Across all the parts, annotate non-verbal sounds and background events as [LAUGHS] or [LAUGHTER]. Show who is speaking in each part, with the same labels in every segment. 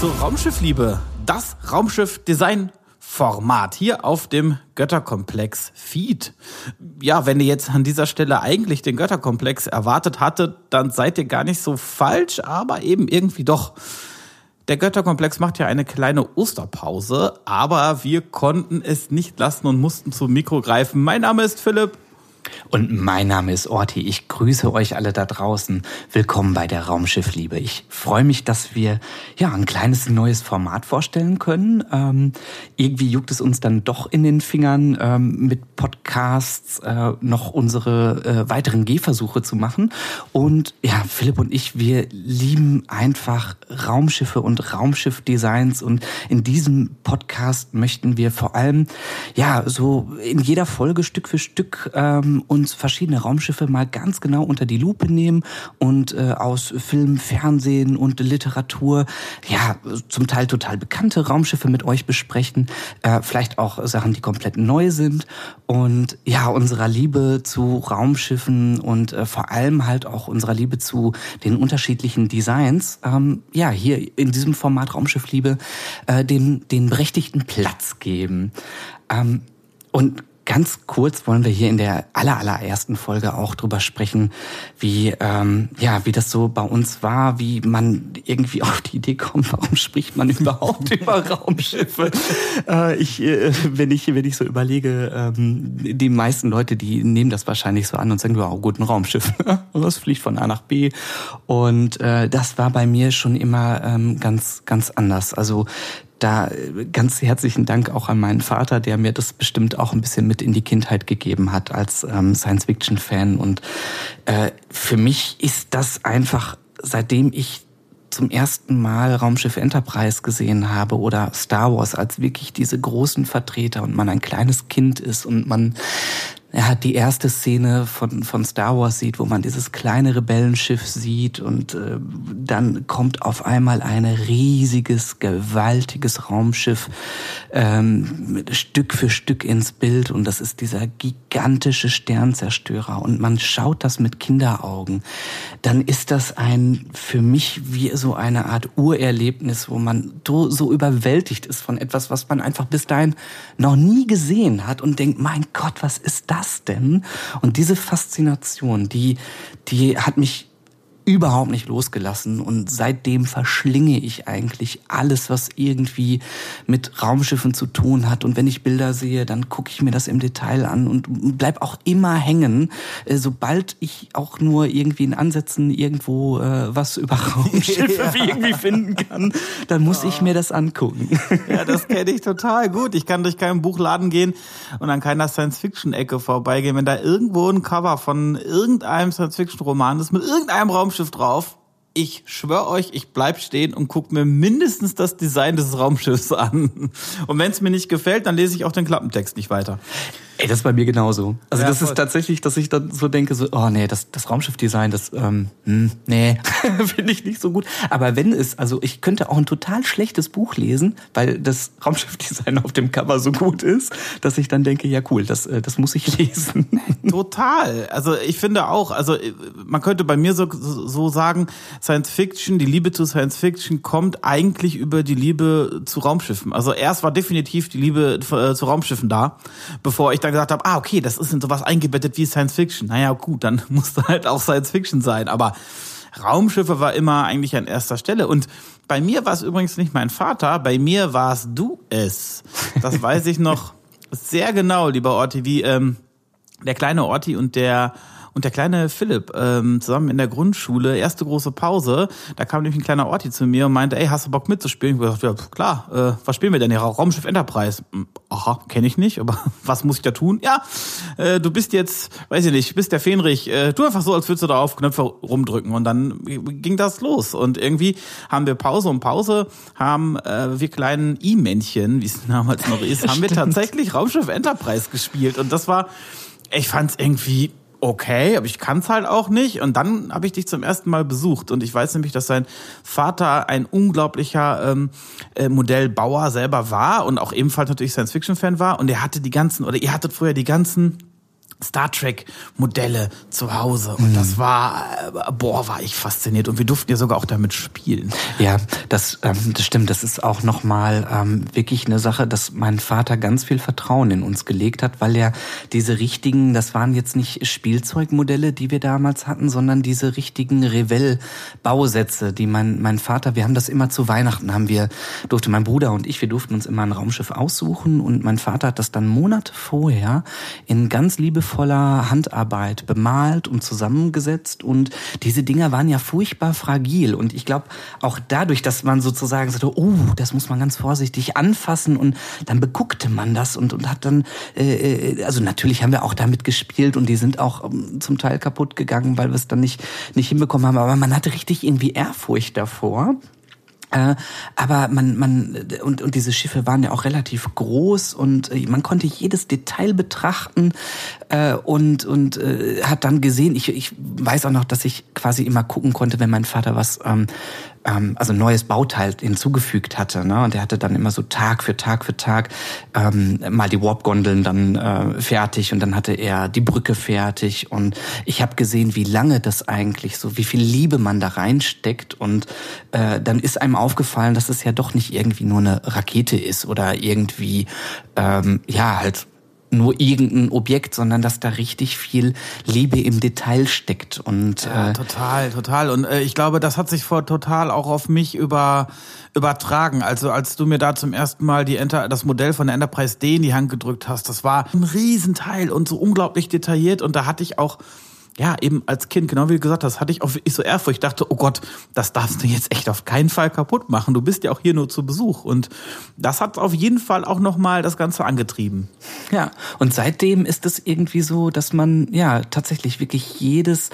Speaker 1: zur Raumschiffliebe. Das Raumschiff-Design-Format hier auf dem Götterkomplex Feed. Ja, wenn ihr jetzt an dieser Stelle eigentlich den Götterkomplex erwartet hattet, dann seid ihr gar nicht so falsch, aber eben irgendwie doch. Der Götterkomplex macht ja eine kleine Osterpause, aber wir konnten es nicht lassen und mussten zum Mikro greifen. Mein Name ist Philipp.
Speaker 2: Und mein Name ist Orti. Ich grüße euch alle da draußen. Willkommen bei der Raumschiffliebe. Ich freue mich, dass wir ja ein kleines neues Format vorstellen können. Ähm, irgendwie juckt es uns dann doch in den Fingern, ähm, mit Podcasts äh, noch unsere äh, weiteren Gehversuche zu machen. Und ja, Philipp und ich, wir lieben einfach Raumschiffe und Raumschiffdesigns. Und in diesem Podcast möchten wir vor allem ja so in jeder Folge Stück für Stück ähm, uns verschiedene Raumschiffe mal ganz genau unter die Lupe nehmen und äh, aus Film, Fernsehen und Literatur, ja, zum Teil total bekannte Raumschiffe mit euch besprechen, äh, vielleicht auch Sachen, die komplett neu sind und ja, unserer Liebe zu Raumschiffen und äh, vor allem halt auch unserer Liebe zu den unterschiedlichen Designs, ähm, ja, hier in diesem Format Raumschiffliebe äh, den, den berechtigten Platz geben. Ähm, und Ganz kurz wollen wir hier in der aller, allerersten Folge auch drüber sprechen, wie, ähm, ja, wie das so bei uns war, wie man irgendwie [LAUGHS] auf die Idee kommt, warum spricht man überhaupt [LAUGHS] über Raumschiffe? Äh, ich, äh, wenn ich, wenn ich so überlege, ähm, die meisten Leute, die nehmen das wahrscheinlich so an und sagen, wow, gut, ein Raumschiff. [LAUGHS] das fliegt von A nach B. Und äh, das war bei mir schon immer ähm, ganz, ganz anders. Also da äh, ganz herzlichen Dank auch an meinen Vater, der mir das bestimmt auch ein bisschen mit in die Kindheit gegeben hat als ähm, Science-Fiction-Fan. Und äh, für mich ist das einfach, seitdem ich zum ersten Mal Raumschiff Enterprise gesehen habe oder Star Wars als wirklich diese großen Vertreter und man ein kleines Kind ist und man er hat die erste Szene von, von Star Wars sieht, wo man dieses kleine Rebellenschiff sieht und äh, dann kommt auf einmal ein riesiges, gewaltiges Raumschiff ähm, Stück für Stück ins Bild und das ist dieser gigantische Sternzerstörer und man schaut das mit Kinderaugen, dann ist das ein für mich wie so eine Art Urerlebnis, wo man so, so überwältigt ist von etwas, was man einfach bis dahin noch nie gesehen hat und denkt, mein Gott, was ist das? Das denn? Und diese Faszination, die, die hat mich überhaupt nicht losgelassen und seitdem verschlinge ich eigentlich alles, was irgendwie mit Raumschiffen zu tun hat. Und wenn ich Bilder sehe, dann gucke ich mir das im Detail an und bleib auch immer hängen, äh, sobald ich auch nur irgendwie in Ansätzen irgendwo äh, was über [LAUGHS] Raumschiffe ja. irgendwie finden kann, dann muss oh. ich mir das angucken.
Speaker 1: Ja, das kenne ich total gut. Ich kann durch keinen Buchladen gehen und an keiner Science-Fiction-Ecke vorbeigehen. Wenn da irgendwo ein Cover von irgendeinem Science-Fiction-Roman ist mit irgendeinem Raumschiff Raumschiff drauf. Ich schwör euch, ich bleib stehen und guck mir mindestens das Design des Raumschiffs an. Und wenn es mir nicht gefällt, dann lese ich auch den Klappentext nicht weiter.
Speaker 2: Ey, das ist bei mir genauso. Also ja, das voll. ist tatsächlich, dass ich dann so denke, so, oh nee, das, das Raumschiffdesign, das, ähm, hm, nee, [LAUGHS] finde ich nicht so gut. Aber wenn es, also ich könnte auch ein total schlechtes Buch lesen, weil das Raumschiffdesign auf dem Cover so gut ist, dass ich dann denke, ja cool, das, äh, das muss ich lesen. [LAUGHS]
Speaker 1: Total. Also ich finde auch, also man könnte bei mir so, so sagen, Science Fiction, die Liebe zu Science Fiction kommt eigentlich über die Liebe zu Raumschiffen. Also erst war definitiv die Liebe äh, zu Raumschiffen da, bevor ich dann dann gesagt habe, ah, okay, das ist in sowas eingebettet wie Science Fiction. Naja, gut, dann [LAUGHS] musste halt auch Science Fiction sein. Aber Raumschiffe war immer eigentlich an erster Stelle. Und bei mir war es übrigens nicht mein Vater, bei mir warst du es. Das weiß ich noch [LAUGHS] sehr genau, lieber Orti, wie ähm, der kleine Orti und der und der kleine Philipp ähm, zusammen in der Grundschule, erste große Pause, da kam nämlich ein kleiner Orti zu mir und meinte, ey, hast du Bock mitzuspielen? Ich gesagt, ja, klar, äh, was spielen wir denn hier? Raumschiff Enterprise. Hm, aha, kenne ich nicht, aber [LAUGHS] was muss ich da tun? Ja, äh, du bist jetzt, weiß ich nicht, bist der Fähnrich, äh, tu einfach so, als würdest du da auf Knöpfe rumdrücken und dann ging das los und irgendwie haben wir Pause und Pause, haben äh, wir kleinen I-Männchen, wie es [LAUGHS] damals noch ist, haben wir tatsächlich Raumschiff Enterprise gespielt und das war, ich fand es irgendwie okay, aber ich kann es halt auch nicht. Und dann habe ich dich zum ersten Mal besucht. Und ich weiß nämlich, dass sein Vater ein unglaublicher ähm, äh, Modellbauer selber war und auch ebenfalls natürlich Science-Fiction-Fan war. Und er hatte die ganzen, oder ihr hattet früher die ganzen Star Trek Modelle zu Hause und mhm. das war äh, boah war ich fasziniert und wir durften ja sogar auch damit spielen.
Speaker 2: Ja, das ähm, das stimmt. Das ist auch noch mal ähm, wirklich eine Sache, dass mein Vater ganz viel Vertrauen in uns gelegt hat, weil er diese richtigen, das waren jetzt nicht Spielzeugmodelle, die wir damals hatten, sondern diese richtigen Revell Bausätze, die mein mein Vater, wir haben das immer zu Weihnachten haben wir durfte mein Bruder und ich, wir durften uns immer ein Raumschiff aussuchen und mein Vater hat das dann Monate vorher in ganz liebevoller Handarbeit bemalt und zusammengesetzt. Und diese Dinger waren ja furchtbar fragil. Und ich glaube auch dadurch, dass man sozusagen sagte, oh, das muss man ganz vorsichtig anfassen. Und dann beguckte man das und, und hat dann, äh, äh also natürlich haben wir auch damit gespielt und die sind auch ähm, zum Teil kaputt gegangen, weil wir es dann nicht, nicht hinbekommen haben, aber man hatte richtig irgendwie Ehrfurcht davor. Äh, aber man, man, und, und diese Schiffe waren ja auch relativ groß und äh, man konnte jedes Detail betrachten äh, und, und äh, hat dann gesehen, ich, ich weiß auch noch, dass ich quasi immer gucken konnte, wenn mein Vater was ähm, ähm, also neues Bauteil hinzugefügt hatte. Ne? Und er hatte dann immer so Tag für Tag für Tag ähm, mal die Warp-Gondeln dann äh, fertig und dann hatte er die Brücke fertig. Und ich habe gesehen, wie lange das eigentlich so, wie viel Liebe man da reinsteckt. Und äh, dann ist einem aufgefallen, dass es ja doch nicht irgendwie nur eine Rakete ist oder irgendwie ähm, ja halt nur irgendein Objekt, sondern dass da richtig viel Liebe im Detail steckt. Und
Speaker 1: ja, äh, total, total. Und äh, ich glaube, das hat sich vor total auch auf mich über übertragen. Also als du mir da zum ersten Mal die Enter, das Modell von der Enterprise D in die Hand gedrückt hast, das war ein Riesenteil und so unglaublich detailliert. Und da hatte ich auch ja, eben als Kind, genau wie du gesagt hast, hatte ich auch ich so Ehrfurcht. Ich dachte, oh Gott, das darfst du jetzt echt auf keinen Fall kaputt machen. Du bist ja auch hier nur zu Besuch. Und das hat auf jeden Fall auch nochmal das Ganze angetrieben.
Speaker 2: Ja, und seitdem ist es irgendwie so, dass man ja tatsächlich wirklich jedes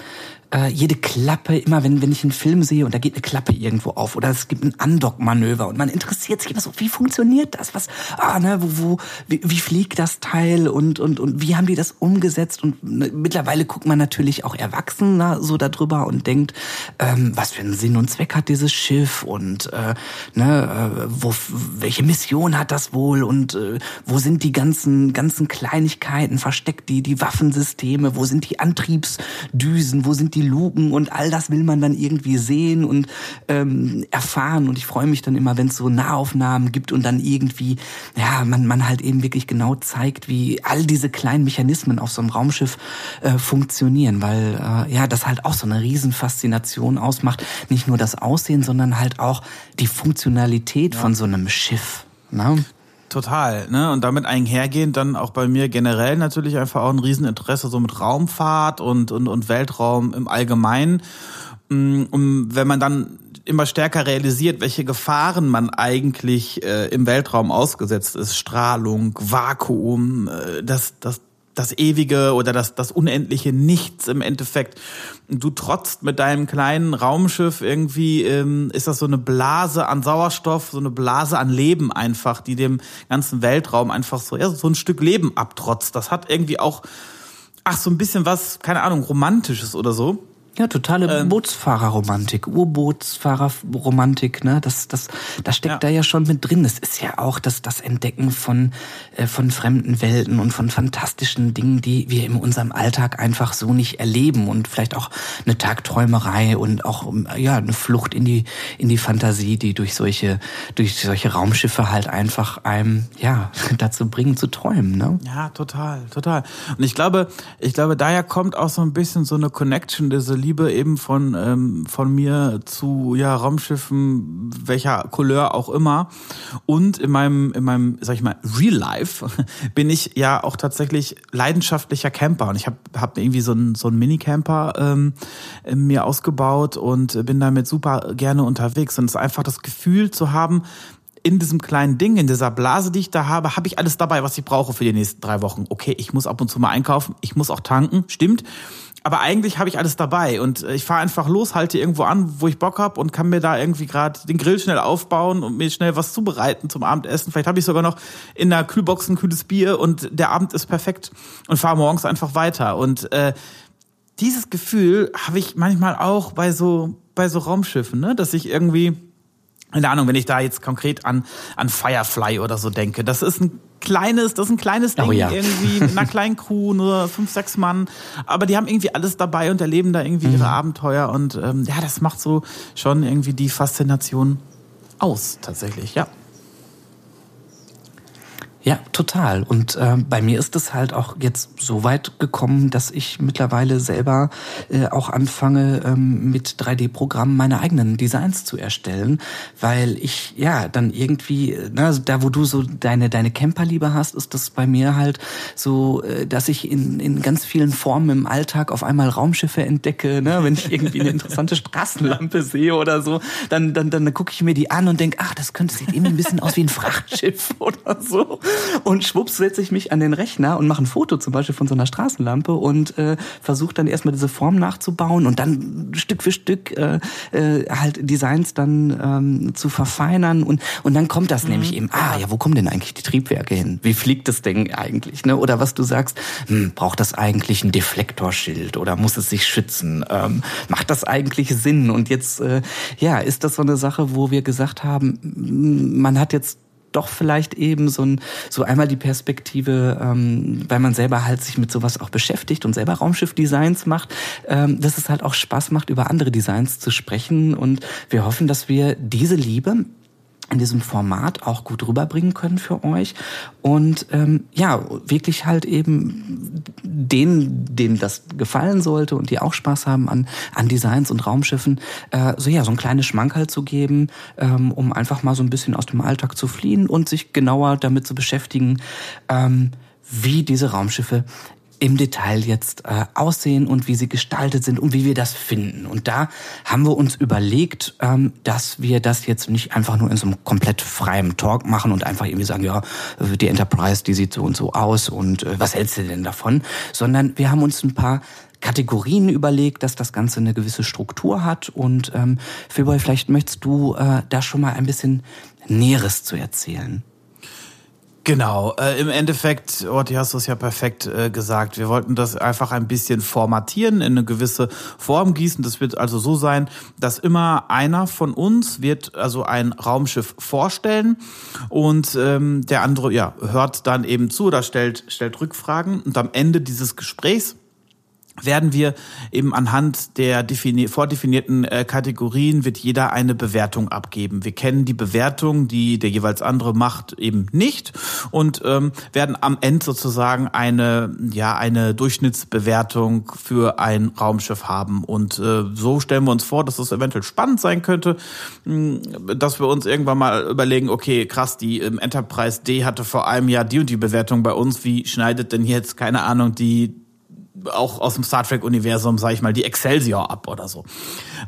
Speaker 2: äh, jede Klappe, immer wenn, wenn ich einen Film sehe und da geht eine Klappe irgendwo auf oder es gibt ein Undock-Manöver und man interessiert sich immer so, wie funktioniert das? Was, ah, ne, wo, wo, wie, wie fliegt das Teil und, und, und wie haben die das umgesetzt? Und ne, mittlerweile guckt man natürlich auch erwachsen na, so darüber und denkt, ähm, was für einen Sinn und Zweck hat dieses Schiff und äh, ne, äh, wo, welche Mission hat das wohl und äh, wo sind die ganzen, ganzen Kleinigkeiten versteckt, die, die Waffensysteme, wo sind die Antriebsdüsen, wo sind die Luken und all das will man dann irgendwie sehen und ähm, erfahren. Und ich freue mich dann immer, wenn es so Nahaufnahmen gibt und dann irgendwie, ja, man, man halt eben wirklich genau zeigt, wie all diese kleinen Mechanismen auf so einem Raumschiff äh, funktionieren, weil äh, ja, das halt auch so eine Riesenfaszination ausmacht. Nicht nur das Aussehen, sondern halt auch die Funktionalität ja. von so einem Schiff. Ne?
Speaker 1: Total, ne? Und damit einhergehend dann auch bei mir generell natürlich einfach auch ein Rieseninteresse so mit Raumfahrt und, und, und Weltraum im Allgemeinen. Mm, und wenn man dann immer stärker realisiert, welche Gefahren man eigentlich äh, im Weltraum ausgesetzt ist, Strahlung, Vakuum, äh, das, das das ewige oder das, das unendliche Nichts im Endeffekt. Du trotzt mit deinem kleinen Raumschiff irgendwie, ähm, ist das so eine Blase an Sauerstoff, so eine Blase an Leben einfach, die dem ganzen Weltraum einfach so, ja, so ein Stück Leben abtrotzt. Das hat irgendwie auch, ach, so ein bisschen was, keine Ahnung, Romantisches oder so.
Speaker 2: Ja, totale ähm, Bootsfahrerromantik, Urbootfahrerromantik, ne? Das, das, das steckt ja. da ja schon mit drin. Es ist ja auch das, das Entdecken von, äh, von fremden Welten und von fantastischen Dingen, die wir in unserem Alltag einfach so nicht erleben und vielleicht auch eine Tagträumerei und auch, ja, eine Flucht in die, in die Fantasie, die durch solche, durch solche Raumschiffe halt einfach einem, ja, [LAUGHS] dazu bringen zu träumen, ne?
Speaker 1: Ja, total, total. Und ich glaube, ich glaube, daher kommt auch so ein bisschen so eine Connection, diese Liebe eben von, ähm, von mir zu ja, Raumschiffen, welcher Couleur auch immer. Und in meinem, in meinem, sag ich mal, Real Life [LAUGHS] bin ich ja auch tatsächlich leidenschaftlicher Camper. Und ich habe hab irgendwie so einen so einen Minicamper ähm, mir ausgebaut und bin damit super gerne unterwegs. Und es ist einfach das Gefühl zu haben, in diesem kleinen Ding, in dieser Blase, die ich da habe, habe ich alles dabei, was ich brauche für die nächsten drei Wochen. Okay, ich muss ab und zu mal einkaufen, ich muss auch tanken, stimmt. Aber eigentlich habe ich alles dabei und äh, ich fahre einfach los, halte irgendwo an, wo ich Bock habe und kann mir da irgendwie gerade den Grill schnell aufbauen und mir schnell was zubereiten zum Abendessen. Vielleicht habe ich sogar noch in der Kühlbox ein kühles Bier und der Abend ist perfekt und fahre morgens einfach weiter. Und äh, dieses Gefühl habe ich manchmal auch bei so bei so Raumschiffen, ne, dass ich irgendwie keine Ahnung, wenn ich da jetzt konkret an, an Firefly oder so denke, das ist ein kleines, das ist ein kleines Ding, oh ja. irgendwie mit einer kleinen Crew, nur fünf, sechs Mann, aber die haben irgendwie alles dabei und erleben da irgendwie mhm. ihre Abenteuer und ähm, ja, das macht so schon irgendwie die Faszination aus, tatsächlich, ja.
Speaker 2: Ja, total. Und äh, bei mir ist es halt auch jetzt so weit gekommen, dass ich mittlerweile selber äh, auch anfange, ähm, mit 3D-Programmen meine eigenen Designs zu erstellen, weil ich ja dann irgendwie, na, also da wo du so deine deine Camperliebe hast, ist das bei mir halt so, äh, dass ich in in ganz vielen Formen im Alltag auf einmal Raumschiffe entdecke. Ne? Wenn ich irgendwie eine interessante [LAUGHS] Straßenlampe sehe oder so, dann dann dann, dann gucke ich mir die an und denke, ach, das könnte sieht irgendwie ein bisschen aus wie ein Frachtschiff [LAUGHS] oder so. Und schwupps setze ich mich an den Rechner und mache ein Foto zum Beispiel von so einer Straßenlampe und äh, versuche dann erstmal diese Form nachzubauen und dann Stück für Stück äh, äh, halt Designs dann ähm, zu verfeinern und und dann kommt das mhm. nämlich eben, ah ja, wo kommen denn eigentlich die Triebwerke hin? Wie fliegt das Ding eigentlich? Ne? Oder was du sagst, hm, braucht das eigentlich ein Deflektorschild oder muss es sich schützen? Ähm, macht das eigentlich Sinn? Und jetzt äh, ja, ist das so eine Sache, wo wir gesagt haben, man hat jetzt doch vielleicht eben so ein so einmal die Perspektive, ähm, weil man selber halt sich mit sowas auch beschäftigt und selber Raumschiff-Designs macht, ähm, dass es halt auch Spaß macht, über andere Designs zu sprechen. Und wir hoffen, dass wir diese Liebe in diesem Format auch gut rüberbringen können für euch. Und ähm, ja wirklich halt eben denen denen das gefallen sollte und die auch Spaß haben an an Designs und Raumschiffen äh, so ja so ein kleines Schmankerl zu geben ähm, um einfach mal so ein bisschen aus dem Alltag zu fliehen und sich genauer damit zu beschäftigen ähm, wie diese Raumschiffe im Detail jetzt äh, aussehen und wie sie gestaltet sind und wie wir das finden. Und da haben wir uns überlegt, ähm, dass wir das jetzt nicht einfach nur in so einem komplett freien Talk machen und einfach irgendwie sagen, ja, die Enterprise, die sieht so und so aus und äh, was hältst du denn davon? Sondern wir haben uns ein paar Kategorien überlegt, dass das Ganze eine gewisse Struktur hat. Und ähm, Philboy, vielleicht möchtest du äh, da schon mal ein bisschen Näheres zu erzählen.
Speaker 1: Genau, äh, im Endeffekt, Orti, hast du es ja perfekt äh, gesagt. Wir wollten das einfach ein bisschen formatieren, in eine gewisse Form gießen. Das wird also so sein, dass immer einer von uns wird also ein Raumschiff vorstellen und ähm, der andere ja hört dann eben zu oder stellt stellt Rückfragen und am Ende dieses Gesprächs werden wir eben anhand der vordefinierten äh, Kategorien wird jeder eine Bewertung abgeben. Wir kennen die Bewertung, die der jeweils andere macht, eben nicht und ähm, werden am Ende sozusagen eine ja eine Durchschnittsbewertung für ein Raumschiff haben und äh, so stellen wir uns vor, dass es das eventuell spannend sein könnte, mh, dass wir uns irgendwann mal überlegen, okay, krass, die ähm, Enterprise D hatte vor einem Jahr die und die Bewertung bei uns, wie schneidet denn jetzt keine Ahnung die auch aus dem Star Trek-Universum, sage ich mal, die Excelsior ab oder so.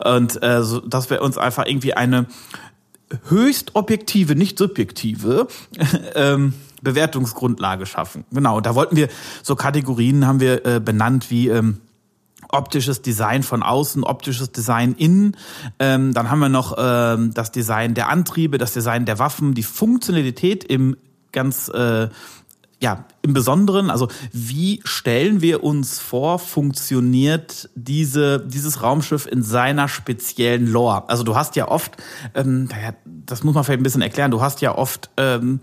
Speaker 1: Und äh, so, dass wir uns einfach irgendwie eine höchst objektive, nicht subjektive [LAUGHS] ähm, Bewertungsgrundlage schaffen. Genau, da wollten wir so Kategorien haben wir äh, benannt wie ähm, optisches Design von außen, optisches Design innen. Ähm, dann haben wir noch ähm, das Design der Antriebe, das Design der Waffen, die Funktionalität im ganz äh, ja, im Besonderen, also wie stellen wir uns vor, funktioniert diese, dieses Raumschiff in seiner speziellen Lore? Also du hast ja oft, ähm, das muss man vielleicht ein bisschen erklären, du hast ja oft ähm,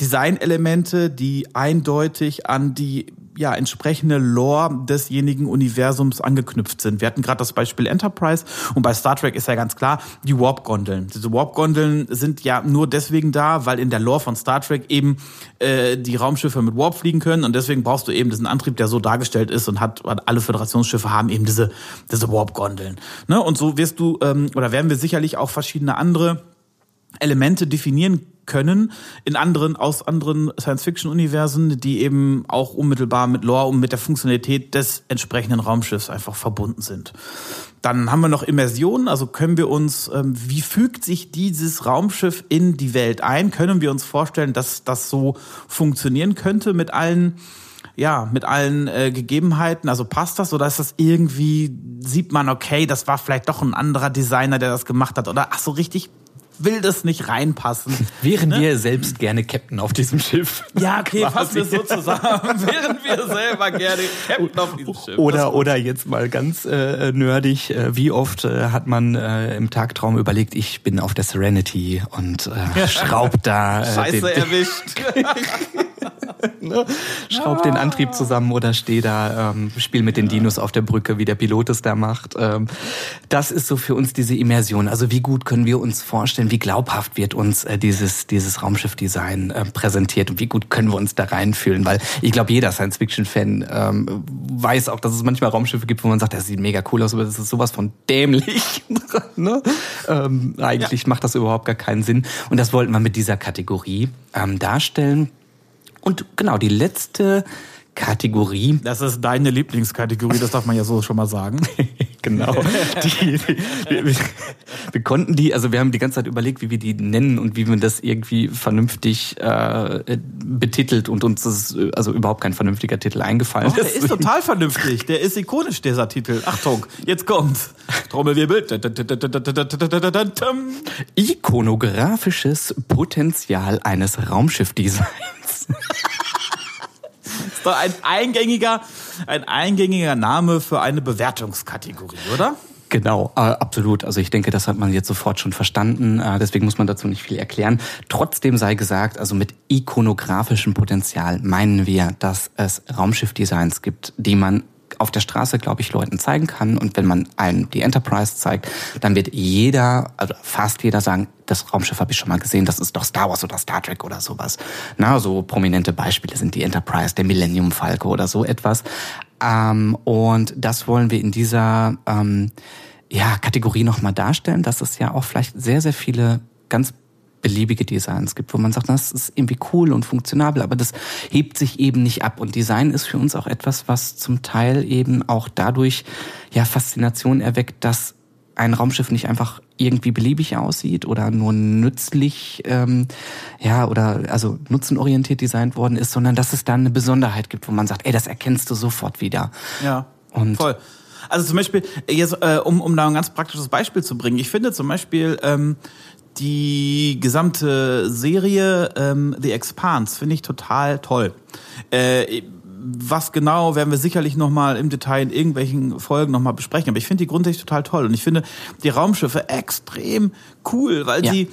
Speaker 1: Designelemente, die eindeutig an die ja, entsprechende Lore desjenigen Universums angeknüpft sind. Wir hatten gerade das Beispiel Enterprise und bei Star Trek ist ja ganz klar, die Warp-Gondeln. Diese Warp-Gondeln sind ja nur deswegen da, weil in der Lore von Star Trek eben äh, die Raumschiffe mit Warp fliegen können und deswegen brauchst du eben diesen Antrieb, der so dargestellt ist und hat, alle Föderationsschiffe haben eben diese, diese Warp-Gondeln. Ne? Und so wirst du, ähm, oder werden wir sicherlich auch verschiedene andere Elemente definieren können in anderen aus anderen Science-Fiction-Universen, die eben auch unmittelbar mit Lore und mit der Funktionalität des entsprechenden Raumschiffs einfach verbunden sind. Dann haben wir noch Immersion, also können wir uns, ähm, wie fügt sich dieses Raumschiff in die Welt ein? Können wir uns vorstellen, dass das so funktionieren könnte mit allen ja, mit allen äh, Gegebenheiten, also passt das oder ist das irgendwie, sieht man, okay, das war vielleicht doch ein anderer Designer, der das gemacht hat oder ach so richtig will das nicht reinpassen.
Speaker 2: Wären ne? wir selbst gerne Captain auf diesem Schiff.
Speaker 1: Ja, okay, fassen wir so zusammen. [LAUGHS] Wären wir selber gerne Captain auf diesem Schiff.
Speaker 2: Oder, oder jetzt mal ganz äh, nerdig, äh, wie oft äh, hat man äh, im Tagtraum überlegt, ich bin auf der Serenity und äh, schraubt da.
Speaker 1: Äh, Scheiße den, erwischt. [LAUGHS] [LAUGHS] [LAUGHS]
Speaker 2: ne? Schraub den Antrieb zusammen oder steh da, ähm, spiel mit den Dinos auf der Brücke, wie der Pilot es da macht. Ähm, das ist so für uns diese Immersion. Also wie gut können wir uns vorstellen, wie glaubhaft wird uns äh, dieses, dieses Raumschiff-Design äh, präsentiert und wie gut können wir uns da reinfühlen? Weil ich glaube, jeder Science-Fiction-Fan ähm, weiß auch, dass es manchmal Raumschiffe gibt, wo man sagt, das sieht mega cool aus, aber das ist sowas von dämlich. [LAUGHS] ne? ähm, eigentlich ja. macht das überhaupt gar keinen Sinn. Und das wollten wir mit dieser Kategorie ähm, darstellen. Und genau, die letzte Kategorie.
Speaker 1: Das ist deine Lieblingskategorie, das darf man ja so schon mal sagen. [LAUGHS]
Speaker 2: genau. Die, die, wir, wir, konnten die, also wir haben die ganze Zeit überlegt, wie wir die nennen und wie man das irgendwie vernünftig äh, betitelt und uns ist also überhaupt kein vernünftiger Titel eingefallen.
Speaker 1: Oh, der ist total vernünftig. Der ist ikonisch, dieser Titel. Achtung, jetzt kommt's. Trommelwirbel.
Speaker 2: Ikonografisches Potenzial eines Raumschiffdesigns [LAUGHS]
Speaker 1: ist doch ein eingängiger, ein eingängiger Name für eine Bewertungskategorie, oder?
Speaker 2: Genau, äh, absolut. Also ich denke, das hat man jetzt sofort schon verstanden. Äh, deswegen muss man dazu nicht viel erklären. Trotzdem sei gesagt, also mit ikonografischem Potenzial meinen wir, dass es Raumschiffdesigns gibt, die man auf der Straße, glaube ich, Leuten zeigen kann. Und wenn man einem die Enterprise zeigt, dann wird jeder, also fast jeder sagen, das Raumschiff habe ich schon mal gesehen, das ist doch Star Wars oder Star Trek oder sowas. Na, so prominente Beispiele sind die Enterprise, der Millennium Falke oder so etwas. Ähm, und das wollen wir in dieser ähm, ja, Kategorie nochmal darstellen, dass es ja auch vielleicht sehr, sehr viele ganz beliebige Designs gibt, wo man sagt, das ist irgendwie cool und funktionabel, aber das hebt sich eben nicht ab. Und Design ist für uns auch etwas, was zum Teil eben auch dadurch ja Faszination erweckt, dass ein Raumschiff nicht einfach irgendwie beliebig aussieht oder nur nützlich, ähm, ja, oder also nutzenorientiert designt worden ist, sondern dass es da eine Besonderheit gibt, wo man sagt, ey, das erkennst du sofort wieder.
Speaker 1: Ja, und voll. Also zum Beispiel, jetzt, äh, um, um da ein ganz praktisches Beispiel zu bringen, ich finde zum Beispiel ähm, die gesamte Serie ähm, The Expanse finde ich total toll. Äh, was genau werden wir sicherlich noch mal im Detail in irgendwelchen Folgen noch mal besprechen. Aber ich finde die grundsätzlich total toll und ich finde die Raumschiffe extrem cool, weil ja. sie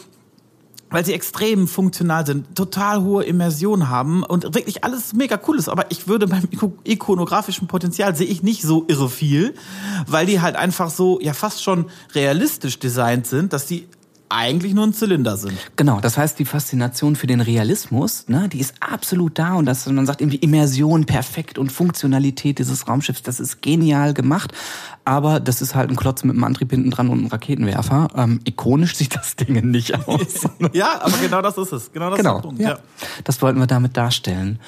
Speaker 1: weil sie extrem funktional sind, total hohe Immersion haben und wirklich alles mega cool ist. Aber ich würde beim ikonografischen Potenzial sehe ich nicht so irre viel, weil die halt einfach so ja fast schon realistisch designt sind, dass die eigentlich nur ein Zylinder sind.
Speaker 2: Genau, das heißt, die Faszination für den Realismus, ne, die ist absolut da und das, man sagt irgendwie Immersion perfekt und Funktionalität dieses Raumschiffs, das ist genial gemacht, aber das ist halt ein Klotz mit einem Antrieb hinten dran und einem Raketenwerfer. Ähm, ikonisch sieht das Ding nicht aus. [LAUGHS]
Speaker 1: ja, aber genau das ist es. Genau das
Speaker 2: genau,
Speaker 1: ist
Speaker 2: der Punkt. Ja. Das wollten wir damit darstellen.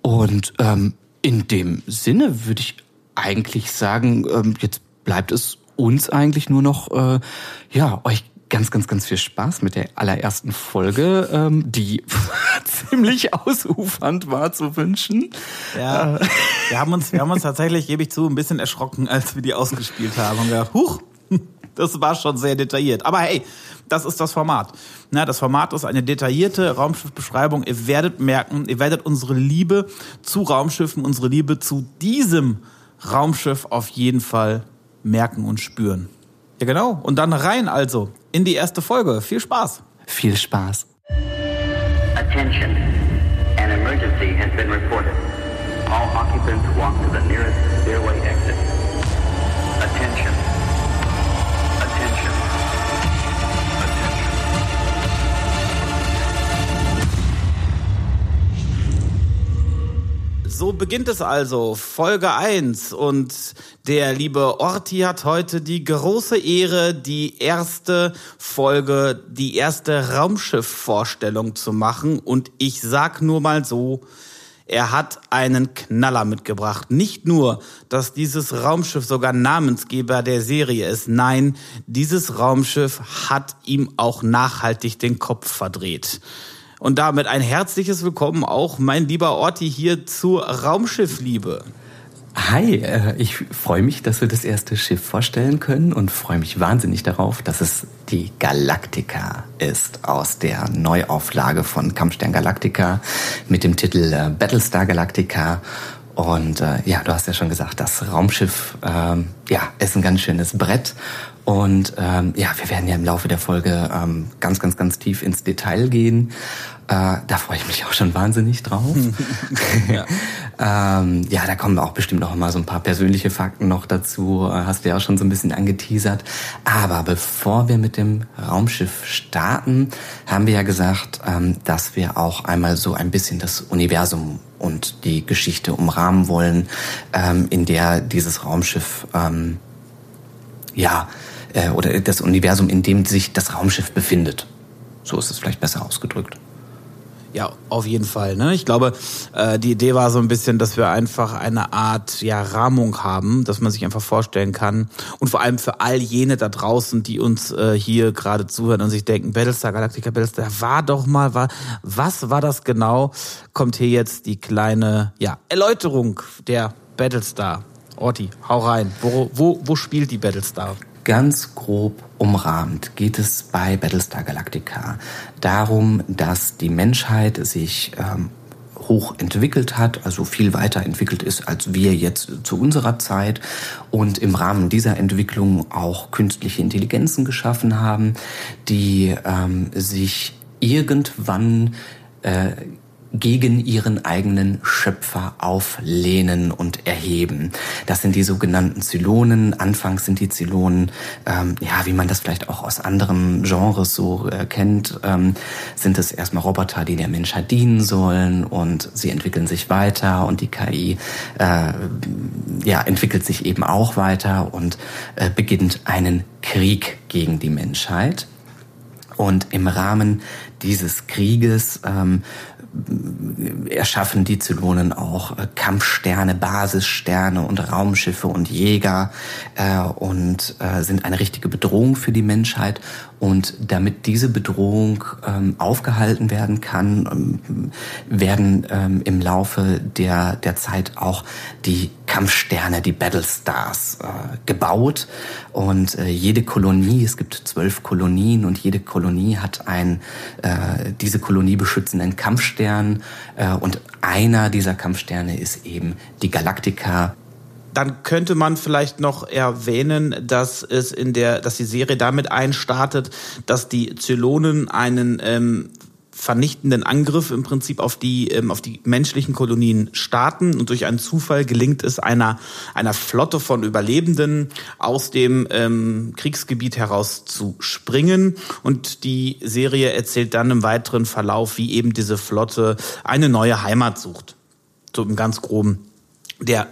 Speaker 2: Und ähm, in dem Sinne würde ich eigentlich sagen, ähm, jetzt bleibt es uns eigentlich nur noch, äh, ja, euch ganz, ganz, ganz viel Spaß mit der allerersten Folge, ähm, die [LAUGHS] ziemlich ausufernd war zu wünschen.
Speaker 1: Ja, wir haben uns, wir haben uns tatsächlich, gebe ich zu, ein bisschen erschrocken, als wir die ausgespielt haben. Und gedacht, huch, das war schon sehr detailliert. Aber hey, das ist das Format. Na, das Format ist eine detaillierte Raumschiffbeschreibung. Ihr werdet merken, ihr werdet unsere Liebe zu Raumschiffen, unsere Liebe zu diesem Raumschiff auf jeden Fall merken und spüren. Ja, genau. Und dann rein also in die erste Folge. Viel Spaß.
Speaker 2: Viel Spaß.
Speaker 3: Attention. An emergency has been reported. All occupants walk to the nearest stairway exit.
Speaker 1: So beginnt es also, Folge 1. Und der liebe Orti hat heute die große Ehre, die erste Folge, die erste Raumschiff-Vorstellung zu machen. Und ich sag nur mal so, er hat einen Knaller mitgebracht. Nicht nur, dass dieses Raumschiff sogar Namensgeber der Serie ist. Nein, dieses Raumschiff hat ihm auch nachhaltig den Kopf verdreht. Und damit ein herzliches Willkommen auch, mein lieber Orti, hier zur Raumschiffliebe.
Speaker 2: Hi, äh, ich freue mich, dass wir das erste Schiff vorstellen können und freue mich wahnsinnig darauf, dass es die Galactica ist aus der Neuauflage von Kampfstern Galactica mit dem Titel äh, Battlestar Galactica. Und äh, ja, du hast ja schon gesagt, das Raumschiff ähm, ja, ist ein ganz schönes Brett. Und ähm, ja, wir werden ja im Laufe der Folge ähm, ganz, ganz, ganz tief ins Detail gehen. Äh, da freue ich mich auch schon wahnsinnig drauf. [LAUGHS] ja. [LAUGHS] ähm, ja, da kommen auch bestimmt noch mal so ein paar persönliche Fakten noch dazu. Äh, hast du ja auch schon so ein bisschen angeteasert. Aber bevor wir mit dem Raumschiff starten, haben wir ja gesagt, ähm, dass wir auch einmal so ein bisschen das Universum und die Geschichte umrahmen wollen, ähm, in der dieses Raumschiff ähm, ja äh, oder das Universum, in dem sich das Raumschiff befindet. So ist es vielleicht besser ausgedrückt.
Speaker 1: Ja, auf jeden Fall. Ne? Ich glaube, äh, die Idee war so ein bisschen, dass wir einfach eine Art ja, Rahmung haben, dass man sich einfach vorstellen kann. Und vor allem für all jene da draußen, die uns äh, hier gerade zuhören und sich denken, Battlestar Galactica, Battlestar, war doch mal, war, was war das genau? Kommt hier jetzt die kleine ja, Erläuterung der Battlestar. Orti, hau rein. Wo, wo, wo spielt die Battlestar?
Speaker 2: Ganz grob umrahmt geht es bei Battlestar Galactica darum, dass die Menschheit sich ähm, hoch entwickelt hat, also viel weiter entwickelt ist als wir jetzt zu unserer Zeit und im Rahmen dieser Entwicklung auch künstliche Intelligenzen geschaffen haben, die ähm, sich irgendwann äh, gegen ihren eigenen Schöpfer auflehnen und erheben. Das sind die sogenannten Zylonen. Anfangs sind die Zylonen, ähm, ja, wie man das vielleicht auch aus anderen Genres so äh, kennt, ähm, sind es erstmal Roboter, die der Menschheit dienen sollen und sie entwickeln sich weiter und die KI äh, ja, entwickelt sich eben auch weiter und äh, beginnt einen Krieg gegen die Menschheit. Und im Rahmen dieses Krieges ähm, erschaffen die Zylonen auch äh, Kampfsterne, Basissterne und Raumschiffe und Jäger äh, und äh, sind eine richtige Bedrohung für die Menschheit. Und damit diese Bedrohung ähm, aufgehalten werden kann, ähm, werden ähm, im Laufe der, der Zeit auch die Kampfsterne, die Battlestars äh, gebaut. Und äh, jede Kolonie, es gibt zwölf Kolonien und jede Kolonie hat ein äh, diese Kolonie beschützenden Kampfstern. Äh, und einer dieser Kampfsterne ist eben die Galactica,
Speaker 1: dann könnte man vielleicht noch erwähnen, dass es in der, dass die Serie damit einstartet, dass die Zylonen einen ähm, vernichtenden Angriff im Prinzip auf die ähm, auf die menschlichen Kolonien starten. Und durch einen Zufall gelingt es einer einer Flotte von Überlebenden aus dem ähm, Kriegsgebiet heraus zu springen. Und die Serie erzählt dann im weiteren Verlauf, wie eben diese Flotte eine neue Heimat sucht. So im ganz groben. Der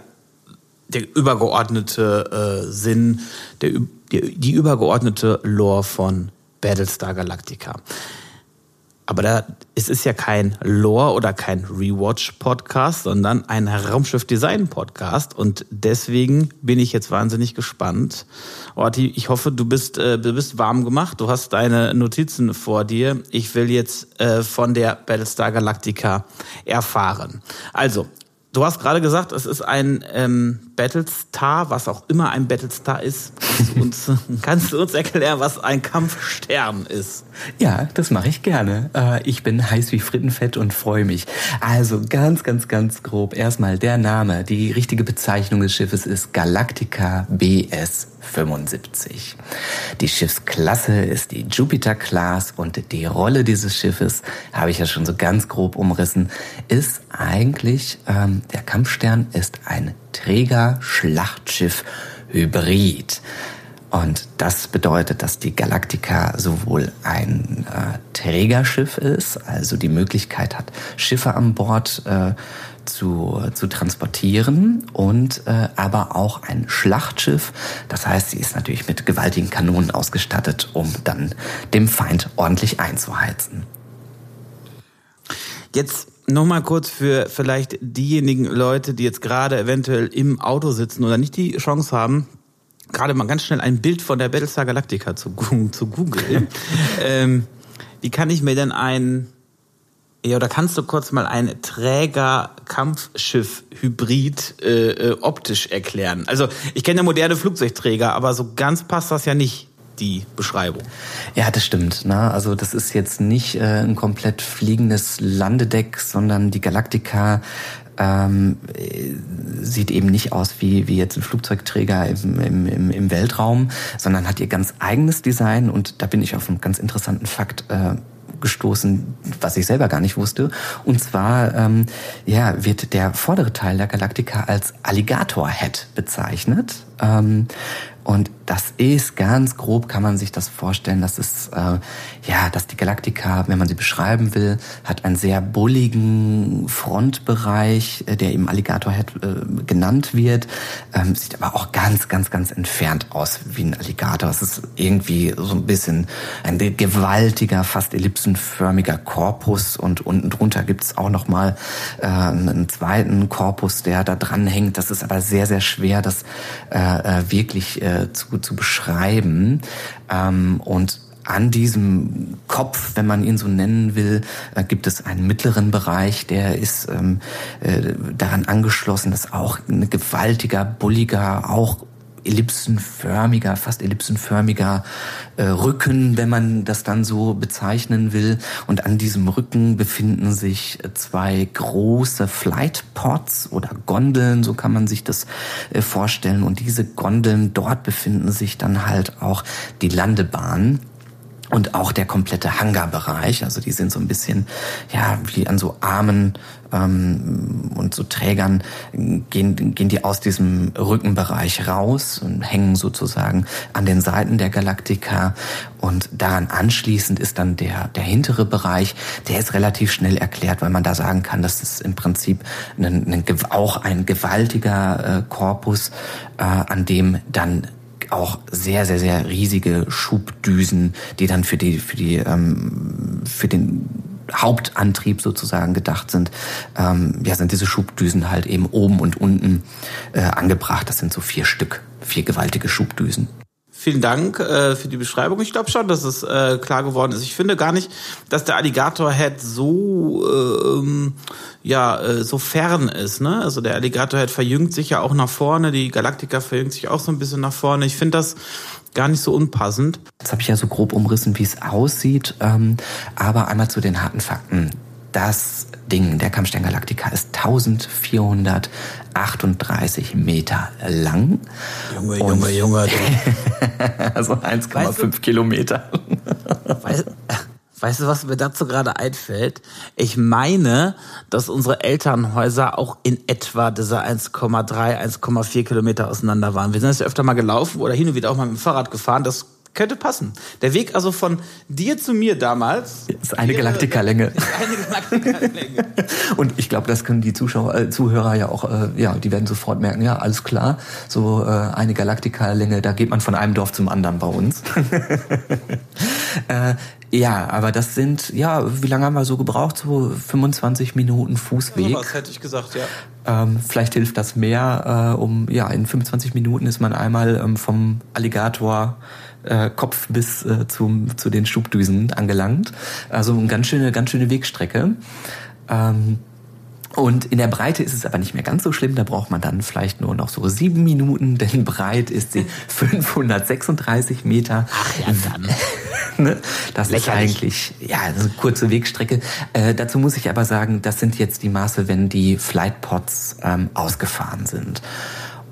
Speaker 1: der übergeordnete äh, Sinn, der, der, die übergeordnete Lore von Battlestar Galactica. Aber da, es ist ja kein Lore oder kein Rewatch-Podcast, sondern ein Raumschiff-Design-Podcast. Und deswegen bin ich jetzt wahnsinnig gespannt. Orti, ich hoffe, du bist, äh, du bist warm gemacht. Du hast deine Notizen vor dir. Ich will jetzt äh, von der Battlestar Galactica erfahren. Also, Du hast gerade gesagt, es ist ein ähm, Battlestar, was auch immer ein Battlestar ist. Und [LAUGHS] kannst du uns erklären, was ein Kampfstern ist?
Speaker 2: Ja, das mache ich gerne. Äh, ich bin heiß wie Frittenfett und freue mich. Also ganz, ganz, ganz grob. Erstmal der Name. Die richtige Bezeichnung des Schiffes ist Galactica BS 75. Die Schiffsklasse ist die Jupiter Class und die Rolle dieses Schiffes, habe ich ja schon so ganz grob umrissen, ist eigentlich, ähm, der Kampfstern ist ein Träger-Schlachtschiff-Hybrid. Und das bedeutet, dass die Galactica sowohl ein äh, Trägerschiff ist, also die Möglichkeit hat, Schiffe an Bord äh, zu, zu transportieren und äh, aber auch ein Schlachtschiff. Das heißt, sie ist natürlich mit gewaltigen Kanonen ausgestattet, um dann dem Feind ordentlich einzuheizen.
Speaker 1: Jetzt nochmal kurz für vielleicht diejenigen Leute, die jetzt gerade eventuell im Auto sitzen oder nicht die Chance haben, gerade mal ganz schnell ein Bild von der Battlestar Galactica zu, zu googeln. [LAUGHS] ähm, wie kann ich mir denn ein Ja, oder kannst du kurz mal ein Träger-Kampfschiff-Hybrid äh, äh, optisch erklären? Also ich kenne ja moderne Flugzeugträger, aber so ganz passt das ja nicht die Beschreibung.
Speaker 2: Ja, das stimmt. Ne? Also das ist jetzt nicht äh, ein komplett fliegendes Landedeck, sondern die Galactica ähm, sieht eben nicht aus wie, wie jetzt ein Flugzeugträger im, im, im Weltraum, sondern hat ihr ganz eigenes Design und da bin ich auf einen ganz interessanten Fakt äh, gestoßen, was ich selber gar nicht wusste. Und zwar ähm, ja, wird der vordere Teil der Galaktika als Alligator Head bezeichnet. Ähm, und das ist ganz grob, kann man sich das vorstellen, dass es, äh, ja, dass die Galaktika, wenn man sie beschreiben will, hat einen sehr bulligen Frontbereich, äh, der im Alligator Head äh, genannt wird, ähm, sieht aber auch ganz, ganz, ganz entfernt aus wie ein Alligator. Es ist irgendwie so ein bisschen ein gewaltiger, fast ellipsenförmiger Korpus und unten drunter gibt's auch nochmal äh, einen zweiten Korpus, der da dran hängt. Das ist aber sehr, sehr schwer, das äh, äh wirklich äh, zu, zu beschreiben. Ähm, und an diesem Kopf, wenn man ihn so nennen will, äh, gibt es einen mittleren Bereich, der ist ähm, äh, daran angeschlossen, dass auch ein gewaltiger, bulliger, auch ellipsenförmiger, fast ellipsenförmiger äh, Rücken, wenn man das dann so bezeichnen will. Und an diesem Rücken befinden sich zwei große Flightpods oder Gondeln, so kann man sich das äh, vorstellen. Und diese Gondeln, dort befinden sich dann halt auch die Landebahnen und auch der komplette Hangarbereich. Also die sind so ein bisschen ja wie an so Armen ähm, und so Trägern gehen gehen die aus diesem Rückenbereich raus und hängen sozusagen an den Seiten der Galaktika und daran anschließend ist dann der der hintere Bereich. Der ist relativ schnell erklärt, weil man da sagen kann, dass es im Prinzip ein, ein, auch ein gewaltiger äh, Korpus, äh, an dem dann auch sehr, sehr, sehr riesige Schubdüsen, die dann für die, für die, ähm, für den Hauptantrieb sozusagen gedacht sind, ähm, ja, sind diese Schubdüsen halt eben oben und unten äh, angebracht. Das sind so vier Stück, vier gewaltige Schubdüsen.
Speaker 1: Vielen Dank äh, für die Beschreibung. Ich glaube schon, dass es äh, klar geworden ist. Ich finde gar nicht, dass der Alligator Head so äh, ähm, ja äh, so fern ist. Ne? Also der Alligator Head verjüngt sich ja auch nach vorne. Die Galaktika verjüngt sich auch so ein bisschen nach vorne. Ich finde das gar nicht so unpassend.
Speaker 2: Jetzt habe ich ja so grob umrissen, wie es aussieht. Ähm, aber einmal zu den harten Fakten. Das Ding, der Kampfstern Galactica, ist 1438 Meter lang.
Speaker 1: Junge, Junge, Junge.
Speaker 2: also [LAUGHS] 1,5 Kilometer.
Speaker 1: Weißt, weißt du, was mir dazu gerade einfällt? Ich meine, dass unsere Elternhäuser auch in etwa diese 1,3, 1,4 Kilometer auseinander waren. Wir sind jetzt öfter mal gelaufen oder hin und wieder auch mal mit dem Fahrrad gefahren. Das könnte passen. Der Weg also von dir zu mir damals
Speaker 2: ist eine Galaktika-Länge. [LAUGHS] Eine Galaktika-Länge. [LAUGHS] Und ich glaube, das können die Zuschauer, äh, Zuhörer ja auch, äh, ja, die werden sofort merken, ja, alles klar, so äh, eine Galaktika-Länge, da geht man von einem Dorf zum anderen bei uns. [LAUGHS] äh, ja, aber das sind, ja, wie lange haben wir so gebraucht? So 25 Minuten Fußweg.
Speaker 1: So was hätte ich gesagt, ja.
Speaker 2: Ähm, vielleicht hilft das mehr, äh, um, ja, in 25 Minuten ist man einmal ähm, vom Alligator äh, Kopf bis äh, zum, zu den Schubdüsen angelangt. Also eine ganz schöne, ganz schöne Wegstrecke. Ähm, und in der Breite ist es aber nicht mehr ganz so schlimm. Da braucht man dann vielleicht nur noch so sieben Minuten, [LAUGHS] denn breit ist sie [LAUGHS] 536 Meter.
Speaker 1: Ach ja, dann. [LAUGHS]
Speaker 2: ne? Das Lächerlich. ist eigentlich ja eine kurze Wegstrecke. Äh, dazu muss ich aber sagen, das sind jetzt die Maße, wenn die Flightpods ähm, ausgefahren sind.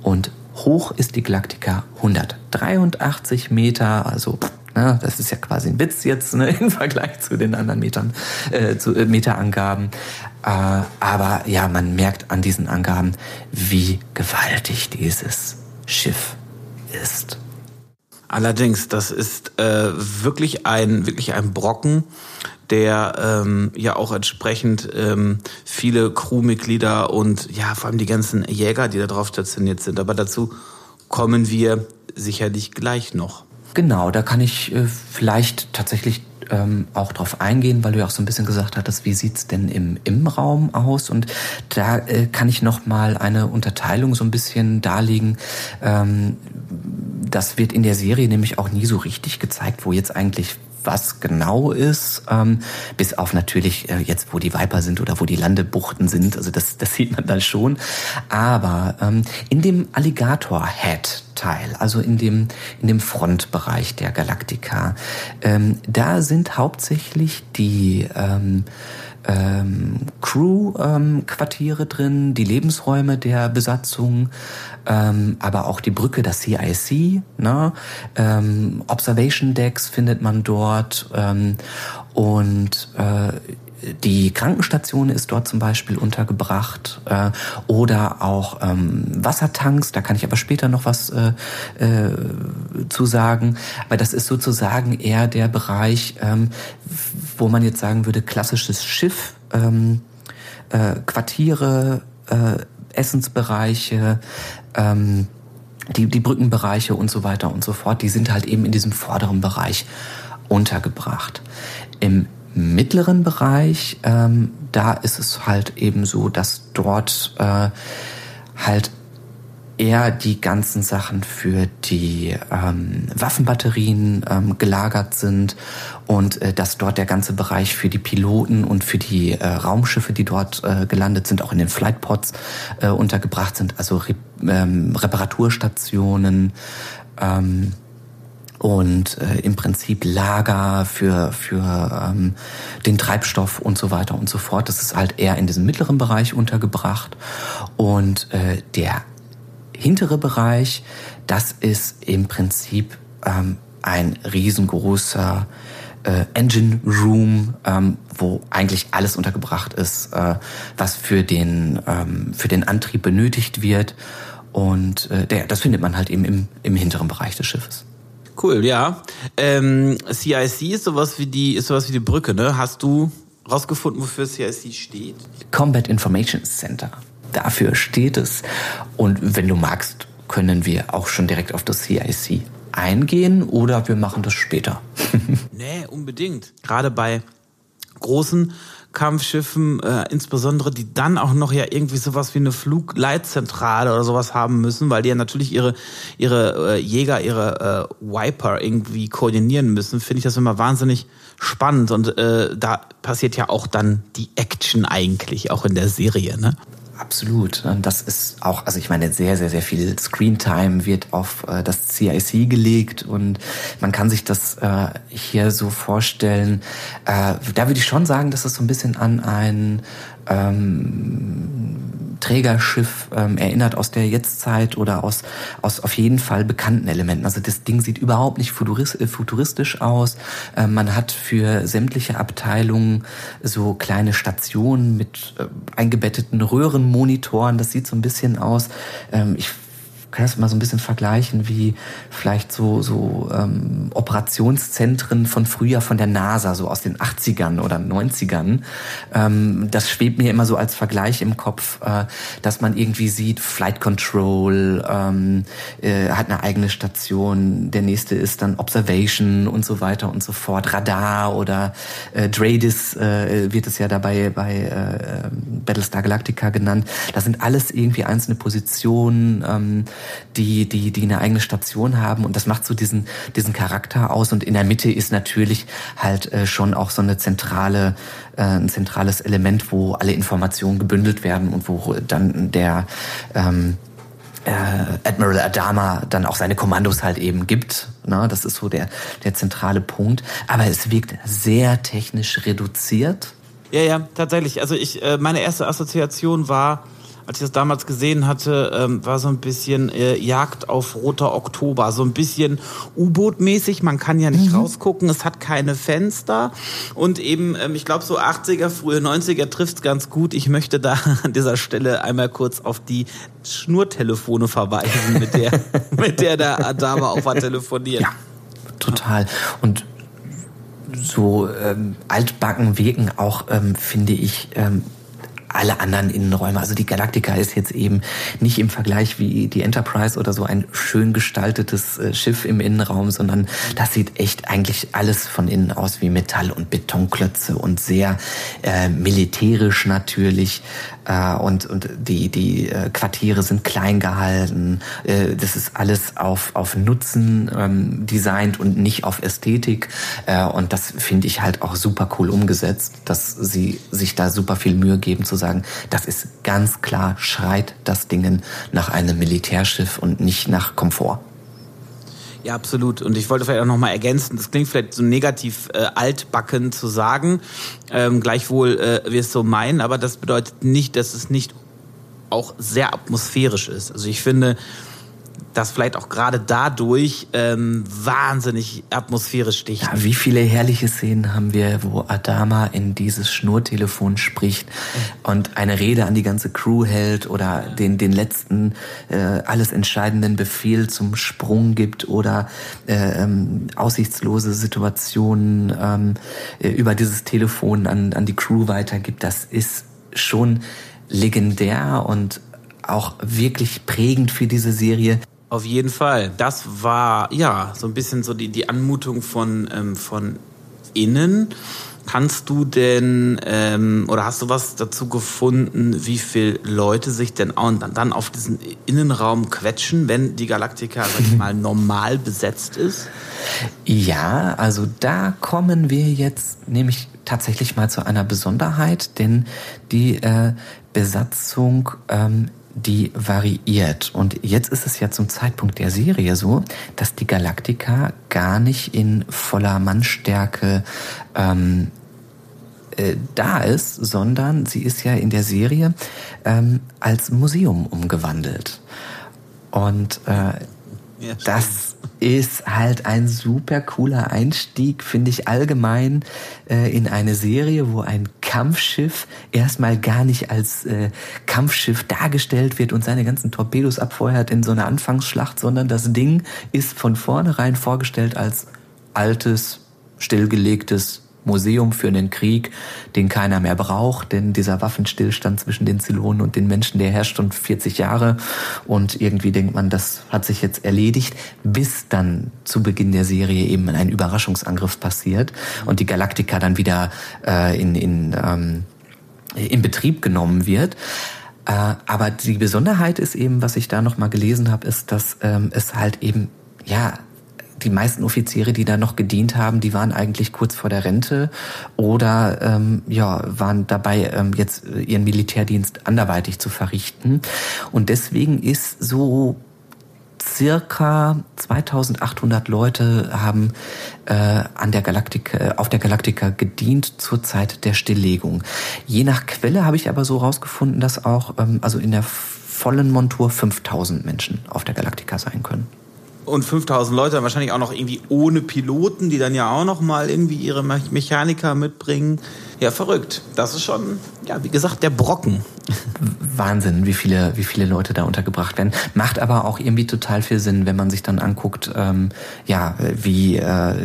Speaker 2: Und hoch ist die Galaktika 183 Meter, also ne, das ist ja quasi ein Witz jetzt ne, [LAUGHS] im Vergleich zu den anderen Metern, äh, zu äh, Meterangaben. Äh, aber ja, man merkt an diesen Angaben, wie gewaltig dieses Schiff ist.
Speaker 1: Allerdings, das ist äh, wirklich ein wirklich ein Brocken, der ähm, ja auch entsprechend ähm, viele Crewmitglieder und ja vor allem die ganzen Jäger, die da drauf stationiert sind. Aber dazu kommen wir sicherlich gleich noch.
Speaker 2: Genau, da kann ich äh, vielleicht tatsächlich ähm, auch drauf eingehen, weil du ja auch so ein bisschen gesagt hattest, wie sieht's denn im, im Raum aus? Und da äh, kann ich noch mal eine Unterteilung so ein bisschen darlegen. Ähm, das wird in der Serie nämlich auch nie so richtig gezeigt, wo jetzt eigentlich was genau ist, ähm, bis auf natürlich äh, jetzt, wo die Viper sind oder wo die Landebuchten sind. Also das, das sieht man dann schon. Aber ähm, in dem Alligator Head Teil, also in dem, in dem Frontbereich der Galaktika, ähm, da sind hauptsächlich die ähm, ähm, Crew-Quartiere ähm, drin, die Lebensräume der Besatzung, ähm, aber auch die Brücke, das CIC, ne? ähm, Observation Decks findet man dort ähm, und äh, die Krankenstation ist dort zum Beispiel untergebracht äh, oder auch ähm, Wassertanks, da kann ich aber später noch was äh, äh, zu sagen, weil das ist sozusagen eher der Bereich, ähm, wo man jetzt sagen würde, klassisches Schiff, ähm, äh, Quartiere, äh, Essensbereiche, ähm, die, die Brückenbereiche und so weiter und so fort, die sind halt eben in diesem vorderen Bereich untergebracht. Im mittleren Bereich, ähm, da ist es halt eben so, dass dort äh, halt eher die ganzen Sachen für die ähm, Waffenbatterien ähm, gelagert sind und äh, dass dort der ganze Bereich für die Piloten und für die äh, Raumschiffe, die dort äh, gelandet sind, auch in den Flightpods äh, untergebracht sind, also Re ähm, Reparaturstationen. Ähm, und äh, im Prinzip Lager für, für ähm, den Treibstoff und so weiter und so fort. Das ist halt eher in diesem mittleren Bereich untergebracht. Und äh, der hintere Bereich, das ist im Prinzip ähm, ein riesengroßer äh, Engine Room, ähm, wo eigentlich alles untergebracht ist, äh, was für den, ähm, für den Antrieb benötigt wird. Und äh, der, das findet man halt eben im, im hinteren Bereich des Schiffes.
Speaker 1: Cool, ja. Ähm, CIC ist sowas wie die, ist sowas wie die Brücke, ne? Hast du rausgefunden, wofür CIC steht?
Speaker 2: Combat Information Center. Dafür steht es. Und wenn du magst, können wir auch schon direkt auf das CIC eingehen oder wir machen das später. [LAUGHS]
Speaker 1: nee, unbedingt. Gerade bei großen Kampfschiffen, äh, insbesondere die dann auch noch ja irgendwie sowas wie eine Flugleitzentrale oder sowas haben müssen, weil die ja natürlich ihre ihre äh, Jäger, ihre äh, Viper irgendwie koordinieren müssen, finde ich das immer wahnsinnig spannend und äh, da passiert ja auch dann die Action eigentlich auch in der Serie, ne?
Speaker 2: Absolut. Das ist auch, also ich meine, sehr, sehr, sehr viel Screentime wird auf äh, das CIC gelegt und man kann sich das äh, hier so vorstellen. Äh, da würde ich schon sagen, dass es so ein bisschen an ein ähm, Trägerschiff ähm, erinnert aus der Jetztzeit oder aus, aus auf jeden Fall bekannten Elementen. Also das Ding sieht überhaupt nicht äh, futuristisch aus. Ähm, man hat für sämtliche Abteilungen so kleine Stationen mit äh, eingebetteten Röhrenmonitoren. Das sieht so ein bisschen aus. Ähm, ich kann das mal so ein bisschen vergleichen wie vielleicht so, so ähm, Operationszentren von früher von der NASA, so aus den 80ern oder 90ern. Ähm, das schwebt mir immer so als Vergleich im Kopf, äh, dass man irgendwie sieht, Flight Control ähm, äh, hat eine eigene Station, der nächste ist dann Observation und so weiter und so fort, Radar oder äh, DRADIS äh, wird es ja dabei bei äh, Battlestar Galactica genannt. Das sind alles irgendwie einzelne Positionen, ähm, die, die, die eine eigene Station haben und das macht so diesen, diesen Charakter aus und in der Mitte ist natürlich halt äh, schon auch so eine zentrale, äh, ein zentrales Element, wo alle Informationen gebündelt werden und wo dann der, ähm, äh, Admiral Adama dann auch seine Kommandos halt eben gibt. Ne? Das ist so der, der zentrale Punkt. Aber es wirkt sehr technisch reduziert.
Speaker 1: Ja, ja, tatsächlich. Also ich, äh, meine erste Assoziation war, als ich das damals gesehen hatte, ähm, war so ein bisschen äh, Jagd auf roter Oktober, so ein bisschen U-Boot-mäßig. Man kann ja nicht mhm. rausgucken, es hat keine Fenster und eben, ähm, ich glaube, so 80er, frühe 90er trifft's ganz gut. Ich möchte da [LAUGHS] an dieser Stelle einmal kurz auf die Schnurtelefone verweisen, mit der, [LAUGHS] mit der der Adama auch war telefoniert.
Speaker 2: Ja, total. Und so ähm, altbacken wirken auch, ähm, finde ich, ähm, alle anderen Innenräume. Also die Galactica ist jetzt eben nicht im Vergleich wie die Enterprise oder so ein schön gestaltetes äh, Schiff im Innenraum, sondern das sieht echt eigentlich alles von innen aus wie Metall und Betonklötze und sehr äh, militärisch natürlich. Äh, und, und die, die äh, Quartiere sind klein gehalten. Äh, das ist alles auf, auf Nutzen ähm, designt und nicht auf Ästhetik. Äh, und das finde ich halt auch super cool umgesetzt, dass sie sich da super viel Mühe geben zu sagen, das ist ganz klar, schreit das Dingen nach einem Militärschiff und nicht nach Komfort.
Speaker 1: Ja, absolut. Und ich wollte vielleicht auch nochmal ergänzen, das klingt vielleicht so negativ äh, altbacken zu sagen, ähm, gleichwohl äh, wir es so meinen, aber das bedeutet nicht, dass es nicht auch sehr atmosphärisch ist. Also ich finde, das vielleicht auch gerade dadurch ähm, wahnsinnig atmosphärisch sticht.
Speaker 2: Ja, wie viele herrliche Szenen haben wir, wo Adama in dieses Schnurtelefon spricht und eine Rede an die ganze Crew hält oder den, den letzten äh, alles entscheidenden Befehl zum Sprung gibt oder äh, ähm, aussichtslose Situationen ähm, äh, über dieses Telefon an, an die Crew weitergibt. Das ist schon legendär und auch wirklich prägend für diese Serie.
Speaker 1: Auf jeden Fall. Das war ja so ein bisschen so die, die Anmutung von, ähm, von innen. Kannst du denn ähm, oder hast du was dazu gefunden, wie viele Leute sich denn auch dann, dann auf diesen Innenraum quetschen, wenn die Galaktika, sag ich [LAUGHS] mal, normal besetzt ist?
Speaker 2: Ja, also da kommen wir jetzt nämlich tatsächlich mal zu einer Besonderheit, denn die äh, Besatzung ähm, die variiert. Und jetzt ist es ja zum Zeitpunkt der Serie so, dass die Galaktika gar nicht in voller Mannstärke ähm, äh, da ist, sondern sie ist ja in der Serie ähm, als Museum umgewandelt. Und äh, ja, das ist halt ein super cooler Einstieg, finde ich allgemein, äh, in eine Serie, wo ein Kampfschiff erstmal gar nicht als äh, Kampfschiff dargestellt wird und seine ganzen Torpedos abfeuert in so einer Anfangsschlacht, sondern das Ding ist von vornherein vorgestellt als altes, stillgelegtes Museum für einen Krieg, den keiner mehr braucht, denn dieser Waffenstillstand zwischen den Zylonen und den Menschen, der herrscht schon 40 Jahre und irgendwie denkt man, das hat sich jetzt erledigt, bis dann zu Beginn der Serie eben ein Überraschungsangriff passiert und die Galaktika dann wieder äh, in, in, ähm, in Betrieb genommen wird. Äh, aber die Besonderheit ist eben, was ich da nochmal gelesen habe, ist, dass ähm, es halt eben ja die meisten Offiziere, die da noch gedient haben, die waren eigentlich kurz vor der Rente oder ähm, ja waren dabei, ähm, jetzt ihren Militärdienst anderweitig zu verrichten. Und deswegen ist so circa 2800 Leute haben äh, an der Galaktika, äh, auf der Galaktika gedient zur Zeit der Stilllegung. Je nach Quelle habe ich aber so rausgefunden, dass auch ähm, also in der vollen Montur 5000 Menschen auf der Galaktika sein können
Speaker 1: und 5000 Leute, wahrscheinlich auch noch irgendwie ohne Piloten, die dann ja auch noch mal irgendwie ihre Mechaniker mitbringen. Ja, verrückt. Das ist schon, ja, wie gesagt, der Brocken.
Speaker 2: Wahnsinn, wie viele, wie viele Leute da untergebracht werden. Macht aber auch irgendwie total viel Sinn, wenn man sich dann anguckt, ähm, ja, wie, äh,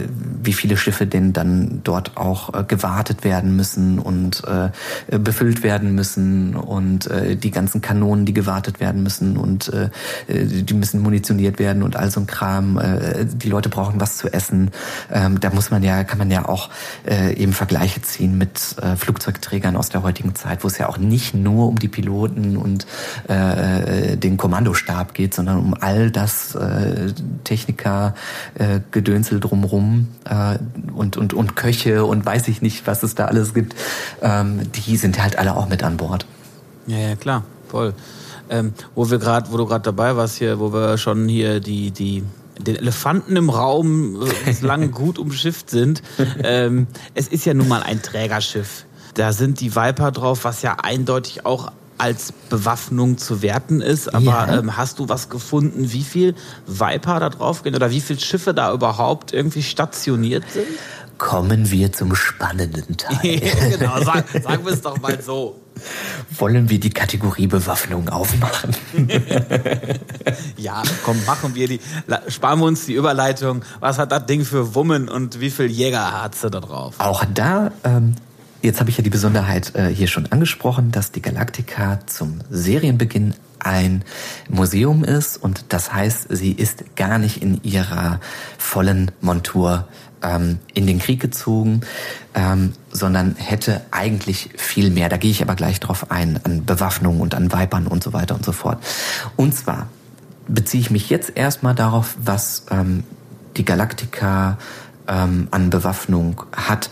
Speaker 2: wie viele Schiffe denn dann dort auch äh, gewartet werden müssen und äh, befüllt werden müssen und äh, die ganzen Kanonen, die gewartet werden müssen und äh, die müssen munitioniert werden und all so ein Kram. Äh, die Leute brauchen was zu essen. Ähm, da muss man ja, kann man ja auch äh, eben Vergleiche ziehen mit äh, Flugzeugträgern aus der heutigen Zeit, wo es ja auch nicht nur um die Piloten und äh, den Kommandostab geht, sondern um all das äh, Techniker, äh, Gedönsel drumrum äh, und, und, und Köche und weiß ich nicht, was es da alles gibt, ähm, die sind halt alle auch mit an Bord.
Speaker 1: Ja, ja, klar, voll. Ähm, wo wir gerade, wo du gerade dabei warst hier, wo wir schon hier die, die den Elefanten im Raum äh, bislang [LAUGHS] gut umschifft sind. Ähm, es ist ja nun mal ein Trägerschiff. Da sind die Viper drauf, was ja eindeutig auch als Bewaffnung zu werten ist. Aber ja. ähm, hast du was gefunden, wie viel Viper da drauf gehen oder wie viele Schiffe da überhaupt irgendwie stationiert sind?
Speaker 2: Kommen wir zum spannenden Teil. [LAUGHS]
Speaker 1: genau, sag, [LAUGHS] sagen wir es doch mal so.
Speaker 2: Wollen wir die Kategorie Bewaffnung aufmachen? [LAUGHS]
Speaker 1: ja, komm, machen wir die. Sparen wir uns die Überleitung. Was hat das Ding für Wummen und wie viel Jäger hat sie da drauf?
Speaker 2: Auch da ähm, Jetzt habe ich ja die Besonderheit äh, hier schon angesprochen, dass die Galactica zum Serienbeginn ein Museum ist und das heißt, sie ist gar nicht in ihrer vollen Montur ähm, in den Krieg gezogen, ähm, sondern hätte eigentlich viel mehr. Da gehe ich aber gleich drauf ein, an Bewaffnung und an Weibern und so weiter und so fort. Und zwar beziehe ich mich jetzt erstmal darauf, was ähm, die Galactica ähm, an Bewaffnung hat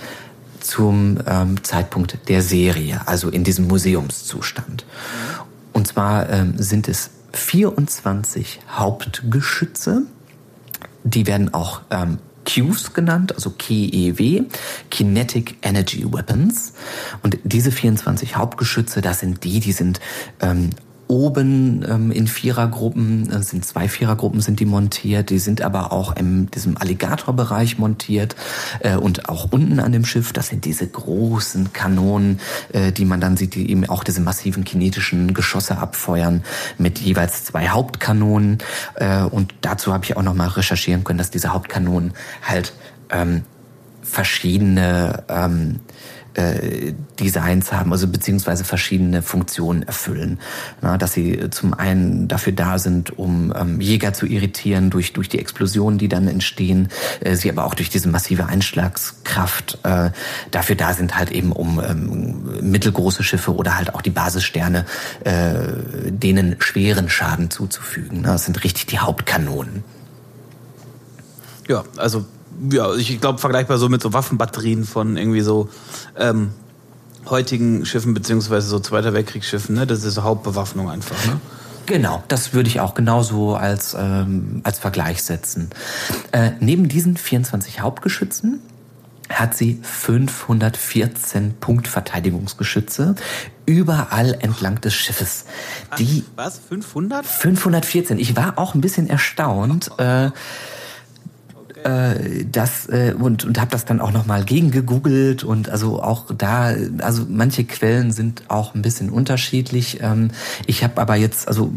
Speaker 2: zum ähm, Zeitpunkt der Serie, also in diesem Museumszustand. Und zwar ähm, sind es 24 Hauptgeschütze. Die werden auch ähm, Qs genannt, also KEW, Kinetic Energy Weapons. Und diese 24 Hauptgeschütze, das sind die, die sind ähm, oben ähm, in Vierergruppen, äh, sind zwei Vierergruppen sind die montiert, die sind aber auch in diesem Alligatorbereich montiert äh, und auch unten an dem Schiff, das sind diese großen Kanonen, äh, die man dann sieht, die eben auch diese massiven kinetischen Geschosse abfeuern mit jeweils zwei Hauptkanonen. Äh, und dazu habe ich auch nochmal recherchieren können, dass diese Hauptkanonen halt ähm, verschiedene ähm, äh, Designs haben, also beziehungsweise verschiedene Funktionen erfüllen. Na, dass sie zum einen dafür da sind, um ähm, Jäger zu irritieren durch, durch die Explosionen, die dann entstehen, äh, sie aber auch durch diese massive Einschlagskraft äh, dafür da sind, halt eben um ähm, mittelgroße Schiffe oder halt auch die Basissterne äh, denen schweren Schaden zuzufügen. Na, das sind richtig die Hauptkanonen.
Speaker 1: Ja, also ja, ich glaube vergleichbar so mit so Waffenbatterien von irgendwie so ähm, heutigen Schiffen beziehungsweise so Zweiter Weltkriegsschiffen. Ne? Das ist so Hauptbewaffnung einfach. Ne?
Speaker 2: Genau, das würde ich auch genauso als, ähm, als Vergleich setzen. Äh, neben diesen 24 Hauptgeschützen hat sie 514 Punktverteidigungsgeschütze überall entlang des Schiffes.
Speaker 1: Die was? 500?
Speaker 2: 514. Ich war auch ein bisschen erstaunt. Äh, äh, das äh, und und habe das dann auch noch mal gegengegoogelt und also auch da also manche Quellen sind auch ein bisschen unterschiedlich. Ähm, ich habe aber jetzt also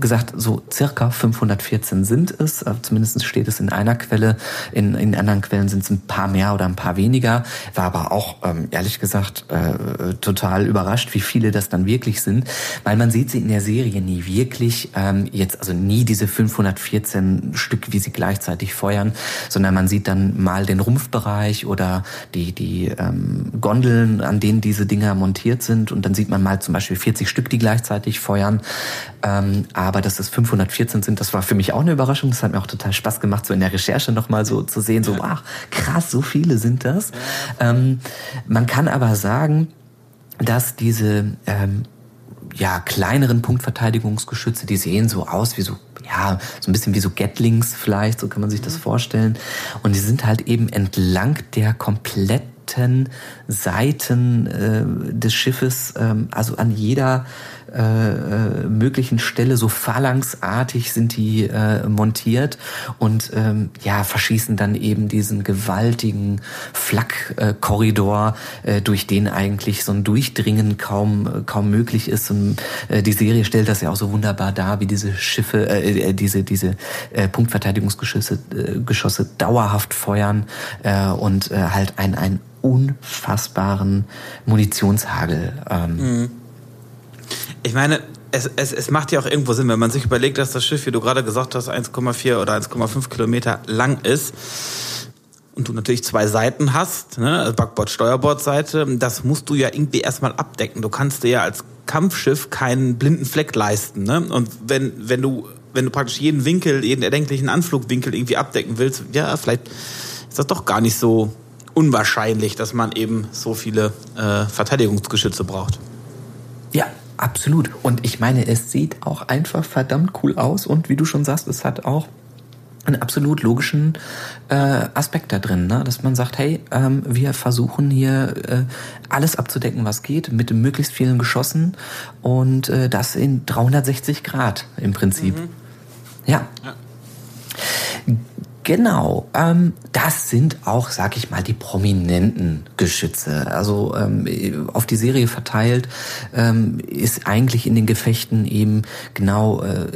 Speaker 2: gesagt so circa 514 sind es, äh, zumindest steht es in einer Quelle. In in anderen Quellen sind es ein paar mehr oder ein paar weniger. War aber auch ähm, ehrlich gesagt äh, total überrascht, wie viele das dann wirklich sind, weil man sieht sie in der Serie nie wirklich ähm, jetzt also nie diese 514 Stück, wie sie gleichzeitig feuern steuern, sondern man sieht dann mal den Rumpfbereich oder die, die ähm, Gondeln, an denen diese Dinger montiert sind und dann sieht man mal zum Beispiel 40 Stück, die gleichzeitig feuern. Ähm, aber dass es 514 sind, das war für mich auch eine Überraschung. Das hat mir auch total Spaß gemacht, so in der Recherche nochmal so zu sehen, so, ach, krass, so viele sind das. Ähm, man kann aber sagen, dass diese ähm, ja, kleineren Punktverteidigungsgeschütze, die sehen so aus wie so, ja, so ein bisschen wie so Gatlings vielleicht, so kann man sich das mhm. vorstellen. Und die sind halt eben entlang der kompletten Seiten äh, des Schiffes, ähm, also an jeder äh, äh, möglichen Stelle so phalanxartig sind die äh, montiert und ähm, ja verschießen dann eben diesen gewaltigen Flakkorridor, äh, durch den eigentlich so ein Durchdringen kaum kaum möglich ist. Und äh, die Serie stellt das ja auch so wunderbar dar, wie diese Schiffe, äh, äh diese diese äh, Punktverteidigungsgeschosse äh, Geschosse dauerhaft feuern äh, und äh, halt ein ein unfassbaren Munitionshagel ähm, mhm
Speaker 1: ich meine, es, es, es macht ja auch irgendwo Sinn, wenn man sich überlegt, dass das Schiff, wie du gerade gesagt hast, 1,4 oder 1,5 Kilometer lang ist und du natürlich zwei Seiten hast, ne, also Backbord, Steuerbordseite, das musst du ja irgendwie erstmal abdecken. Du kannst dir ja als Kampfschiff keinen blinden Fleck leisten. Ne? Und wenn, wenn du wenn du praktisch jeden Winkel, jeden erdenklichen Anflugwinkel irgendwie abdecken willst, ja, vielleicht ist das doch gar nicht so unwahrscheinlich, dass man eben so viele äh, Verteidigungsgeschütze braucht.
Speaker 2: Ja, Absolut. Und ich meine, es sieht auch einfach verdammt cool aus und wie du schon sagst, es hat auch einen absolut logischen äh, Aspekt da drin, ne? dass man sagt, hey, ähm, wir versuchen hier äh, alles abzudecken, was geht, mit möglichst vielen Geschossen und äh, das in 360 Grad im Prinzip. Mhm. Ja. ja. Genau, ähm, das sind auch, sag ich mal, die prominenten Geschütze. Also ähm, auf die Serie verteilt ähm, ist eigentlich in den Gefechten eben genau äh,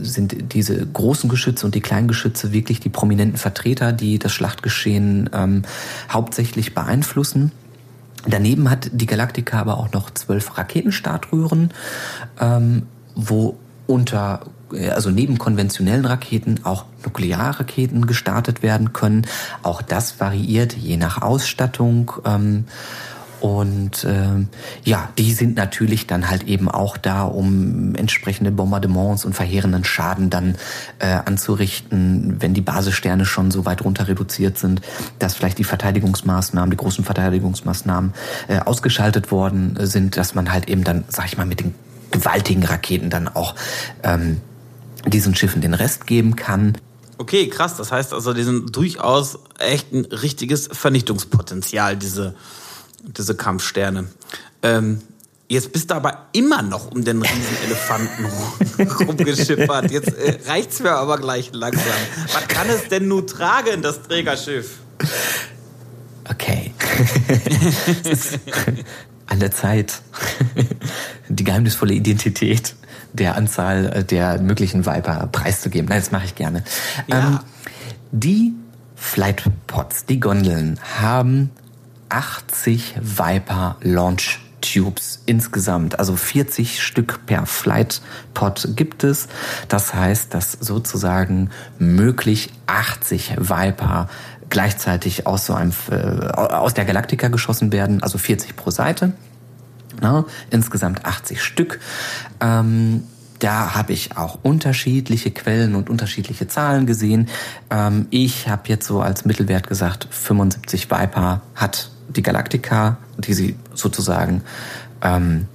Speaker 2: sind diese großen Geschütze und die kleinen Geschütze wirklich die prominenten Vertreter, die das Schlachtgeschehen ähm, hauptsächlich beeinflussen. Daneben hat die Galactica aber auch noch zwölf Raketenstartröhren, ähm, wo unter also neben konventionellen Raketen auch Nuklearraketen gestartet werden können. Auch das variiert je nach Ausstattung. Ähm, und ähm, ja, die sind natürlich dann halt eben auch da, um entsprechende Bombardements und verheerenden Schaden dann äh, anzurichten, wenn die Basissterne schon so weit runter reduziert sind, dass vielleicht die Verteidigungsmaßnahmen, die großen Verteidigungsmaßnahmen äh, ausgeschaltet worden sind, dass man halt eben dann, sag ich mal, mit den gewaltigen Raketen dann auch ähm, diesen Schiffen den Rest geben kann.
Speaker 1: Okay, krass. Das heißt also, die sind durchaus echt ein richtiges Vernichtungspotenzial, diese, diese Kampfsterne. Ähm, jetzt bist du aber immer noch um den Riesenelefanten [LAUGHS] rumgeschippert. Jetzt äh, reicht's mir aber gleich langsam. Was kann es denn nun tragen, das Trägerschiff?
Speaker 2: Okay. [LAUGHS] an der Zeit, die geheimnisvolle Identität der Anzahl äh, der möglichen Viper preiszugeben. Nein, das mache ich gerne. Ja. Ähm, die Flightpods, die Gondeln, haben 80 Viper Launch Tubes insgesamt, also 40 Stück per Flightpod gibt es. Das heißt, dass sozusagen möglich 80 Viper gleichzeitig aus so einem äh, aus der Galaktika geschossen werden, also 40 pro Seite. Na, insgesamt 80 Stück. Ähm, da habe ich auch unterschiedliche Quellen und unterschiedliche Zahlen gesehen. Ähm, ich habe jetzt so als Mittelwert gesagt, 75 Viper hat die Galaktika, die sie sozusagen ähm,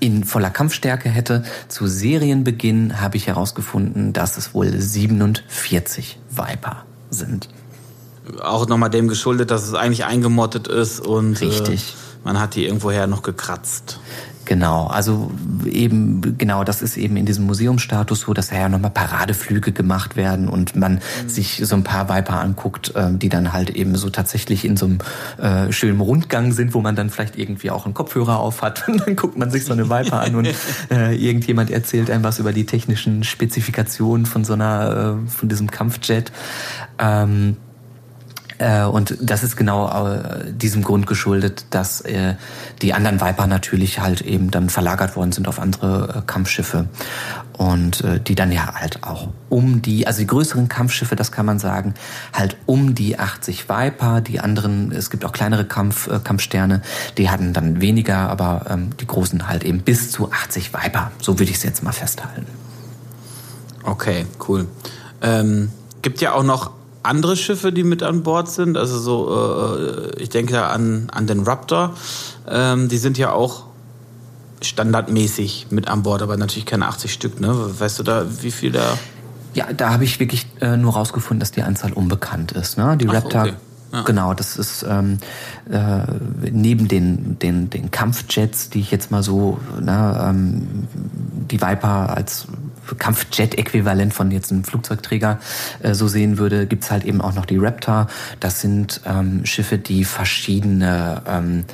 Speaker 2: in voller Kampfstärke hätte. Zu Serienbeginn habe ich herausgefunden, dass es wohl 47 Viper sind.
Speaker 1: Auch nochmal dem geschuldet, dass es eigentlich eingemottet ist und
Speaker 2: Richtig.
Speaker 1: Äh, man hat die irgendwoher noch gekratzt.
Speaker 2: Genau, also eben, genau, das ist eben in diesem Museumsstatus so, dass da ja nochmal Paradeflüge gemacht werden und man mhm. sich so ein paar Viper anguckt, ähm, die dann halt eben so tatsächlich in so einem äh, schönen Rundgang sind, wo man dann vielleicht irgendwie auch einen Kopfhörer auf hat [LAUGHS] und dann guckt man sich so eine Viper an und äh, irgendjemand erzählt einem was über die technischen Spezifikationen von so einer, äh, von diesem Kampfjet. Ähm, äh, und das ist genau äh, diesem Grund geschuldet, dass äh, die anderen Viper natürlich halt eben dann verlagert worden sind auf andere Kampfschiffe. Und die dann ja halt auch um die, also die größeren Kampfschiffe, das kann man sagen, halt um die 80 Viper. Die anderen, es gibt auch kleinere Kampf, Kampfsterne, die hatten dann weniger, aber ähm, die großen halt eben bis zu 80 Viper. So würde ich es jetzt mal festhalten.
Speaker 1: Okay, cool. Ähm, gibt ja auch noch andere Schiffe, die mit an Bord sind. Also so, äh, ich denke da an, an den Raptor. Ähm, die sind ja auch standardmäßig mit an Bord, aber natürlich keine 80 Stück. Ne? Weißt du da, wie viel da?
Speaker 2: Ja, da habe ich wirklich äh, nur rausgefunden, dass die Anzahl unbekannt ist. Ne? Die Ach, Raptor. Okay. Ja. Genau, das ist ähm, äh, neben den, den, den Kampfjets, die ich jetzt mal so, ne, ähm, die Viper als Kampfjet-Äquivalent von jetzt einem Flugzeugträger äh, so sehen würde, gibt's halt eben auch noch die Raptor. Das sind ähm, Schiffe, die verschiedene ähm,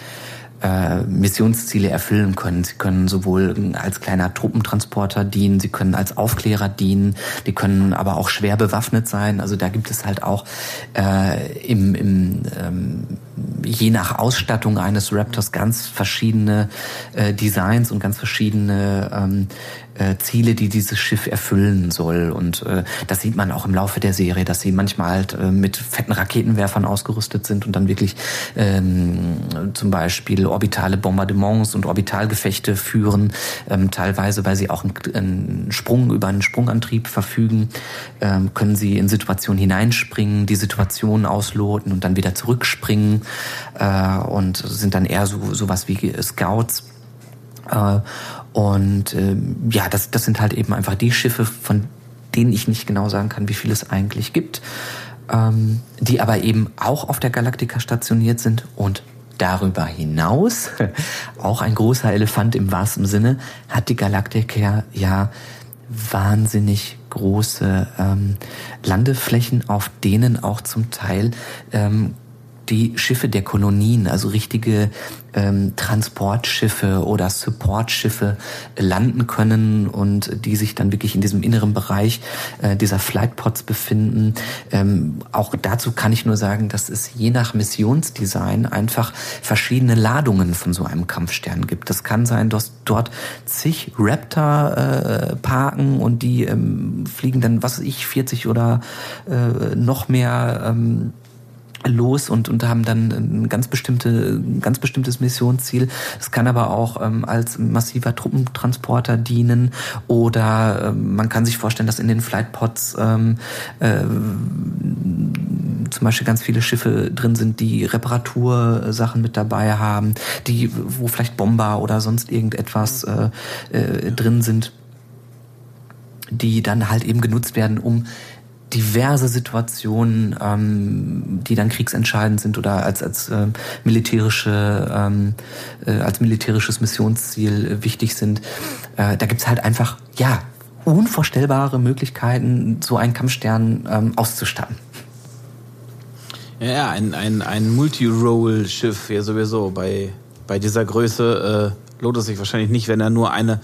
Speaker 2: äh, Missionsziele erfüllen können. Sie können sowohl als kleiner Truppentransporter dienen, sie können als Aufklärer dienen, die können aber auch schwer bewaffnet sein. Also da gibt es halt auch äh, im, im ähm, je nach Ausstattung eines Raptors ganz verschiedene äh, Designs und ganz verschiedene ähm, äh, Ziele, die dieses Schiff erfüllen soll. Und äh, das sieht man auch im Laufe der Serie, dass sie manchmal halt äh, mit fetten Raketenwerfern ausgerüstet sind und dann wirklich ähm, zum Beispiel orbitale Bombardements und Orbitalgefechte führen, ähm, teilweise, weil sie auch einen, einen Sprung über einen Sprungantrieb verfügen, ähm, können sie in Situationen hineinspringen, die Situation ausloten und dann wieder zurückspringen äh, und sind dann eher so sowas wie Scouts. Äh, und äh, ja, das, das sind halt eben einfach die Schiffe, von denen ich nicht genau sagen kann, wie viel es eigentlich gibt, ähm, die aber eben auch auf der Galaktika stationiert sind und darüber hinaus, [LAUGHS] auch ein großer Elefant im wahrsten Sinne, hat die Galaktika ja wahnsinnig große ähm, Landeflächen, auf denen auch zum Teil ähm, die Schiffe der Kolonien, also richtige ähm, Transportschiffe oder Supportschiffe landen können und die sich dann wirklich in diesem inneren Bereich äh, dieser Flightpods befinden. Ähm, auch dazu kann ich nur sagen, dass es je nach Missionsdesign einfach verschiedene Ladungen von so einem Kampfstern gibt. Das kann sein, dass dort zig Raptor äh, parken und die ähm, fliegen dann, was weiß ich, 40 oder äh, noch mehr ähm, los und, und haben dann ein ganz, bestimmte, ein ganz bestimmtes Missionsziel. Es kann aber auch ähm, als massiver Truppentransporter dienen oder ähm, man kann sich vorstellen, dass in den Flightpods ähm, äh, zum Beispiel ganz viele Schiffe drin sind, die Reparatursachen mit dabei haben, die, wo vielleicht Bomber oder sonst irgendetwas äh, äh, drin sind, die dann halt eben genutzt werden, um diverse Situationen, ähm, die dann kriegsentscheidend sind oder als als äh, militärische ähm, äh, als militärisches Missionsziel äh, wichtig sind. Äh, da gibt's halt einfach ja unvorstellbare Möglichkeiten, so einen Kampfstern ähm, auszustatten.
Speaker 1: Ja, ja ein, ein, ein Multi-Role-Schiff hier sowieso. Bei, bei dieser Größe äh, lohnt es sich wahrscheinlich nicht, wenn er nur eine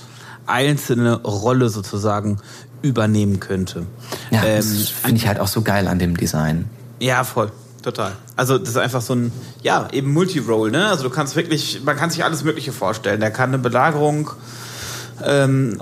Speaker 1: einzelne Rolle sozusagen übernehmen könnte.
Speaker 2: Ja, ähm, das finde ich halt auch so geil an dem Design.
Speaker 1: Ja, voll. Total. Also das ist einfach so ein, ja, eben Multi-Role, ne? Also du kannst wirklich, man kann sich alles Mögliche vorstellen. Der kann eine Belagerung ähm,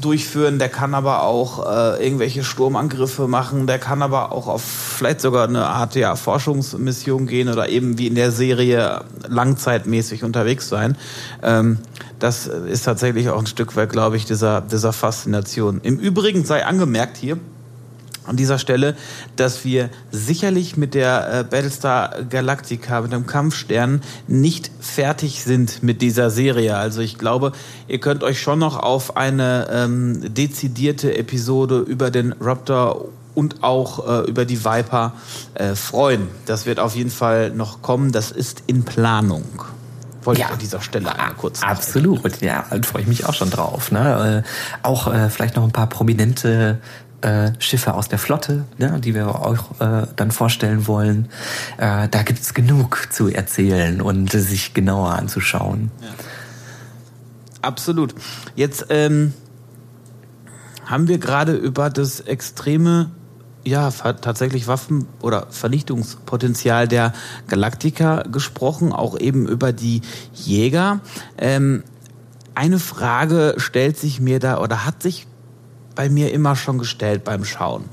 Speaker 1: durchführen, der kann aber auch äh, irgendwelche Sturmangriffe machen, der kann aber auch auf vielleicht sogar eine Art ja, Forschungsmission gehen oder eben wie in der Serie langzeitmäßig unterwegs sein. Ähm, das ist tatsächlich auch ein Stück weit, glaube ich, dieser, dieser Faszination. Im Übrigen sei angemerkt hier, an dieser Stelle, dass wir sicherlich mit der äh, Battlestar Galactica, mit dem Kampfstern, nicht fertig sind mit dieser Serie. Also ich glaube, ihr könnt euch schon noch auf eine ähm, dezidierte Episode über den Raptor und auch äh, über die Viper äh, freuen. Das wird auf jeden Fall noch kommen. Das ist in Planung. Wollte ja, ich an dieser Stelle einmal kurz
Speaker 2: Absolut, ja, da freue ich mich auch schon drauf. Ne? Äh, auch äh, vielleicht noch ein paar prominente äh, Schiffe aus der Flotte, ne, die wir euch äh, dann vorstellen wollen. Äh, da gibt es genug zu erzählen und sich genauer anzuschauen. Ja.
Speaker 1: Absolut. Jetzt ähm, haben wir gerade über das extreme ja, tatsächlich Waffen- oder Vernichtungspotenzial der Galaktika gesprochen, auch eben über die Jäger. Ähm, eine Frage stellt sich mir da oder hat sich bei mir immer schon gestellt beim Schauen.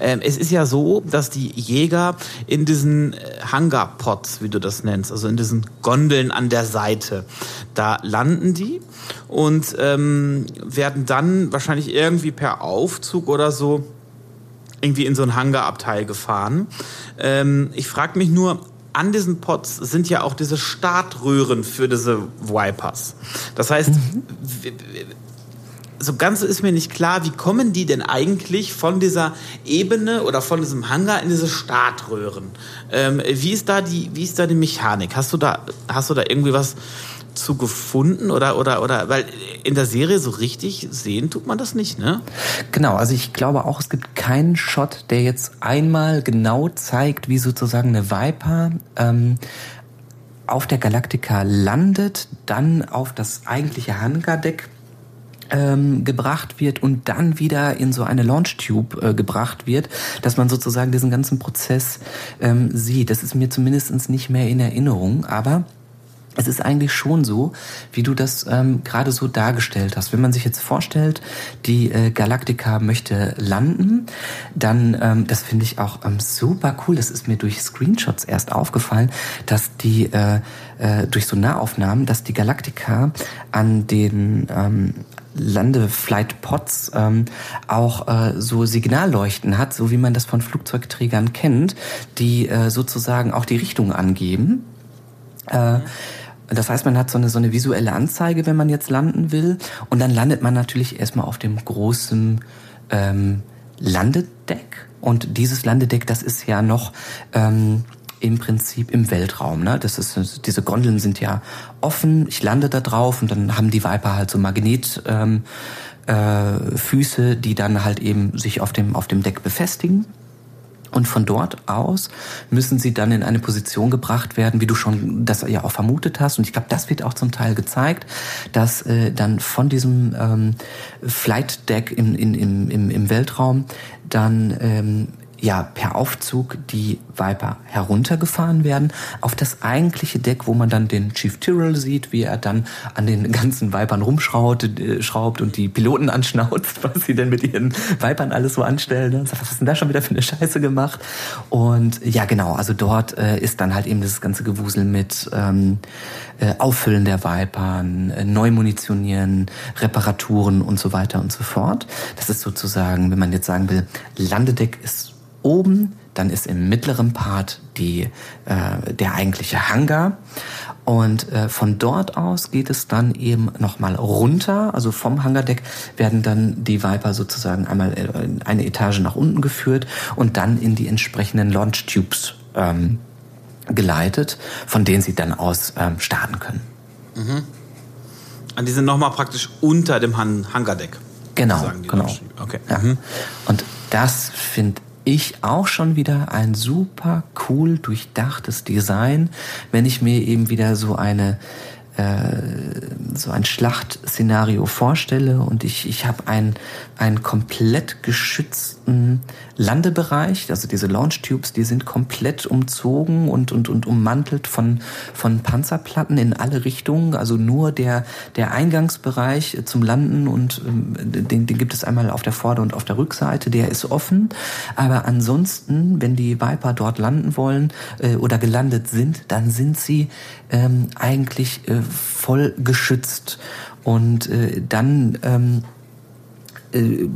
Speaker 1: Ähm, es ist ja so, dass die Jäger in diesen äh, Hangarpots, wie du das nennst, also in diesen Gondeln an der Seite, da landen die und ähm, werden dann wahrscheinlich irgendwie per Aufzug oder so irgendwie in so ein Hangarabteil gefahren. Ähm, ich frage mich nur, an diesen Pots sind ja auch diese Startröhren für diese Wipers. Das heißt, mhm. so ganz ist mir nicht klar, wie kommen die denn eigentlich von dieser Ebene oder von diesem Hangar in diese Startröhren? Ähm, wie ist da die, wie ist da die Mechanik? Hast du da, hast du da irgendwie was zu gefunden oder oder oder weil in der Serie so richtig sehen tut man das nicht, ne?
Speaker 2: Genau, also ich glaube auch, es gibt keinen Shot, der jetzt einmal genau zeigt, wie sozusagen eine Viper ähm, auf der Galactica landet, dann auf das eigentliche Hangardeck ähm, gebracht wird und dann wieder in so eine Launch Tube äh, gebracht wird, dass man sozusagen diesen ganzen Prozess ähm, sieht. Das ist mir zumindest nicht mehr in Erinnerung, aber es ist eigentlich schon so, wie du das ähm, gerade so dargestellt hast. Wenn man sich jetzt vorstellt, die äh, Galactica möchte landen, dann, ähm, das finde ich auch ähm, super cool, das ist mir durch Screenshots erst aufgefallen, dass die äh, äh, durch so Nahaufnahmen, dass die Galactica an den ähm, Landeflight-Pods ähm, auch äh, so Signalleuchten hat, so wie man das von Flugzeugträgern kennt, die äh, sozusagen auch die Richtung angeben. Äh, das heißt, man hat so eine, so eine visuelle Anzeige, wenn man jetzt landen will. Und dann landet man natürlich erstmal auf dem großen ähm, Landedeck. Und dieses Landedeck, das ist ja noch ähm, im Prinzip im Weltraum. Ne? Das ist, diese Gondeln sind ja offen. Ich lande da drauf und dann haben die Viper halt so Magnet. Ähm, äh, Füße, die dann halt eben sich auf dem, auf dem Deck befestigen. Und von dort aus müssen sie dann in eine Position gebracht werden, wie du schon das ja auch vermutet hast. Und ich glaube, das wird auch zum Teil gezeigt, dass äh, dann von diesem ähm, Flight Deck im, in, im, im, Weltraum dann ähm, ja per Aufzug die Viper heruntergefahren werden auf das eigentliche Deck, wo man dann den Chief Tyrrell sieht, wie er dann an den ganzen Vipern rumschraubt äh, schraubt und die Piloten [LAUGHS] anschnauzt, was sie denn mit ihren Vipern alles so anstellen. Ne? Was ist denn da schon wieder für eine Scheiße gemacht? Und ja, genau, also dort äh, ist dann halt eben das ganze Gewusel mit ähm, äh, Auffüllen der Vipern, äh, Neumunitionieren, Reparaturen und so weiter und so fort. Das ist sozusagen, wenn man jetzt sagen will, Landedeck ist oben, dann ist im mittleren Part die, äh, der eigentliche Hangar. Und äh, von dort aus geht es dann eben nochmal runter. Also vom Hangardeck werden dann die Viper sozusagen einmal äh, eine Etage nach unten geführt und dann in die entsprechenden Launch Tubes ähm, geleitet, von denen sie dann aus ähm, starten können.
Speaker 1: Mhm. Und die sind nochmal praktisch unter dem Han Hangardeck.
Speaker 2: Genau, genau. Okay. Ja. Mhm. Und das finde ich auch schon wieder ein super cool durchdachtes Design, wenn ich mir eben wieder so eine so ein Schlachtszenario vorstelle und ich, ich habe ein einen komplett geschützten Landebereich. Also diese Launch Tubes, die sind komplett umzogen und, und, und ummantelt von, von Panzerplatten in alle Richtungen. Also nur der, der Eingangsbereich zum Landen und ähm, den, den gibt es einmal auf der Vorder- und auf der Rückseite, der ist offen. Aber ansonsten, wenn die Viper dort landen wollen äh, oder gelandet sind, dann sind sie ähm, eigentlich äh, voll geschützt. Und äh, dann ähm, äh,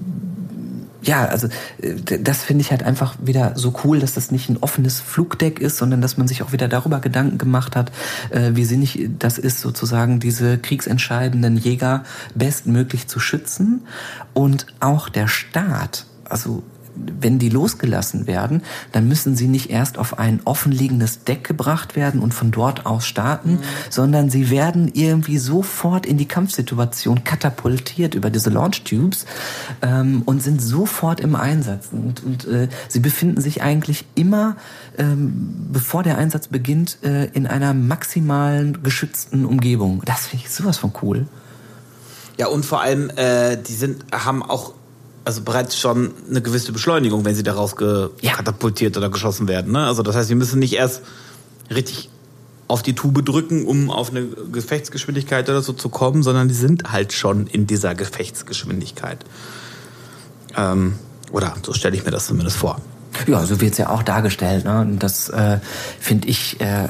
Speaker 2: ja, also äh, das finde ich halt einfach wieder so cool, dass das nicht ein offenes Flugdeck ist, sondern dass man sich auch wieder darüber Gedanken gemacht hat, äh, wie sinnig das ist, sozusagen diese kriegsentscheidenden Jäger bestmöglich zu schützen. Und auch der Staat, also wenn die losgelassen werden, dann müssen sie nicht erst auf ein offenliegendes Deck gebracht werden und von dort aus starten, mhm. sondern sie werden irgendwie sofort in die Kampfsituation katapultiert über diese Launch Tubes ähm, und sind sofort im Einsatz. Und, und äh, sie befinden sich eigentlich immer, ähm, bevor der Einsatz beginnt, äh, in einer maximalen geschützten Umgebung. Das finde ich sowas von cool.
Speaker 1: Ja, und vor allem, äh, die sind, haben auch also bereits schon eine gewisse Beschleunigung, wenn sie daraus katapultiert ja. oder geschossen werden. Ne? Also das heißt, sie müssen nicht erst richtig auf die Tube drücken, um auf eine Gefechtsgeschwindigkeit oder so zu kommen, sondern die sind halt schon in dieser Gefechtsgeschwindigkeit. Ähm, oder so stelle ich mir das zumindest vor.
Speaker 2: Ja, so wird es ja auch dargestellt. Ne? Und das äh, finde ich äh,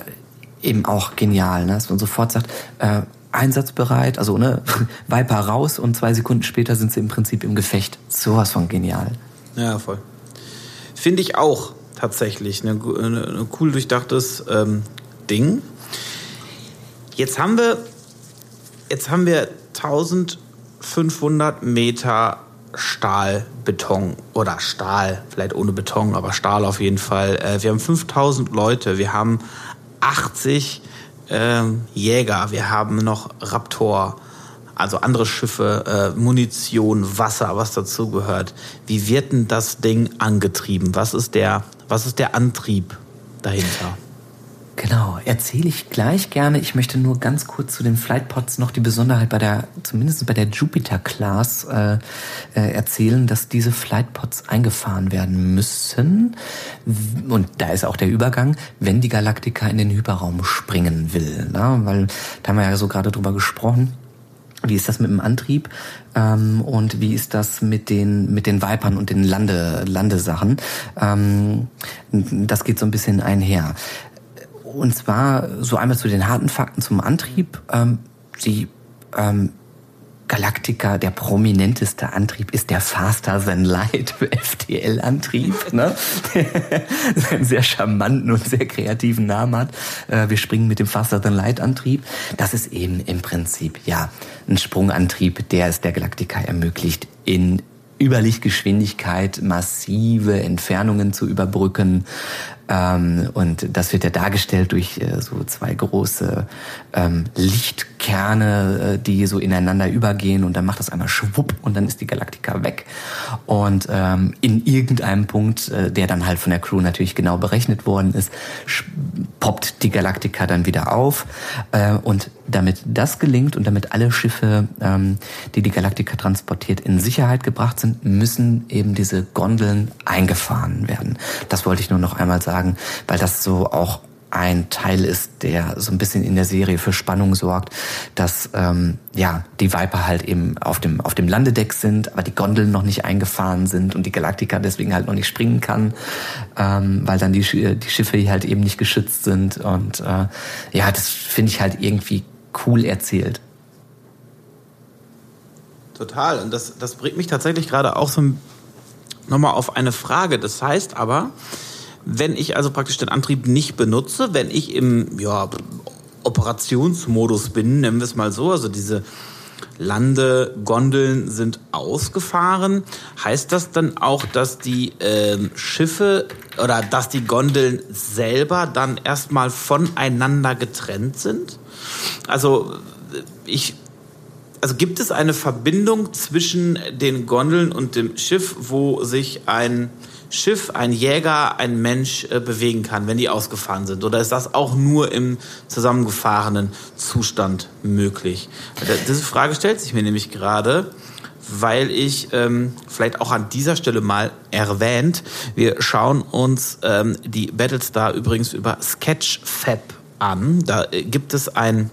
Speaker 2: eben auch genial, ne? dass man sofort sagt, äh, einsatzbereit, also ne, [LAUGHS] Viper raus und zwei Sekunden später sind sie im Prinzip im Gefecht. Sowas von genial.
Speaker 1: Ja, voll. Finde ich auch tatsächlich ein cool durchdachtes ähm, Ding. Jetzt haben wir jetzt haben wir 1500 Meter Stahlbeton oder Stahl, vielleicht ohne Beton, aber Stahl auf jeden Fall. Äh, wir haben 5000 Leute, wir haben 80 ähm, Jäger, wir haben noch Raptor, also andere Schiffe, äh, Munition, Wasser, was dazugehört. Wie wird denn das Ding angetrieben? Was ist der, was ist der Antrieb dahinter?
Speaker 2: Genau, erzähle ich gleich gerne. Ich möchte nur ganz kurz zu den Flightpods noch die Besonderheit bei der, zumindest bei der Jupiter Class äh, äh, erzählen, dass diese Flightpods eingefahren werden müssen. Und da ist auch der Übergang, wenn die Galaktika in den Hyperraum springen will. Ne? Weil da haben wir ja so gerade drüber gesprochen. Wie ist das mit dem Antrieb ähm, und wie ist das mit den mit den Vipern und den Lande Landesachen? Ähm, das geht so ein bisschen einher. Und zwar so einmal zu den harten Fakten zum Antrieb. Ähm, die ähm, Galactica, der prominenteste Antrieb ist der Faster Than Light [LAUGHS] FTL-Antrieb, ne? [LAUGHS] der einen sehr charmanten und sehr kreativen Namen hat. Äh, wir springen mit dem Faster Than Light Antrieb. Das ist eben im Prinzip ja ein Sprungantrieb, der es der Galactica ermöglicht, in Überlichtgeschwindigkeit massive Entfernungen zu überbrücken Ähm, und das wird ja dargestellt durch äh, so zwei große ähm, Lichtkerne, äh, die so ineinander übergehen und dann macht das einmal schwupp und dann ist die Galaktika weg. Und ähm, in irgendeinem Punkt, äh, der dann halt von der Crew natürlich genau berechnet worden ist, poppt die Galaktika dann wieder auf. Äh, und damit das gelingt und damit alle Schiffe, ähm, die die Galaktika transportiert, in Sicherheit gebracht sind, müssen eben diese Gondeln eingefahren werden. Das wollte ich nur noch einmal sagen, weil das so auch ein Teil ist, der so ein bisschen in der Serie für Spannung sorgt, dass ähm, ja die Viper halt eben auf dem auf dem Landedeck sind, aber die Gondeln noch nicht eingefahren sind und die Galaktika deswegen halt noch nicht springen kann, ähm, weil dann die die Schiffe halt eben nicht geschützt sind und äh, ja, das finde ich halt irgendwie cool erzählt.
Speaker 1: Total. Und das, das bringt mich tatsächlich gerade auch so nochmal auf eine Frage. Das heißt aber, wenn ich also praktisch den Antrieb nicht benutze, wenn ich im ja, Operationsmodus bin, nennen wir es mal so, also diese Landegondeln sind ausgefahren. Heißt das dann auch, dass die ähm, Schiffe oder dass die Gondeln selber dann erstmal voneinander getrennt sind? Also ich also gibt es eine Verbindung zwischen den Gondeln und dem Schiff, wo sich ein Schiff, ein Jäger, ein Mensch äh, bewegen kann, wenn die ausgefahren sind? Oder ist das auch nur im zusammengefahrenen Zustand möglich? Diese Frage stellt sich mir nämlich gerade, weil ich ähm, vielleicht auch an dieser Stelle mal erwähnt, wir schauen uns ähm, die Battlestar übrigens über Sketchfab an. Da äh, gibt es ein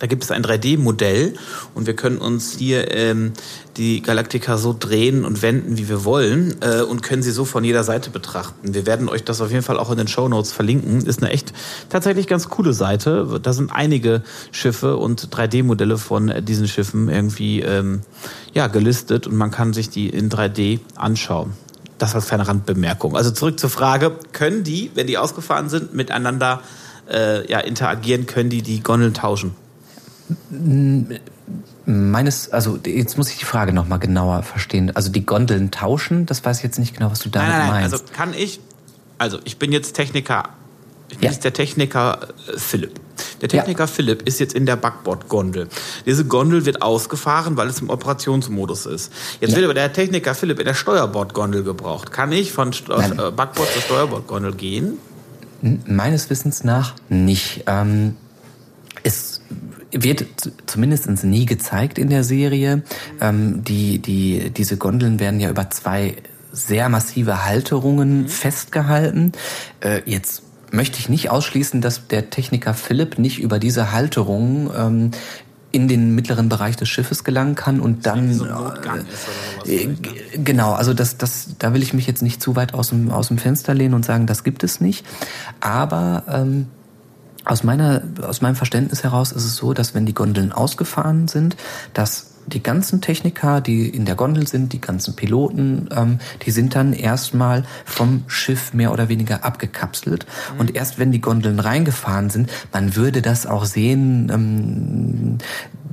Speaker 1: da gibt es ein 3D-Modell und wir können uns hier ähm, die Galaktika so drehen und wenden, wie wir wollen äh, und können sie so von jeder Seite betrachten. Wir werden euch das auf jeden Fall auch in den Show Notes verlinken. Ist eine echt tatsächlich ganz coole Seite. Da sind einige Schiffe und 3D-Modelle von diesen Schiffen irgendwie ähm, ja, gelistet und man kann sich die in 3D anschauen. Das als kleine Randbemerkung. Also zurück zur Frage, können die, wenn die ausgefahren sind, miteinander äh, ja, interagieren, können die die Gondeln tauschen?
Speaker 2: Meines, also jetzt muss ich die Frage nochmal genauer verstehen. Also die Gondeln tauschen, das weiß ich jetzt nicht genau, was du damit nein, nein, nein. meinst.
Speaker 1: Also kann ich, also ich bin jetzt Techniker, ich bin ja. jetzt der Techniker äh, Philipp. Der Techniker ja. Philipp ist jetzt in der Backbord-Gondel. Diese Gondel wird ausgefahren, weil es im Operationsmodus ist. Jetzt ja. wird aber der Techniker Philipp in der Steuerbord-Gondel gebraucht. Kann ich von. Äh, Backbord zur Steuerbord-Gondel gehen?
Speaker 2: Meines Wissens nach nicht. Ähm, wird zumindest nie gezeigt in der Serie. Ähm, die, die, diese Gondeln werden ja über zwei sehr massive Halterungen mhm. festgehalten. Äh, jetzt möchte ich nicht ausschließen, dass der Techniker Philipp nicht über diese Halterungen ähm, in den mittleren Bereich des Schiffes gelangen kann und dann so äh, ne? genau also das das da will ich mich jetzt nicht zu weit aus dem aus dem Fenster lehnen und sagen das gibt es nicht aber ähm, aus, meiner, aus meinem Verständnis heraus ist es so, dass wenn die Gondeln ausgefahren sind, dass die ganzen Techniker, die in der Gondel sind, die ganzen Piloten, ähm, die sind dann erstmal vom Schiff mehr oder weniger abgekapselt. Mhm. Und erst wenn die Gondeln reingefahren sind, man würde das auch sehen, ähm,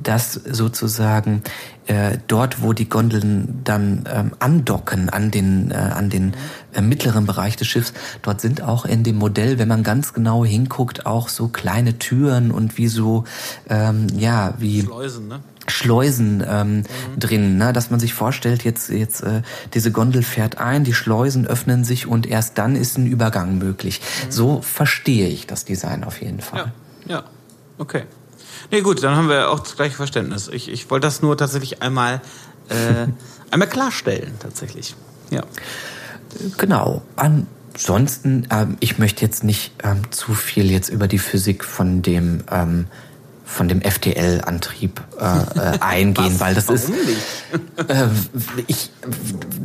Speaker 2: dass sozusagen äh, dort, wo die Gondeln dann ähm, andocken an den, äh, an den äh, mittleren Bereich des Schiffs, dort sind auch in dem Modell, wenn man ganz genau hinguckt, auch so kleine Türen und wie so, ähm, ja, wie... Schleusen, ne? Schleusen ähm, mhm. drin, ne? dass man sich vorstellt, jetzt jetzt äh, diese Gondel fährt ein, die Schleusen öffnen sich und erst dann ist ein Übergang möglich. Mhm. So verstehe ich das Design auf jeden Fall.
Speaker 1: Ja, ja. okay. Nee, gut, dann haben wir auch das gleiche Verständnis. Ich, ich wollte das nur tatsächlich einmal, äh, einmal klarstellen, tatsächlich. Ja.
Speaker 2: Genau. Ansonsten, ähm, ich möchte jetzt nicht ähm, zu viel jetzt über die Physik von dem ähm, von dem FTL-Antrieb äh, äh, [LAUGHS] eingehen, weil das Warum ist. Äh, ich,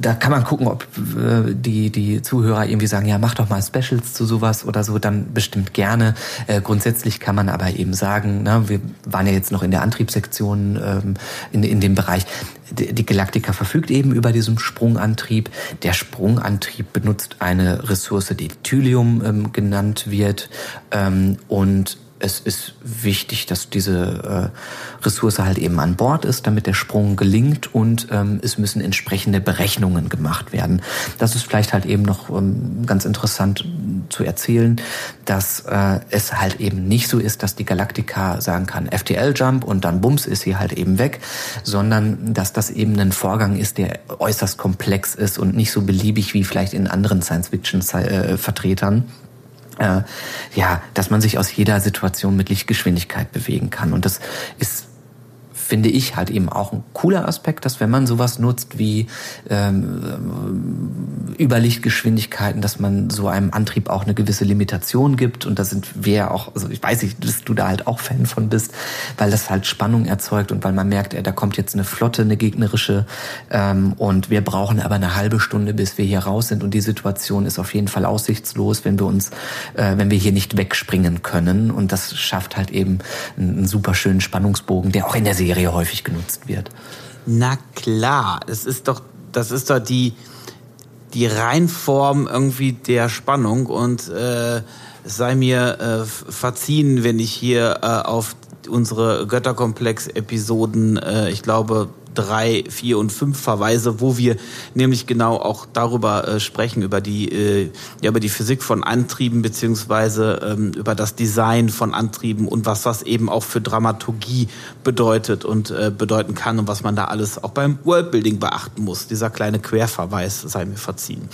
Speaker 2: da kann man gucken, ob äh, die die Zuhörer irgendwie sagen, ja, mach doch mal Specials zu sowas oder so, dann bestimmt gerne. Äh, grundsätzlich kann man aber eben sagen, na, wir waren ja jetzt noch in der Antriebssektion ähm, in in dem Bereich. Die, die Galaktika verfügt eben über diesen Sprungantrieb. Der Sprungantrieb benutzt eine Ressource, die Thylium ähm, genannt wird ähm, und es ist wichtig, dass diese äh, Ressource halt eben an Bord ist, damit der Sprung gelingt und ähm, es müssen entsprechende Berechnungen gemacht werden. Das ist vielleicht halt eben noch ähm, ganz interessant zu erzählen, dass äh, es halt eben nicht so ist, dass die Galaktika sagen kann FTL-Jump und dann bums ist sie halt eben weg, sondern dass das eben ein Vorgang ist, der äußerst komplex ist und nicht so beliebig wie vielleicht in anderen Science-Fiction-Vertretern äh, ja, dass man sich aus jeder Situation mit Lichtgeschwindigkeit bewegen kann. Und das ist finde ich halt eben auch ein cooler Aspekt, dass wenn man sowas nutzt wie ähm, Überlichtgeschwindigkeiten, dass man so einem Antrieb auch eine gewisse Limitation gibt. Und da sind wir auch, also ich weiß nicht, dass du da halt auch Fan von bist, weil das halt Spannung erzeugt und weil man merkt, ey, da kommt jetzt eine Flotte, eine gegnerische ähm, und wir brauchen aber eine halbe Stunde, bis wir hier raus sind. Und die Situation ist auf jeden Fall aussichtslos, wenn wir uns, äh, wenn wir hier nicht wegspringen können. Und das schafft halt eben einen, einen super schönen Spannungsbogen, der auch in der Serie Serie häufig genutzt wird.
Speaker 1: Na klar, es ist doch, das ist doch die, die Reinform irgendwie der Spannung und äh, sei mir äh, verziehen, wenn ich hier äh, auf unsere Götterkomplex-Episoden, äh, ich glaube, drei, vier und fünf Verweise, wo wir nämlich genau auch darüber äh, sprechen, über die, äh, ja, über die Physik von Antrieben beziehungsweise ähm, über das Design von Antrieben und was das eben auch für Dramaturgie bedeutet und äh, bedeuten kann und was man da alles auch beim Worldbuilding beachten muss. Dieser kleine Querverweis sei mir verziehen.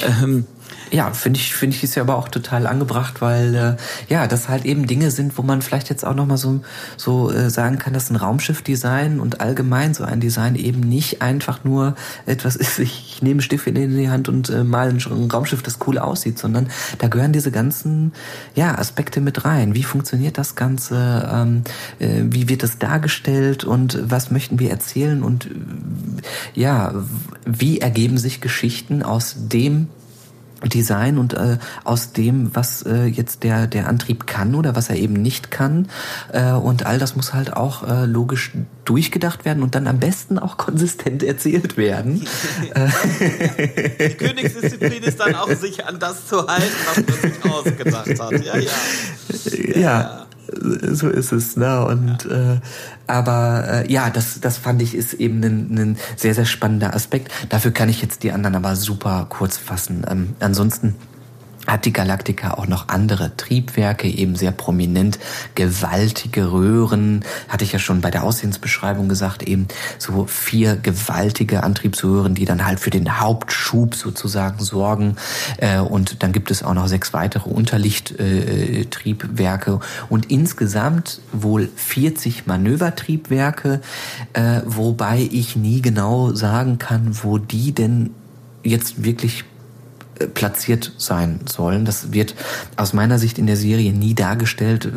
Speaker 1: Ähm,
Speaker 2: ja, finde ich, finde ich ist ja aber auch total angebracht, weil äh, ja, das halt eben Dinge sind, wo man vielleicht jetzt auch noch mal so so äh, sagen kann, dass ein Raumschiffdesign und allgemein so ein Design eben nicht einfach nur etwas ist, [LAUGHS] ich, ich nehme Stift in die Hand und äh, mal ein Raumschiff, das cool aussieht, sondern da gehören diese ganzen ja Aspekte mit rein. Wie funktioniert das Ganze? Ähm, äh, wie wird das dargestellt und was möchten wir erzählen und äh, ja, wie ergeben sich Geschichten aus dem Design und äh, aus dem, was äh, jetzt der, der Antrieb kann oder was er eben nicht kann. Äh, und all das muss halt auch äh, logisch durchgedacht werden und dann am besten auch [LAUGHS] konsistent erzählt werden. [LAUGHS]
Speaker 1: Die Königsdisziplin ist dann auch sich an das zu halten, was man sich ausgedacht hat. Ja, ja.
Speaker 2: ja. ja so ist es, ne? Und ja. äh, aber äh, ja, das das fand ich ist eben ein, ein sehr sehr spannender Aspekt. Dafür kann ich jetzt die anderen aber super kurz fassen. Ähm, ansonsten hat die Galaktika auch noch andere Triebwerke, eben sehr prominent, gewaltige Röhren, hatte ich ja schon bei der Aussehensbeschreibung gesagt, eben so vier gewaltige Antriebsröhren, die dann halt für den Hauptschub sozusagen sorgen. Äh, und dann gibt es auch noch sechs weitere Unterlichttriebwerke und insgesamt wohl 40 Manövertriebwerke, äh, wobei ich nie genau sagen kann, wo die denn jetzt wirklich platziert sein sollen. Das wird aus meiner Sicht in der Serie nie dargestellt,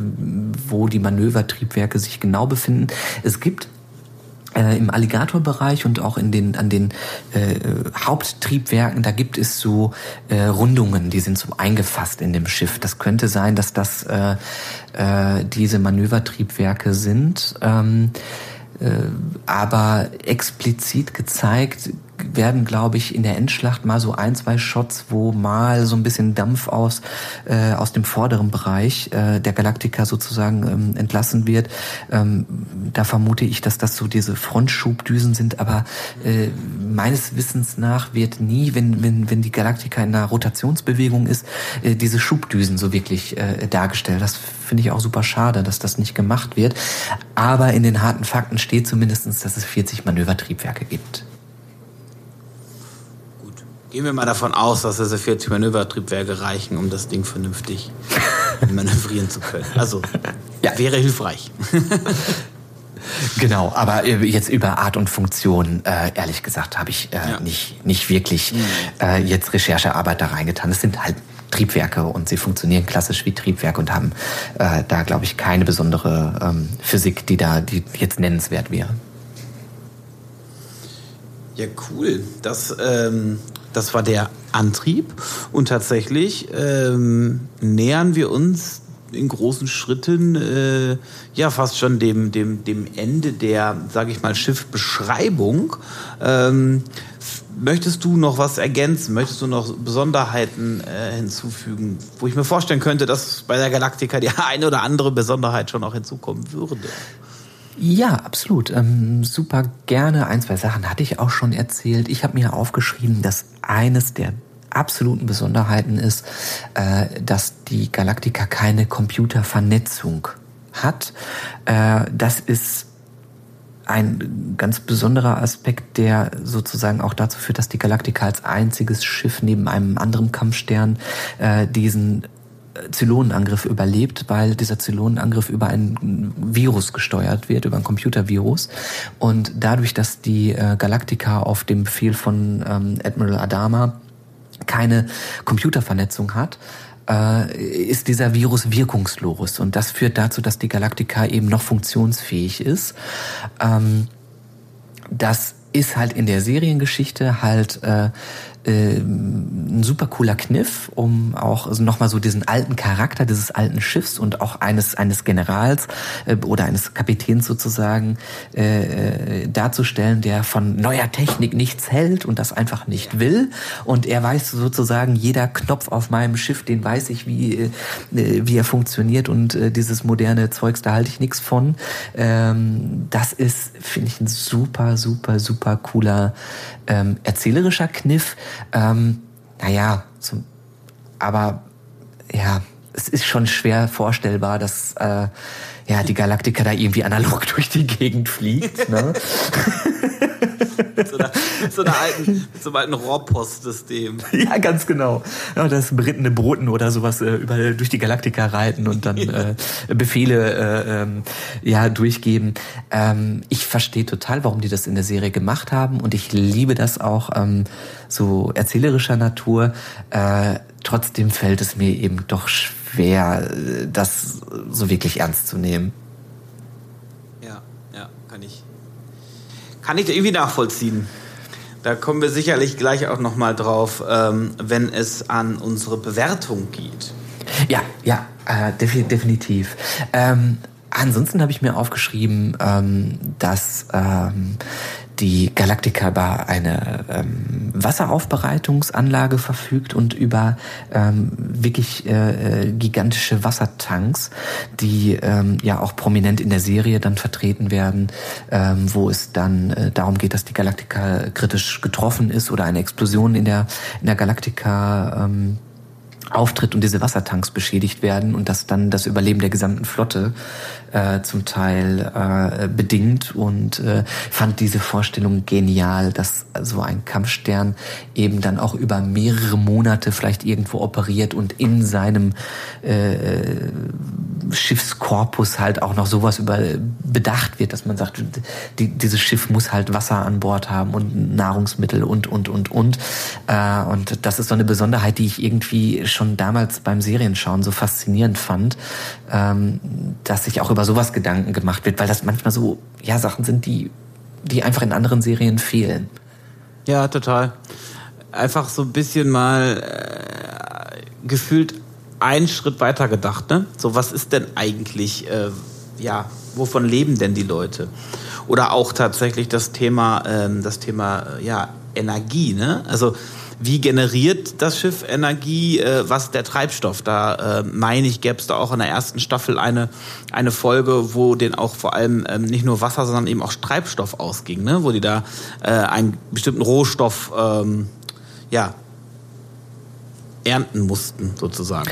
Speaker 2: wo die Manövertriebwerke sich genau befinden. Es gibt äh, im Alligatorbereich und auch in den an den äh, Haupttriebwerken, da gibt es so äh, Rundungen, die sind so eingefasst in dem Schiff. Das könnte sein, dass das äh, äh, diese Manövertriebwerke sind. Ähm, äh, aber explizit gezeigt werden, glaube ich, in der Endschlacht mal so ein, zwei Shots, wo mal so ein bisschen Dampf aus, äh, aus dem vorderen Bereich äh, der Galaktika sozusagen ähm, entlassen wird. Ähm, da vermute ich, dass das so diese Frontschubdüsen sind, aber äh, meines Wissens nach wird nie, wenn, wenn, wenn die Galaktika in einer Rotationsbewegung ist, äh, diese Schubdüsen so wirklich äh, dargestellt. Das finde ich auch super schade, dass das nicht gemacht wird. Aber in den harten Fakten steht zumindestens, dass es 40 Manövertriebwerke gibt.
Speaker 1: Gehen wir mal davon aus, dass diese 40 Manövertriebwerke reichen, um das Ding vernünftig [LAUGHS] manövrieren zu können. Also ja. wäre hilfreich. [LAUGHS]
Speaker 2: Genau, aber jetzt über Art und Funktion, äh, ehrlich gesagt, habe ich äh, ja. nicht, nicht wirklich mhm. äh, jetzt Recherchearbeit da reingetan. Es sind halt Triebwerke und sie funktionieren klassisch wie Triebwerke und haben äh, da, glaube ich, keine besondere ähm, Physik, die da die jetzt nennenswert wäre.
Speaker 1: Ja, cool. Das ähm, das war der Antrieb. Und tatsächlich ähm, nähern wir uns in großen Schritten äh, ja fast schon dem, dem, dem Ende der, sage ich mal, Schiffbeschreibung. Ähm, möchtest du noch was ergänzen? Möchtest du noch Besonderheiten äh, hinzufügen, wo ich mir vorstellen könnte, dass bei der Galaktika die [LAUGHS] eine oder andere Besonderheit schon auch hinzukommen würde?
Speaker 2: Ja, absolut. Ähm, super gerne. Ein, zwei Sachen hatte ich auch schon erzählt. Ich habe mir aufgeschrieben, dass eines der absoluten Besonderheiten ist, äh, dass die Galaktika keine Computervernetzung hat. Äh, das ist ein ganz besonderer Aspekt, der sozusagen auch dazu führt, dass die Galaktika als einziges Schiff neben einem anderen Kampfstern äh, diesen Zylonenangriff überlebt, weil dieser Zylonenangriff über ein Virus gesteuert wird, über ein Computervirus. Und dadurch, dass die äh, Galaktika auf dem Befehl von ähm, Admiral Adama keine Computervernetzung hat, äh, ist dieser Virus wirkungslos. Und das führt dazu, dass die Galaktika eben noch funktionsfähig ist. Ähm, das ist halt in der Seriengeschichte halt äh, äh, ein super cooler Kniff, um auch also nochmal so diesen alten Charakter dieses alten Schiffs und auch eines eines Generals äh, oder eines Kapitäns sozusagen äh, äh, darzustellen, der von neuer Technik nichts hält und das einfach nicht will. Und er weiß sozusagen, jeder Knopf auf meinem Schiff, den weiß ich, wie, äh, wie er funktioniert und äh, dieses moderne Zeugs, da halte ich nichts von. Ähm, das ist, finde ich, ein super, super, super cooler ähm, erzählerischer Kniff. Ähm, naja, zum, aber ja, es ist schon schwer vorstellbar, dass äh, ja die Galaktika da irgendwie analog [LAUGHS] durch die Gegend fliegt. Ne? [LAUGHS]
Speaker 1: mit, so einer, mit, so einer alten, mit so einem alten Rohrpostsystem. [LAUGHS]
Speaker 2: Ja, ganz genau. Ja, das berittene Broten oder sowas äh, über, durch die Galaktika reiten und dann äh, Befehle äh, ähm, ja durchgeben. Ähm, ich verstehe total, warum die das in der Serie gemacht haben und ich liebe das auch ähm, so erzählerischer Natur. Äh, trotzdem fällt es mir eben doch schwer, äh, das so wirklich ernst zu nehmen.
Speaker 1: Kann ich irgendwie nachvollziehen. Da kommen wir sicherlich gleich auch noch mal drauf, ähm, wenn es an unsere Bewertung geht.
Speaker 2: Ja, ja, äh, definitiv. Ähm, ansonsten habe ich mir aufgeschrieben, ähm, dass ähm, die Galactica über eine ähm, Wasseraufbereitungsanlage verfügt und über ähm, wirklich äh, äh, gigantische Wassertanks, die ähm, ja auch prominent in der Serie dann vertreten werden, ähm, wo es dann äh, darum geht, dass die Galactica kritisch getroffen ist oder eine Explosion in der in der Galactica ähm, auftritt und diese Wassertanks beschädigt werden und das dann das Überleben der gesamten Flotte äh, zum Teil äh, bedingt und äh, fand diese Vorstellung genial, dass so ein Kampfstern eben dann auch über mehrere Monate vielleicht irgendwo operiert und in seinem äh, Schiffskorpus halt auch noch sowas über bedacht wird, dass man sagt, die, dieses Schiff muss halt Wasser an Bord haben und Nahrungsmittel und und und und. Äh, und das ist so eine Besonderheit, die ich irgendwie schon damals beim Serienschauen so faszinierend fand, ähm, dass sich auch über sowas Gedanken gemacht wird, weil das manchmal so ja Sachen sind, die die einfach in anderen Serien fehlen.
Speaker 1: Ja, total. Einfach so ein bisschen mal äh, gefühlt einen Schritt weiter gedacht, ne? So, was ist denn eigentlich, äh, ja, wovon leben denn die Leute? Oder auch tatsächlich das Thema, ähm, das Thema, ja, Energie, ne? Also, wie generiert das Schiff Energie? Äh, was der Treibstoff? Da äh, meine ich, gäbe es da auch in der ersten Staffel eine, eine Folge, wo den auch vor allem ähm, nicht nur Wasser, sondern eben auch Treibstoff ausging, ne? wo die da äh, einen bestimmten Rohstoff ähm, ja, ernten mussten, sozusagen.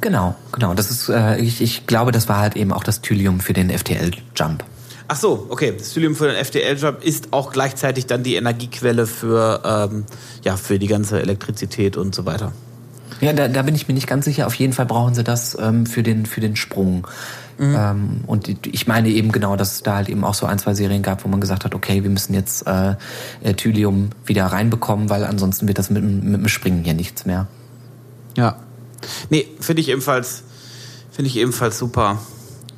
Speaker 2: Genau, genau. Das ist, äh, ich, ich glaube, das war halt eben auch das Thylium für den FTL-Jump.
Speaker 1: Ach so, okay. Das Thylium für den FTL-Jump ist auch gleichzeitig dann die Energiequelle für, ähm, ja, für die ganze Elektrizität und so weiter.
Speaker 2: Ja, da, da bin ich mir nicht ganz sicher. Auf jeden Fall brauchen sie das ähm, für, den, für den Sprung. Mhm. Ähm, und ich meine eben genau, dass es da halt eben auch so ein, zwei Serien gab, wo man gesagt hat, okay, wir müssen jetzt äh, Thylium wieder reinbekommen, weil ansonsten wird das mit, mit dem Springen hier nichts mehr.
Speaker 1: Ja. Nee, finde ich ebenfalls, finde ich ebenfalls super,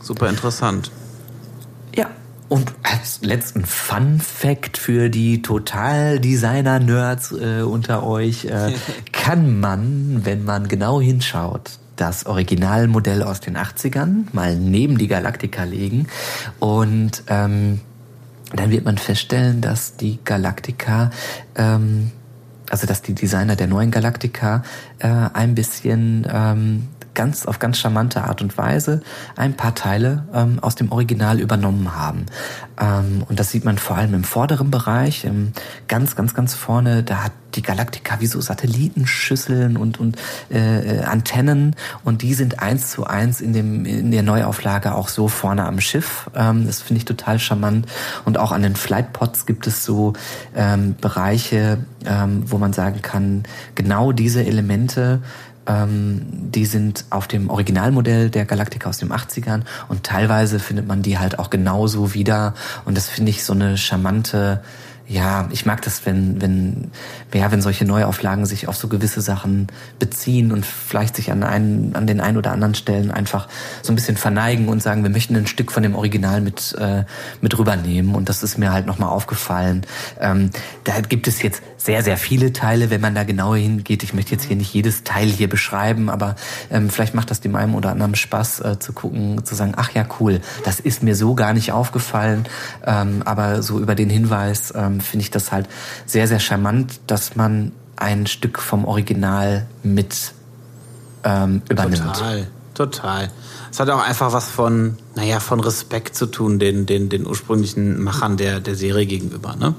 Speaker 1: super interessant.
Speaker 2: Und als letzten Fun Fact für die Total-Designer-Nerds äh, unter euch, äh, [LAUGHS] kann man, wenn man genau hinschaut, das Originalmodell aus den 80ern mal neben die Galactica legen. Und ähm, dann wird man feststellen, dass die Galactica ähm, also dass die Designer der neuen Galactica äh, ein bisschen ähm, ganz auf ganz charmante Art und Weise ein paar Teile ähm, aus dem Original übernommen haben. Ähm, und das sieht man vor allem im vorderen Bereich, ähm, ganz, ganz, ganz vorne. Da hat die Galactica wie so Satellitenschüsseln und, und äh, äh, Antennen und die sind eins zu eins in, dem, in der Neuauflage auch so vorne am Schiff. Ähm, das finde ich total charmant. Und auch an den Flightpods gibt es so ähm, Bereiche, ähm, wo man sagen kann, genau diese Elemente ähm, die sind auf dem Originalmodell der Galactica aus den 80ern und teilweise findet man die halt auch genauso wieder. Und das finde ich so eine charmante ja, ich mag das, wenn, wenn, ja, wenn solche Neuauflagen sich auf so gewisse Sachen beziehen und vielleicht sich an einen, an den ein oder anderen Stellen einfach so ein bisschen verneigen und sagen, wir möchten ein Stück von dem Original mit, äh, mit rübernehmen. Und das ist mir halt nochmal aufgefallen. Ähm, da gibt es jetzt sehr, sehr viele Teile, wenn man da genauer hingeht. Ich möchte jetzt hier nicht jedes Teil hier beschreiben, aber ähm, vielleicht macht das dem einen oder anderen Spaß äh, zu gucken, zu sagen, ach ja, cool, das ist mir so gar nicht aufgefallen. Ähm, aber so über den Hinweis, ähm, finde ich das halt sehr, sehr charmant, dass man ein Stück vom Original mit ähm, übernimmt.
Speaker 1: Total, total. Es hat auch einfach was von, naja, von Respekt zu tun, den, den, den ursprünglichen Machern der, der Serie gegenüber, ne?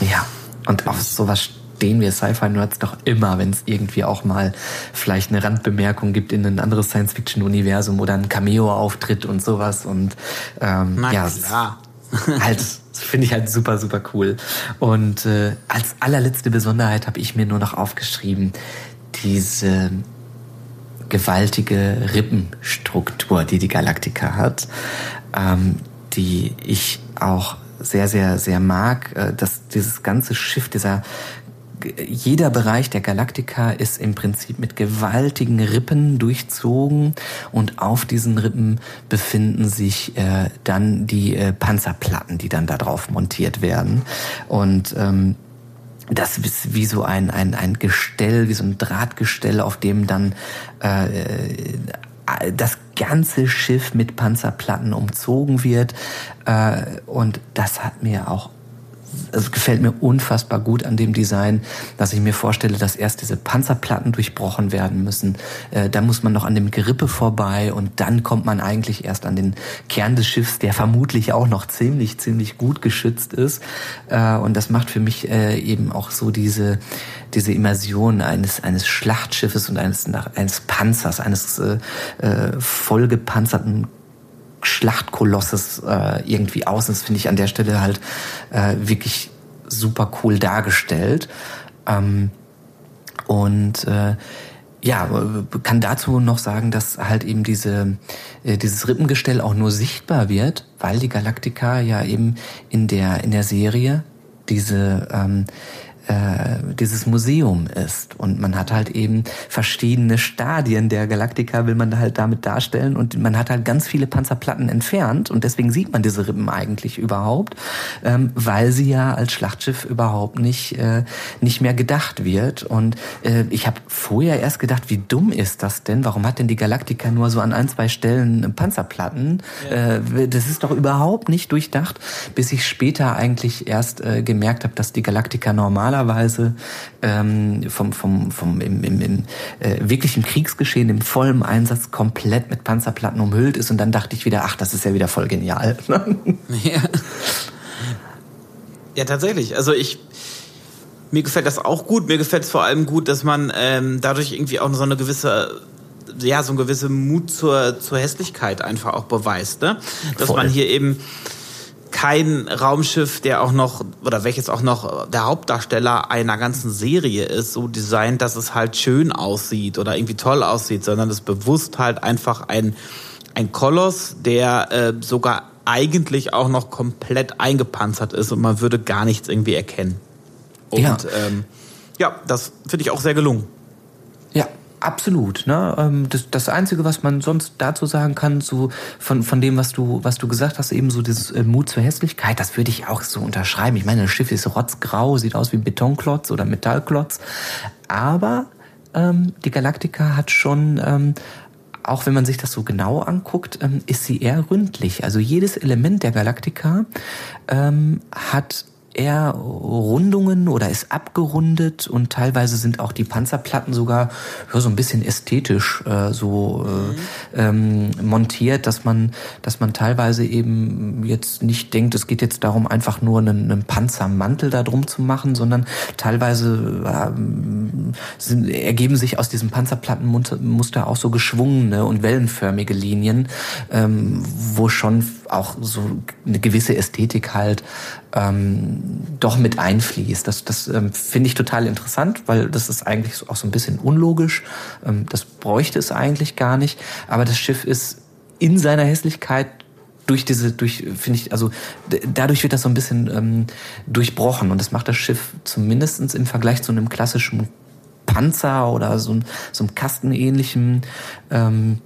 Speaker 2: Ja, und auf sowas stehen wir Sci-Fi-Nerds doch immer, wenn es irgendwie auch mal vielleicht eine Randbemerkung gibt in ein anderes Science-Fiction-Universum oder ein Cameo-Auftritt und sowas. Und ähm,
Speaker 1: Na
Speaker 2: ja, halt [LAUGHS] finde ich halt super, super cool. Und äh, als allerletzte Besonderheit habe ich mir nur noch aufgeschrieben, diese gewaltige Rippenstruktur, die die Galaktika hat, ähm, die ich auch sehr, sehr, sehr mag, äh, dass dieses ganze Schiff, dieser jeder Bereich der Galaktika ist im Prinzip mit gewaltigen Rippen durchzogen und auf diesen Rippen befinden sich äh, dann die äh, Panzerplatten, die dann da drauf montiert werden. Und ähm, das ist wie so ein, ein, ein Gestell, wie so ein Drahtgestell, auf dem dann äh, das ganze Schiff mit Panzerplatten umzogen wird. Äh, und das hat mir auch es gefällt mir unfassbar gut an dem Design, dass ich mir vorstelle, dass erst diese Panzerplatten durchbrochen werden müssen. Äh, da muss man noch an dem Gerippe vorbei und dann kommt man eigentlich erst an den Kern des Schiffs, der vermutlich auch noch ziemlich, ziemlich gut geschützt ist. Äh, und das macht für mich äh, eben auch so diese, diese Immersion eines, eines Schlachtschiffes und eines, eines Panzers, eines äh, äh vollgepanzerten Schlachtkolosses äh, irgendwie aus. Das finde ich an der Stelle halt äh, wirklich super cool dargestellt. Ähm, und äh, ja, kann dazu noch sagen, dass halt eben diese, äh, dieses Rippengestell auch nur sichtbar wird, weil die Galaktika ja eben in der, in der Serie diese ähm, äh, dieses Museum ist. Und man hat halt eben verschiedene Stadien der Galaktika, will man halt damit darstellen. Und man hat halt ganz viele Panzerplatten entfernt. Und deswegen sieht man diese Rippen eigentlich überhaupt, ähm, weil sie ja als Schlachtschiff überhaupt nicht, äh, nicht mehr gedacht wird. Und äh, ich habe vorher erst gedacht, wie dumm ist das denn? Warum hat denn die Galaktika nur so an ein, zwei Stellen Panzerplatten? Ja. Äh, das ist doch überhaupt nicht durchdacht, bis ich später eigentlich erst äh, gemerkt habe, dass die Galaktika normal normalerweise ähm, vom, vom, vom im, im, im äh, wirklichen Kriegsgeschehen im vollen Einsatz komplett mit Panzerplatten umhüllt ist und dann dachte ich wieder, ach, das ist ja wieder voll genial. [LAUGHS]
Speaker 1: ja. ja, tatsächlich. Also ich mir gefällt das auch gut. Mir gefällt es vor allem gut, dass man ähm, dadurch irgendwie auch so eine gewisse ja, so eine gewisse Mut zur, zur Hässlichkeit einfach auch beweist, ne? Dass Voll. man hier eben kein Raumschiff, der auch noch, oder welches auch noch der Hauptdarsteller einer ganzen Serie ist, so designt, dass es halt schön aussieht oder irgendwie toll aussieht, sondern es bewusst halt einfach ein, ein Koloss, der äh, sogar eigentlich auch noch komplett eingepanzert ist und man würde gar nichts irgendwie erkennen. Und ja, ähm, ja das finde ich auch sehr gelungen.
Speaker 2: Absolut. Ne? Ähm, das, das Einzige, was man sonst dazu sagen kann, so von, von dem, was du, was du gesagt hast, eben so dieses äh, Mut zur Hässlichkeit, das würde ich auch so unterschreiben. Ich meine, das Schiff ist rotzgrau, sieht aus wie Betonklotz oder Metallklotz. Aber ähm, die Galaktika hat schon ähm, auch wenn man sich das so genau anguckt, ähm, ist sie eher ründlich. Also jedes Element der Galaktika ähm, hat eher Rundungen oder ist abgerundet und teilweise sind auch die Panzerplatten sogar ja, so ein bisschen ästhetisch äh, so äh, ähm, montiert, dass man, dass man teilweise eben jetzt nicht denkt, es geht jetzt darum, einfach nur einen, einen Panzermantel da drum zu machen, sondern teilweise äh, sind, ergeben sich aus diesem Panzerplattenmuster auch so geschwungene und wellenförmige Linien, ähm, wo schon auch so eine gewisse Ästhetik halt ähm, doch mit einfließt. Das, das ähm, finde ich total interessant, weil das ist eigentlich auch so ein bisschen unlogisch. Ähm, das bräuchte es eigentlich gar nicht. Aber das Schiff ist in seiner Hässlichkeit durch diese, durch, finde ich, also dadurch wird das so ein bisschen ähm, durchbrochen und das macht das Schiff zumindestens im Vergleich zu einem klassischen Panzer oder so, so einem Kastenähnlichen ähm,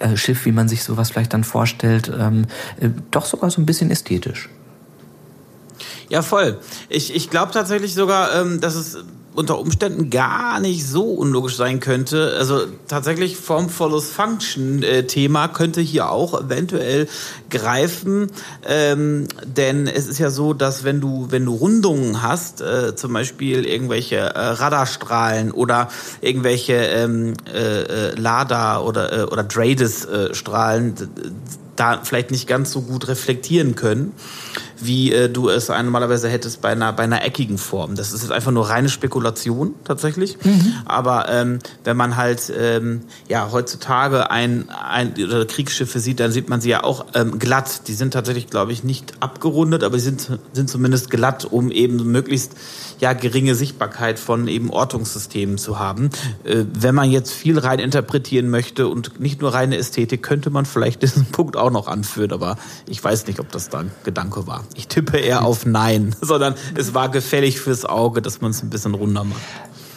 Speaker 2: äh, Schiff, wie man sich sowas vielleicht dann vorstellt, ähm, äh, doch sogar so ein bisschen ästhetisch.
Speaker 1: Ja, voll. Ich, ich glaube tatsächlich sogar, ähm, dass es unter Umständen gar nicht so unlogisch sein könnte. Also tatsächlich Form follows Function äh, Thema könnte hier auch eventuell greifen, ähm, denn es ist ja so, dass wenn du wenn du Rundungen hast, äh, zum Beispiel irgendwelche äh, Radarstrahlen oder irgendwelche ähm, äh, äh Lada oder äh, oder Drades äh, Strahlen da vielleicht nicht ganz so gut reflektieren können wie äh, du es normalerweise hättest bei einer, bei einer eckigen Form. Das ist jetzt einfach nur reine Spekulation tatsächlich. Mhm. Aber ähm, wenn man halt ähm, ja heutzutage ein, ein oder Kriegsschiffe sieht, dann sieht man sie ja auch ähm, glatt. Die sind tatsächlich, glaube ich, nicht abgerundet, aber sie sind, sind zumindest glatt, um eben möglichst ja geringe Sichtbarkeit von eben Ortungssystemen zu haben. Äh, wenn man jetzt viel rein interpretieren möchte und nicht nur reine Ästhetik, könnte man vielleicht diesen [LAUGHS] Punkt auch noch anführen, aber ich weiß nicht, ob das da ein Gedanke war. Ich tippe eher auf Nein, [LAUGHS] sondern es war gefällig fürs Auge, dass man es ein bisschen runder macht.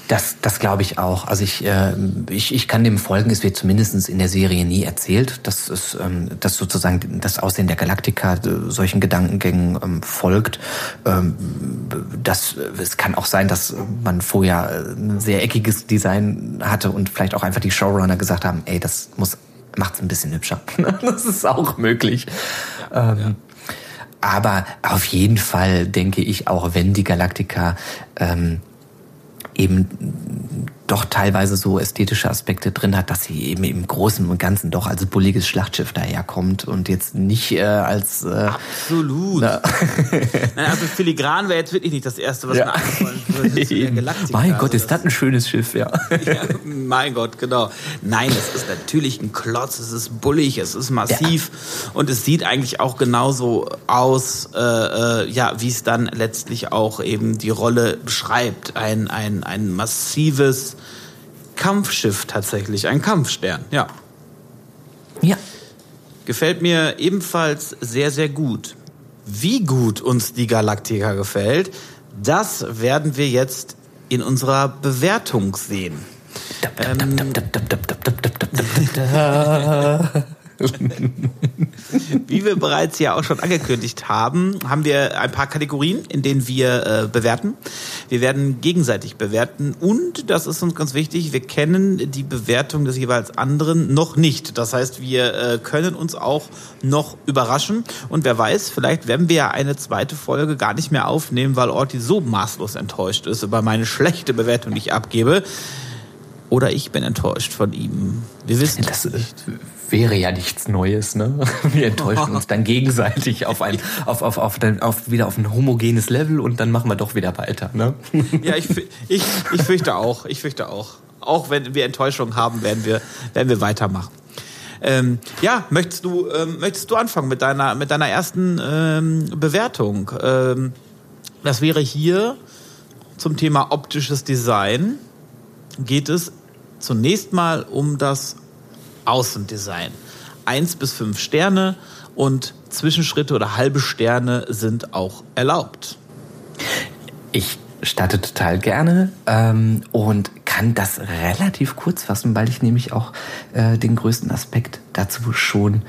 Speaker 2: Das, das glaube ich auch. Also ich, äh, ich, ich kann dem folgen, es wird zumindest in der Serie nie erzählt, dass es ähm, dass sozusagen das Aussehen der Galaktika äh, solchen Gedankengängen ähm, folgt. Ähm, das, es kann auch sein, dass man vorher ein sehr eckiges Design hatte und vielleicht auch einfach die Showrunner gesagt haben, ey, das muss macht's ein bisschen hübscher. [LAUGHS] das ist auch möglich. Ja, ähm, ja. Aber auf jeden Fall denke ich, auch wenn die Galaktika ähm, eben doch teilweise so ästhetische Aspekte drin hat, dass sie eben im Großen und Ganzen doch als bulliges Schlachtschiff daherkommt und jetzt nicht äh, als äh,
Speaker 1: absolut. Na. [LAUGHS] Nein, also filigran wäre jetzt wirklich nicht das erste, was ja. mir einfallen [LAUGHS]
Speaker 2: würde. mein Gott, ist das ein schönes Schiff, ja. [LAUGHS]
Speaker 1: ja. Mein Gott, genau. Nein, es ist natürlich ein Klotz, es ist bullig, es ist massiv ja. und es sieht eigentlich auch genauso aus, äh, äh, ja, wie es dann letztlich auch eben die Rolle beschreibt. Ein ein ein massives Kampfschiff tatsächlich, ein Kampfstern, ja.
Speaker 2: Ja.
Speaker 1: Gefällt mir ebenfalls sehr, sehr gut. Wie gut uns die Galaktika gefällt, das werden wir jetzt in unserer Bewertung sehen. Ähm, [LAUGHS] Wie wir bereits ja auch schon angekündigt haben, haben wir ein paar Kategorien, in denen wir äh, bewerten. Wir werden gegenseitig bewerten und, das ist uns ganz wichtig, wir kennen die Bewertung des jeweils anderen noch nicht. Das heißt, wir äh, können uns auch noch überraschen und wer weiß, vielleicht werden wir ja eine zweite Folge gar nicht mehr aufnehmen, weil Orti so maßlos enttäuscht ist über meine schlechte Bewertung, die ich abgebe. Oder ich bin enttäuscht von ihm. Wir wissen das nicht
Speaker 2: wäre ja nichts Neues, ne? [LAUGHS] Wir enttäuschen uns dann gegenseitig auf ein, auf, auf, auf, auf, wieder auf ein homogenes Level und dann machen wir doch wieder weiter, ne? [LAUGHS]
Speaker 1: Ja, ich, ich, ich fürchte auch. Ich fürchte auch. Auch wenn wir Enttäuschung haben, werden wir, werden wir weitermachen. Ähm, ja, möchtest du, ähm, möchtest du anfangen mit deiner, mit deiner ersten ähm, Bewertung? Ähm, das wäre hier zum Thema optisches Design. Geht es zunächst mal um das Außendesign. Eins bis fünf Sterne und Zwischenschritte oder halbe Sterne sind auch erlaubt.
Speaker 2: Ich starte total gerne ähm, und kann das relativ kurz fassen, weil ich nämlich auch äh, den größten Aspekt dazu schon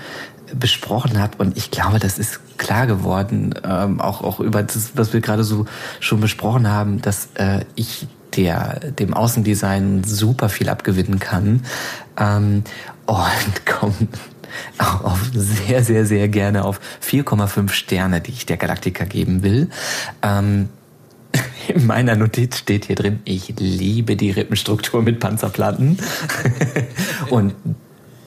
Speaker 2: besprochen habe und ich glaube, das ist klar geworden, ähm, auch auch über das, was wir gerade so schon besprochen haben, dass äh, ich der dem Außendesign super viel abgewinnen kann. Ähm, und [LAUGHS] kommt auf sehr, sehr, sehr gerne auf 4,5 Sterne, die ich der Galactica geben will. Ähm, [LAUGHS] in meiner Notiz steht hier drin, ich liebe die Rippenstruktur mit Panzerplatten. [LAUGHS] und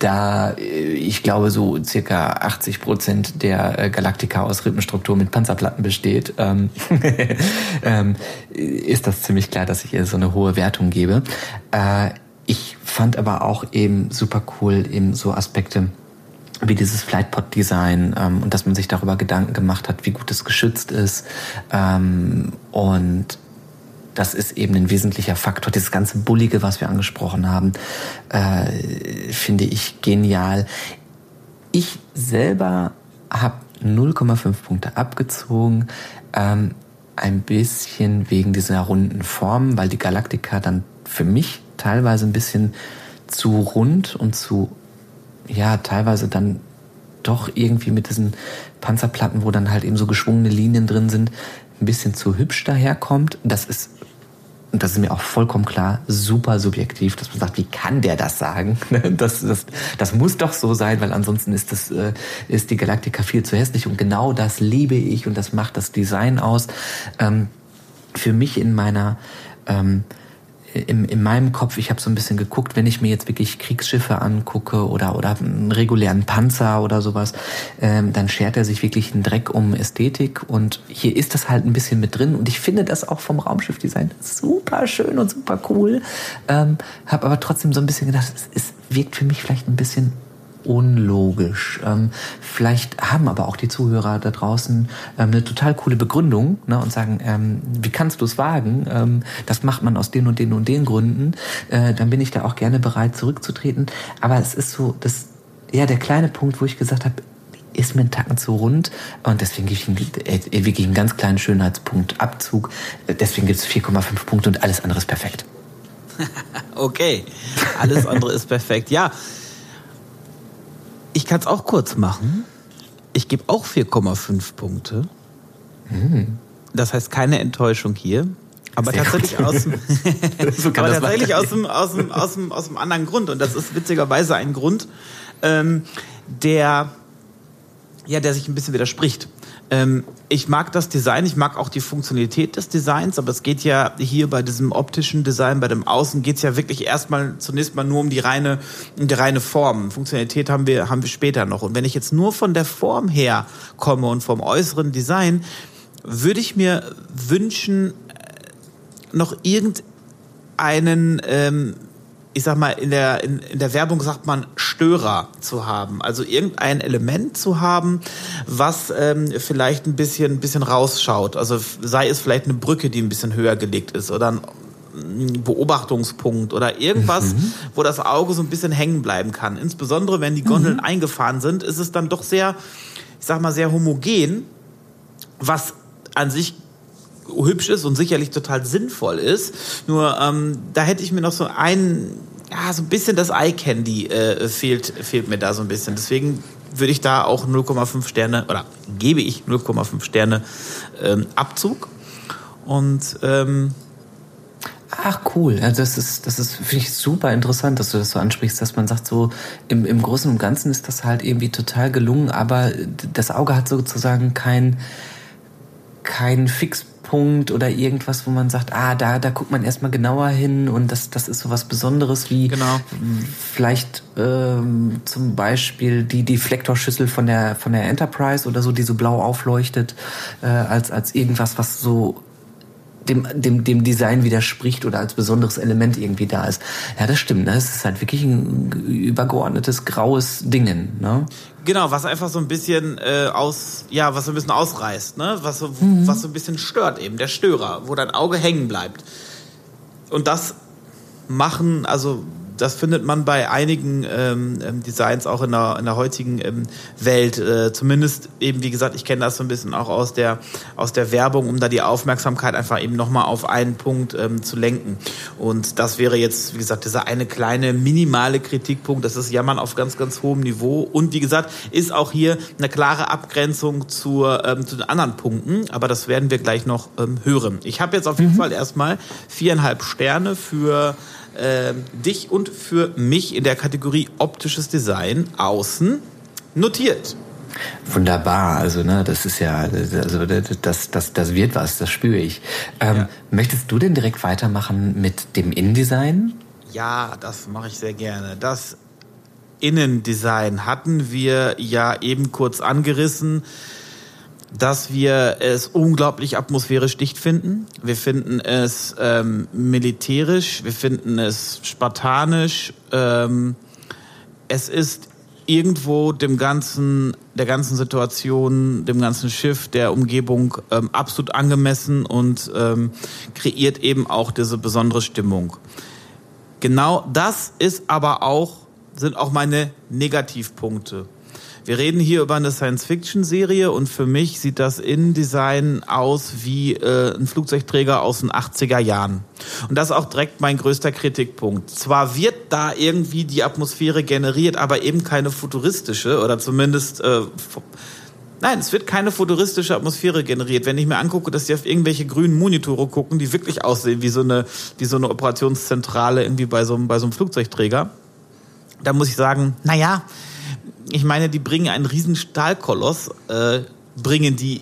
Speaker 2: da, äh, ich glaube, so circa 80 Prozent der äh, Galaktika aus Rippenstruktur mit Panzerplatten besteht, ähm, [LAUGHS] ähm, ist das ziemlich klar, dass ich ihr so eine hohe Wertung gebe. Äh, ich fand aber auch eben super cool eben so Aspekte, wie dieses Flightpod-Design ähm, und dass man sich darüber Gedanken gemacht hat, wie gut es geschützt ist ähm, und das ist eben ein wesentlicher Faktor. Dieses ganze Bullige, was wir angesprochen haben, äh, finde ich genial. Ich selber habe 0,5 Punkte abgezogen. Ähm, ein bisschen wegen dieser runden Form, weil die Galaktika dann für mich teilweise ein bisschen zu rund und zu, ja, teilweise dann doch irgendwie mit diesen Panzerplatten, wo dann halt eben so geschwungene Linien drin sind, ein bisschen zu hübsch daherkommt. Das ist das ist mir auch vollkommen klar, super subjektiv, dass man sagt, wie kann der das sagen? [LAUGHS] Das, das, das muss doch so sein, weil ansonsten ist, das, äh, ist die Galaktika viel zu hässlich und genau das liebe ich und das macht das Design aus. Ähm, für mich in meiner ähm, in, in meinem Kopf, ich habe so ein bisschen geguckt, wenn ich mir jetzt wirklich Kriegsschiffe angucke oder, oder einen regulären Panzer oder sowas, ähm, dann schert er sich wirklich einen Dreck um Ästhetik und hier ist das halt ein bisschen mit drin und ich finde das auch vom Raumschiffdesign super schön und super cool, ähm, habe aber trotzdem so ein bisschen gedacht, es, es wirkt für mich vielleicht ein bisschen unlogisch. Ähm, vielleicht haben aber auch die Zuhörer da draußen ähm, eine total coole Begründung ne, und sagen, ähm, wie kannst du es wagen? Ähm, das macht man aus den und den und den Gründen. Äh, dann bin ich da auch gerne bereit zurückzutreten. Aber es ist so, das ja der kleine Punkt, wo ich gesagt habe, ist mir ein Tacken zu rund und deswegen gebe ich ihm äh, wirklich einen ganz kleinen Schönheitspunkt Abzug. Deswegen gibt es 4,5 Punkte und alles andere ist perfekt. [LAUGHS]
Speaker 1: okay, alles andere ist perfekt. Ja, ich kann es auch kurz machen. Ich gebe auch 4,5 Punkte. Mhm. Das heißt keine Enttäuschung hier. Aber Sehr tatsächlich, aus dem, [LAUGHS] so aber tatsächlich aus, dem, aus, dem, aus, dem, aus dem anderen Grund. Und das ist witzigerweise ein Grund, ähm, der, ja, der sich ein bisschen widerspricht. Ähm, ich mag das Design, ich mag auch die Funktionalität des Designs, aber es geht ja hier bei diesem optischen Design, bei dem Außen geht es ja wirklich erstmal zunächst mal nur um die reine, um die reine Form. Funktionalität haben wir, haben wir später noch. Und wenn ich jetzt nur von der Form her komme und vom äußeren Design, würde ich mir wünschen, äh, noch irgendeinen ähm, ich sag mal, in der, in, in der Werbung sagt man Störer zu haben. Also irgendein Element zu haben, was ähm, vielleicht ein bisschen, ein bisschen rausschaut. Also sei es vielleicht eine Brücke, die ein bisschen höher gelegt ist oder ein Beobachtungspunkt oder irgendwas, mhm. wo das Auge so ein bisschen hängen bleiben kann. Insbesondere wenn die Gondeln mhm. eingefahren sind, ist es dann doch sehr, ich sag mal, sehr homogen, was an sich hübsch ist und sicherlich total sinnvoll ist. Nur ähm, da hätte ich mir noch so ein, ja, so ein bisschen das Eye Candy äh, fehlt, fehlt mir da so ein bisschen. Deswegen würde ich da auch 0,5 Sterne oder gebe ich 0,5 Sterne ähm, Abzug. Und ähm,
Speaker 2: Ach cool, also das ist, das ist finde ich super interessant, dass du das so ansprichst, dass man sagt so im, im Großen und Ganzen ist das halt irgendwie total gelungen, aber das Auge hat sozusagen kein kein Fix Punkt oder irgendwas, wo man sagt, ah, da, da guckt man erstmal genauer hin und das, das ist so was Besonderes wie genau. vielleicht ähm, zum Beispiel die Deflektorschüssel von der, von der Enterprise oder so, die so blau aufleuchtet, äh, als, als irgendwas, was so dem, dem, dem Design widerspricht oder als besonderes Element irgendwie da ist. Ja, das stimmt. Ne? Es ist halt wirklich ein übergeordnetes graues Dingen. Ne?
Speaker 1: Genau, was einfach so ein bisschen äh, aus, ja, was so ein bisschen ausreißt, ne? Was so, mhm. was so ein bisschen stört eben, der Störer, wo dein Auge hängen bleibt. Und das machen, also das findet man bei einigen ähm, ähm, Designs auch in der, in der heutigen ähm, Welt. Äh, zumindest eben, wie gesagt, ich kenne das so ein bisschen auch aus der, aus der Werbung, um da die Aufmerksamkeit einfach eben nochmal auf einen Punkt ähm, zu lenken. Und das wäre jetzt, wie gesagt, dieser eine kleine minimale Kritikpunkt. Das ist Jammern auf ganz, ganz hohem Niveau. Und wie gesagt, ist auch hier eine klare Abgrenzung zur, ähm, zu den anderen Punkten. Aber das werden wir gleich noch ähm, hören. Ich habe jetzt auf jeden mhm. Fall erstmal viereinhalb Sterne für äh, dich und für mich in der Kategorie optisches Design außen notiert.
Speaker 2: Wunderbar, also ne, das ist ja, also das, das, das wird was, das spüre ich. Ähm, ja. Möchtest du denn direkt weitermachen mit dem InDesign?
Speaker 1: Ja, das mache ich sehr gerne. Das Innendesign hatten wir ja eben kurz angerissen dass wir es unglaublich atmosphärisch dicht finden. Wir finden es ähm, militärisch, wir finden es spartanisch. Ähm, es ist irgendwo dem ganzen, der ganzen Situation, dem ganzen Schiff, der Umgebung ähm, absolut angemessen und ähm, kreiert eben auch diese besondere Stimmung. Genau das ist aber auch, sind auch meine Negativpunkte. Wir reden hier über eine Science-Fiction-Serie und für mich sieht das Innendesign aus wie äh, ein Flugzeugträger aus den 80er Jahren. Und das ist auch direkt mein größter Kritikpunkt. Zwar wird da irgendwie die Atmosphäre generiert, aber eben keine futuristische oder zumindest äh, Nein, es wird keine futuristische Atmosphäre generiert. Wenn ich mir angucke, dass die auf irgendwelche grünen Monitore gucken, die wirklich aussehen wie so eine, wie so eine Operationszentrale irgendwie bei so, bei so einem Flugzeugträger, da muss ich sagen, naja, ich meine, die bringen einen riesen Stahlkoloss, äh, bringen die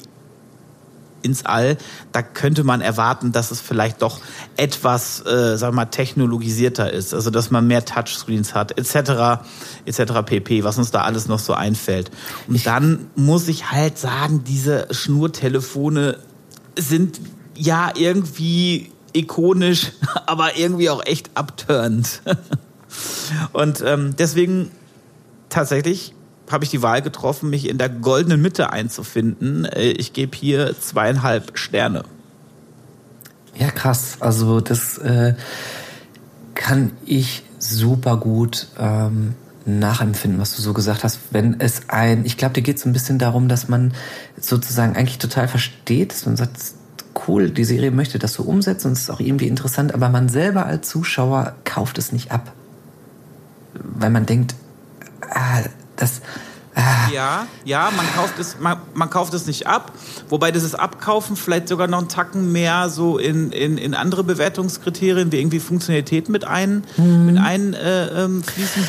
Speaker 1: ins All. Da könnte man erwarten, dass es vielleicht doch etwas, äh, sagen wir mal, technologisierter ist. Also, dass man mehr Touchscreens hat, etc., etc. pp., was uns da alles noch so einfällt. Und dann muss ich halt sagen, diese Schnurtelefone sind ja irgendwie ikonisch, [LAUGHS] aber irgendwie auch echt abturnt. [LAUGHS] Und ähm, deswegen tatsächlich habe ich die Wahl getroffen, mich in der goldenen Mitte einzufinden. Äh, ich gebe hier zweieinhalb Sterne.
Speaker 2: Ja, krass. Also das äh, kann ich super gut ähm, nachempfinden, was du so gesagt hast. Wenn es ein, ich glaube, dir geht es ein bisschen darum, dass man sozusagen eigentlich total versteht, dass man sagt, cool, die Serie möchte das so umsetzen und es ist auch irgendwie interessant, aber man selber als Zuschauer kauft es nicht ab. Weil man denkt, ah, das.
Speaker 1: Ah. Ja, ja, man kauft es, man, man, kauft es nicht ab, wobei dieses Abkaufen vielleicht sogar noch einen Tacken mehr so in, in, in andere Bewertungskriterien wie irgendwie Funktionalität mit ein, mhm. mit einfließen äh, ähm,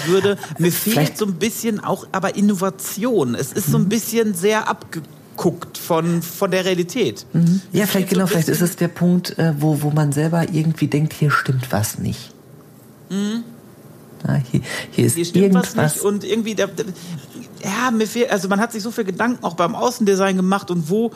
Speaker 1: würde. Mir fehlt vielleicht. so ein bisschen auch aber Innovation. Es ist so ein mhm. bisschen sehr abgeguckt von, von der Realität.
Speaker 2: Mhm. Ja, vielleicht genau, vielleicht ist es der Punkt, äh, wo, wo man selber irgendwie denkt, hier stimmt was nicht. Mhm.
Speaker 1: Ja, hier, hier, ist hier stimmt irgendwas was nicht und irgendwie der, der, ja, mir fehlt, also man hat sich so viel Gedanken auch beim Außendesign gemacht und wo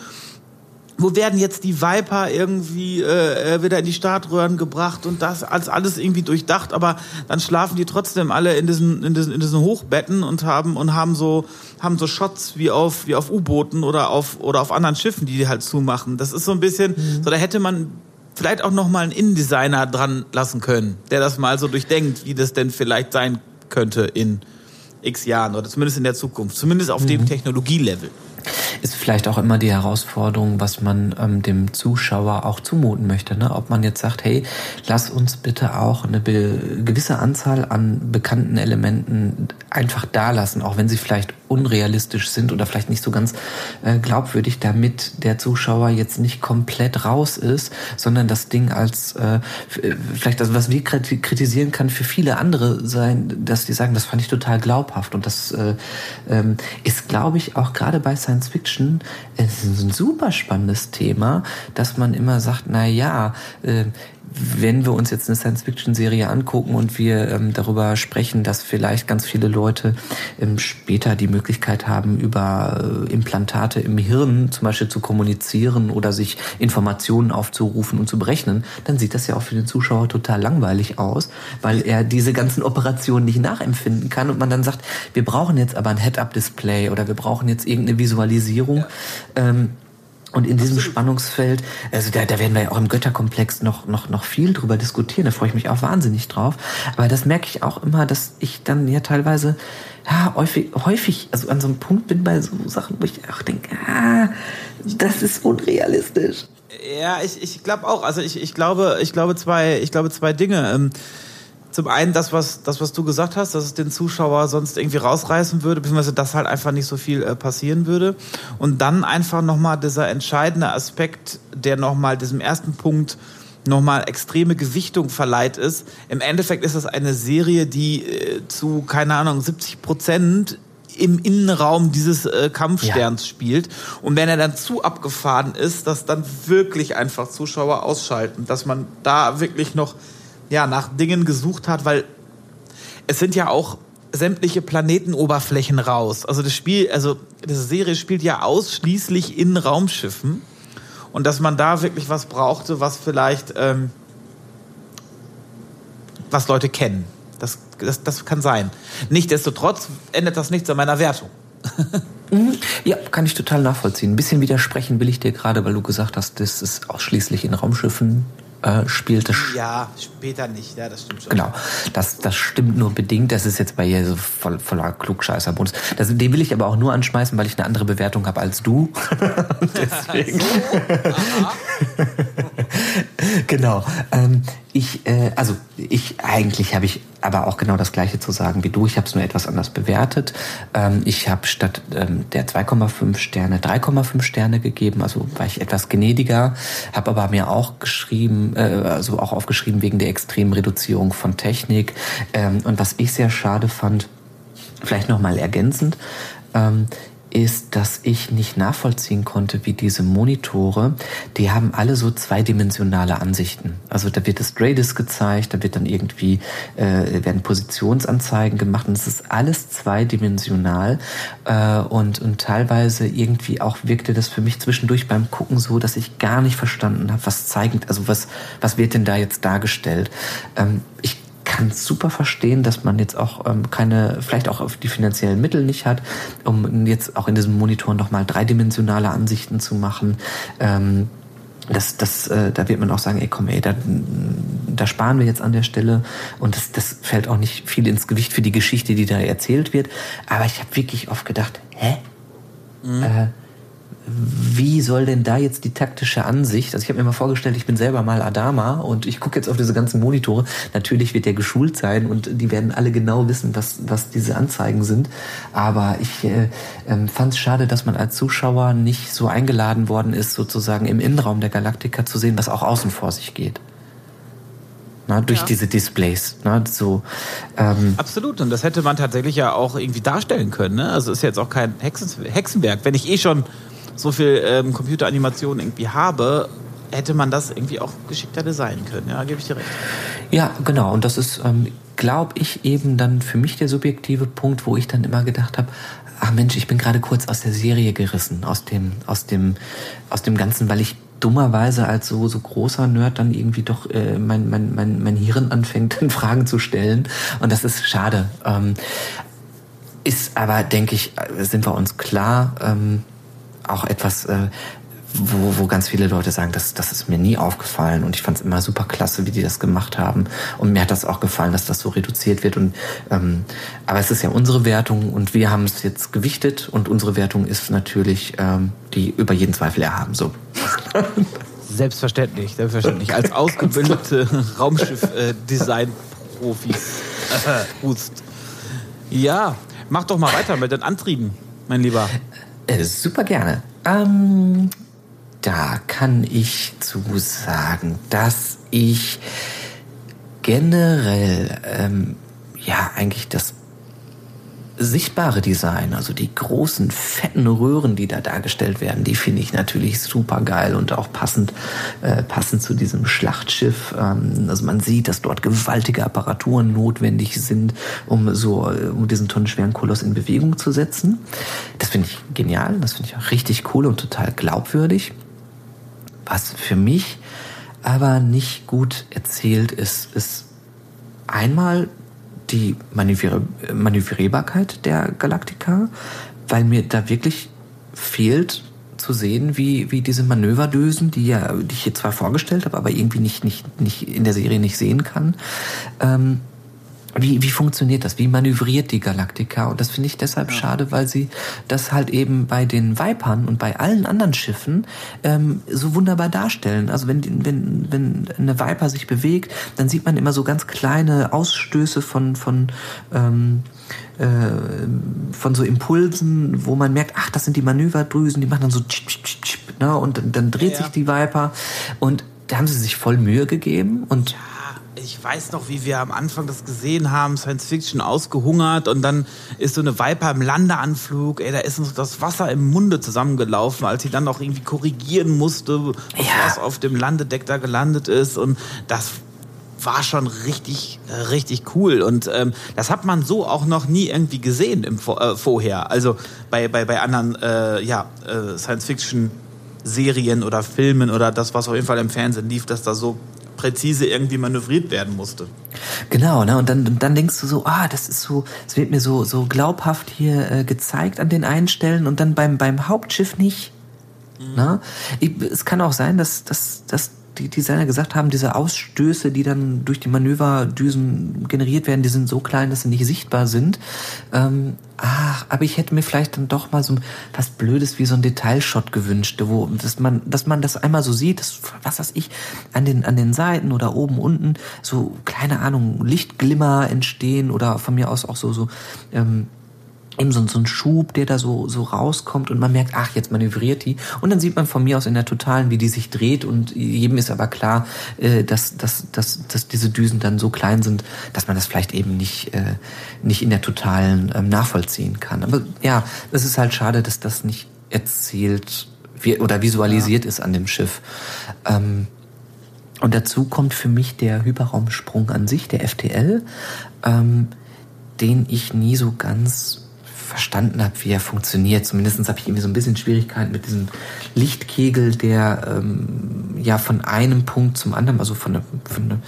Speaker 1: wo werden jetzt die Viper irgendwie äh, wieder in die Startröhren gebracht und das als alles irgendwie durchdacht, aber dann schlafen die trotzdem alle in diesen in diesen in diesen Hochbetten und haben und haben so haben so Shots wie auf wie auf U-Booten oder auf oder auf anderen Schiffen, die die halt zumachen. Das ist so ein bisschen mhm. so da hätte man vielleicht auch noch mal einen Innendesigner dran lassen können, der das mal so durchdenkt, wie das denn vielleicht sein könnte in x Jahren oder zumindest in der Zukunft, zumindest auf mhm. dem Technologielevel
Speaker 2: ist vielleicht auch immer die Herausforderung, was man ähm, dem Zuschauer auch zumuten möchte. Ne? Ob man jetzt sagt, hey, lass uns bitte auch eine gewisse Anzahl an bekannten Elementen einfach da lassen, auch wenn sie vielleicht unrealistisch sind oder vielleicht nicht so ganz äh, glaubwürdig, damit der Zuschauer jetzt nicht komplett raus ist, sondern das Ding als äh, vielleicht das, was wir kritisieren kann für viele andere sein, dass die sagen, das fand ich total glaubhaft und das äh, ähm, ist, glaube ich, auch gerade bei Science Fiction ist ein super spannendes Thema, dass man immer sagt, na ja, äh, wenn wir uns jetzt eine Science-Fiction-Serie angucken und wir ähm, darüber sprechen, dass vielleicht ganz viele Leute ähm, später die Möglichkeit haben, über äh, Implantate im Hirn zum Beispiel zu kommunizieren oder sich Informationen aufzurufen und zu berechnen, dann sieht das ja auch für den Zuschauer total langweilig aus, weil er diese ganzen Operationen nicht nachempfinden kann und man dann sagt, wir brauchen jetzt aber ein Head-Up-Display oder wir brauchen jetzt irgendeine Visualisierung. Ja. Ähm, Und in diesem Spannungsfeld, also da, da werden wir ja auch im Götterkomplex noch, noch, noch viel drüber diskutieren, da freue ich mich auch wahnsinnig drauf. Aber das merke ich auch immer, dass ich dann ja teilweise ja, häufig, häufig, also an so einem Punkt bin bei so Sachen, wo ich auch denke, ah, das ist unrealistisch.
Speaker 1: Ja, ich, ich glaube auch. Also ich, ich glaube, ich glaube zwei, ich glaube zwei Dinge. Zum einen das, was, das, was du gesagt hast, dass es den Zuschauer sonst irgendwie rausreißen würde, beziehungsweise dass halt einfach nicht so viel äh, passieren würde. Und dann einfach nochmal dieser entscheidende Aspekt, der nochmal diesem ersten Punkt nochmal extreme Gewichtung verleiht ist. Im Endeffekt ist das eine Serie, die äh, zu, keine Ahnung, 70 Prozent im Innenraum dieses äh, Kampfsterns ja. spielt. Und wenn er dann zu abgefahren ist, dass dann wirklich einfach Zuschauer ausschalten, dass man da wirklich noch ja, nach Dingen gesucht hat, weil es sind ja auch sämtliche Planetenoberflächen raus. Also das Spiel, also diese Serie spielt ja ausschließlich in Raumschiffen und dass man da wirklich was brauchte, was vielleicht ähm, was Leute kennen. Das, das, das kann sein. Nichtsdestotrotz ändert das nichts an meiner Wertung. [LAUGHS]
Speaker 2: Mhm. ja, kann ich total nachvollziehen. Ein bisschen widersprechen will ich dir gerade, weil du gesagt hast, das ist ausschließlich in Raumschiffen äh, spielte.
Speaker 1: Ja, später nicht, ja, das stimmt schon.
Speaker 2: Genau, das, das stimmt nur bedingt. Das ist jetzt bei ihr so voll, voller Klugscheißerbonus. Das, den will ich aber auch nur anschmeißen, weil ich eine andere Bewertung habe als du. [LAUGHS] [LAUGHS] Deswegen. So? [LAUGHS] [LAUGHS] genau. Ähm, ich, äh, also ich eigentlich habe ich aber auch genau das gleiche zu sagen wie du. Ich habe es nur etwas anders bewertet. Ähm, ich habe statt ähm, der 2,5 Sterne 3,5 Sterne gegeben, also war ich etwas gnädiger, habe aber mir auch geschrieben, äh, also auch aufgeschrieben wegen der extremen Reduzierung von Technik. Ähm, und was ich sehr schade fand, vielleicht nochmal ergänzend, ähm, ist, dass ich nicht nachvollziehen konnte, wie diese Monitore, die haben alle so zweidimensionale Ansichten. Also da wird das Gradis gezeigt, da wird dann irgendwie, äh, werden Positionsanzeigen gemacht und es ist alles zweidimensional äh, und, und teilweise irgendwie auch wirkte das für mich zwischendurch beim Gucken so, dass ich gar nicht verstanden habe, was zeigen, also was, was wird denn da jetzt dargestellt. Ähm, ich kann super verstehen, dass man jetzt auch ähm, keine, vielleicht auch auf die finanziellen Mittel nicht hat, um jetzt auch in diesem Monitor nochmal dreidimensionale Ansichten zu machen. Ähm, das, das, äh, da wird man auch sagen, ey, komm, ey, da, da sparen wir jetzt an der Stelle und das, das fällt auch nicht viel ins Gewicht für die Geschichte, die da erzählt wird. Aber ich habe wirklich oft gedacht, hä? Mhm. Äh, wie soll denn da jetzt die taktische Ansicht? Also ich habe mir mal vorgestellt, ich bin selber mal Adama und ich gucke jetzt auf diese ganzen Monitore. Natürlich wird der geschult sein und die werden alle genau wissen, was, was diese Anzeigen sind. Aber ich äh, äh, fand es schade, dass man als Zuschauer nicht so eingeladen worden ist, sozusagen im Innenraum der Galaktika zu sehen, was auch außen vor sich geht. Na, durch ja. diese Displays. Na, so,
Speaker 1: ähm Absolut, und das hätte man tatsächlich ja auch irgendwie darstellen können. Ne? Also ist jetzt auch kein Hexenwerk. Wenn ich eh schon so viel ähm, Computeranimation irgendwie habe, hätte man das irgendwie auch geschickter designen können. Ja, gebe ich dir recht.
Speaker 2: Ja, genau. Und das ist, ähm, glaube ich, eben dann für mich der subjektive Punkt, wo ich dann immer gedacht habe, ach Mensch, ich bin gerade kurz aus der Serie gerissen, aus dem, aus dem, aus dem Ganzen, weil ich dummerweise als so, so großer Nerd dann irgendwie doch äh, mein, mein, mein, mein Hirn anfängt, Fragen zu stellen. Und das ist schade. Ähm, ist aber, denke ich, äh, sind wir uns klar, ähm, auch etwas, äh, wo, wo ganz viele Leute sagen, das, das ist mir nie aufgefallen und ich fand es immer super klasse, wie die das gemacht haben und mir hat das auch gefallen, dass das so reduziert wird und ähm, aber es ist ja unsere Wertung und wir haben es jetzt gewichtet und unsere Wertung ist natürlich ähm, die über jeden Zweifel erhaben so.
Speaker 1: Selbstverständlich, selbstverständlich. Als [LAUGHS] ausgebildete Raumschiff-Design-Profis. Äh, [LAUGHS] ja, mach doch mal weiter mit den Antrieben, mein Lieber.
Speaker 2: Äh, super gerne. Ähm, da kann ich zu sagen, dass ich generell ähm, ja eigentlich das sichtbare Design, also die großen fetten Röhren, die da dargestellt werden, die finde ich natürlich super geil und auch passend, äh, passend zu diesem Schlachtschiff. Ähm, also man sieht, dass dort gewaltige Apparaturen notwendig sind, um so um diesen tonnenschweren Koloss in Bewegung zu setzen. Das finde ich genial, das finde ich auch richtig cool und total glaubwürdig. Was für mich aber nicht gut erzählt ist, ist einmal die Manöver Manövrierbarkeit der Galaktika, weil mir da wirklich fehlt zu sehen, wie, wie diese Manöverdösen, die ja, die ich hier zwar vorgestellt habe, aber irgendwie nicht, nicht, nicht in der Serie nicht sehen kann, ähm, wie, wie funktioniert das? Wie manövriert die Galaktika? Und das finde ich deshalb ja. schade, weil sie das halt eben bei den Vipern und bei allen anderen Schiffen ähm, so wunderbar darstellen. Also wenn, wenn, wenn eine Viper sich bewegt, dann sieht man immer so ganz kleine Ausstöße von, von ähm, äh, von so Impulsen, wo man merkt, ach, das sind die Manöverdrüsen, die machen dann so tschip, tschip, tschip, ne? und dann, dann dreht ja. sich die Viper und da haben sie sich voll Mühe gegeben und ja
Speaker 1: ich weiß noch, wie wir am Anfang das gesehen haben, Science Fiction ausgehungert und dann ist so eine Viper im Landeanflug, ey, da ist uns das Wasser im Munde zusammengelaufen, als sie dann noch irgendwie korrigieren musste, bevor ja. auf dem Landedeck da gelandet ist und das war schon richtig, richtig cool. Und ähm, das hat man so auch noch nie irgendwie gesehen im, äh, vorher. Also bei, bei, bei anderen äh, ja, äh, Science-Fiction-Serien oder Filmen oder das, was auf jeden Fall im Fernsehen lief, dass da so präzise irgendwie manövriert werden musste.
Speaker 2: Genau, ne? Und dann, dann denkst du so, ah, das ist so, es wird mir so, so glaubhaft hier äh, gezeigt an den einen Stellen und dann beim, beim Hauptschiff nicht. Mhm. Ne? Ich, es kann auch sein, dass, dass, dass die Designer gesagt haben, diese Ausstöße, die dann durch die Manöverdüsen generiert werden, die sind so klein, dass sie nicht sichtbar sind. Ähm, ach, aber ich hätte mir vielleicht dann doch mal so was Blödes wie so ein Detailshot gewünscht, wo dass man, dass man das einmal so sieht, dass, was weiß ich, an den an den Seiten oder oben unten so keine Ahnung Lichtglimmer entstehen oder von mir aus auch so so ähm, eben so, so ein Schub, der da so, so rauskommt und man merkt, ach, jetzt manövriert die. Und dann sieht man von mir aus in der Totalen, wie die sich dreht und jedem ist aber klar, äh, dass, dass, dass, dass diese Düsen dann so klein sind, dass man das vielleicht eben nicht, äh, nicht in der Totalen ähm, nachvollziehen kann. Aber ja, es ist halt schade, dass das nicht erzählt oder visualisiert ja. ist an dem Schiff. Ähm, und dazu kommt für mich der Hyperraumsprung an sich, der FTL, ähm, den ich nie so ganz verstanden habe, wie er funktioniert. Zumindest habe ich irgendwie so ein bisschen Schwierigkeiten mit diesem Lichtkegel, der ähm, ja von einem Punkt zum anderen, also von, der, von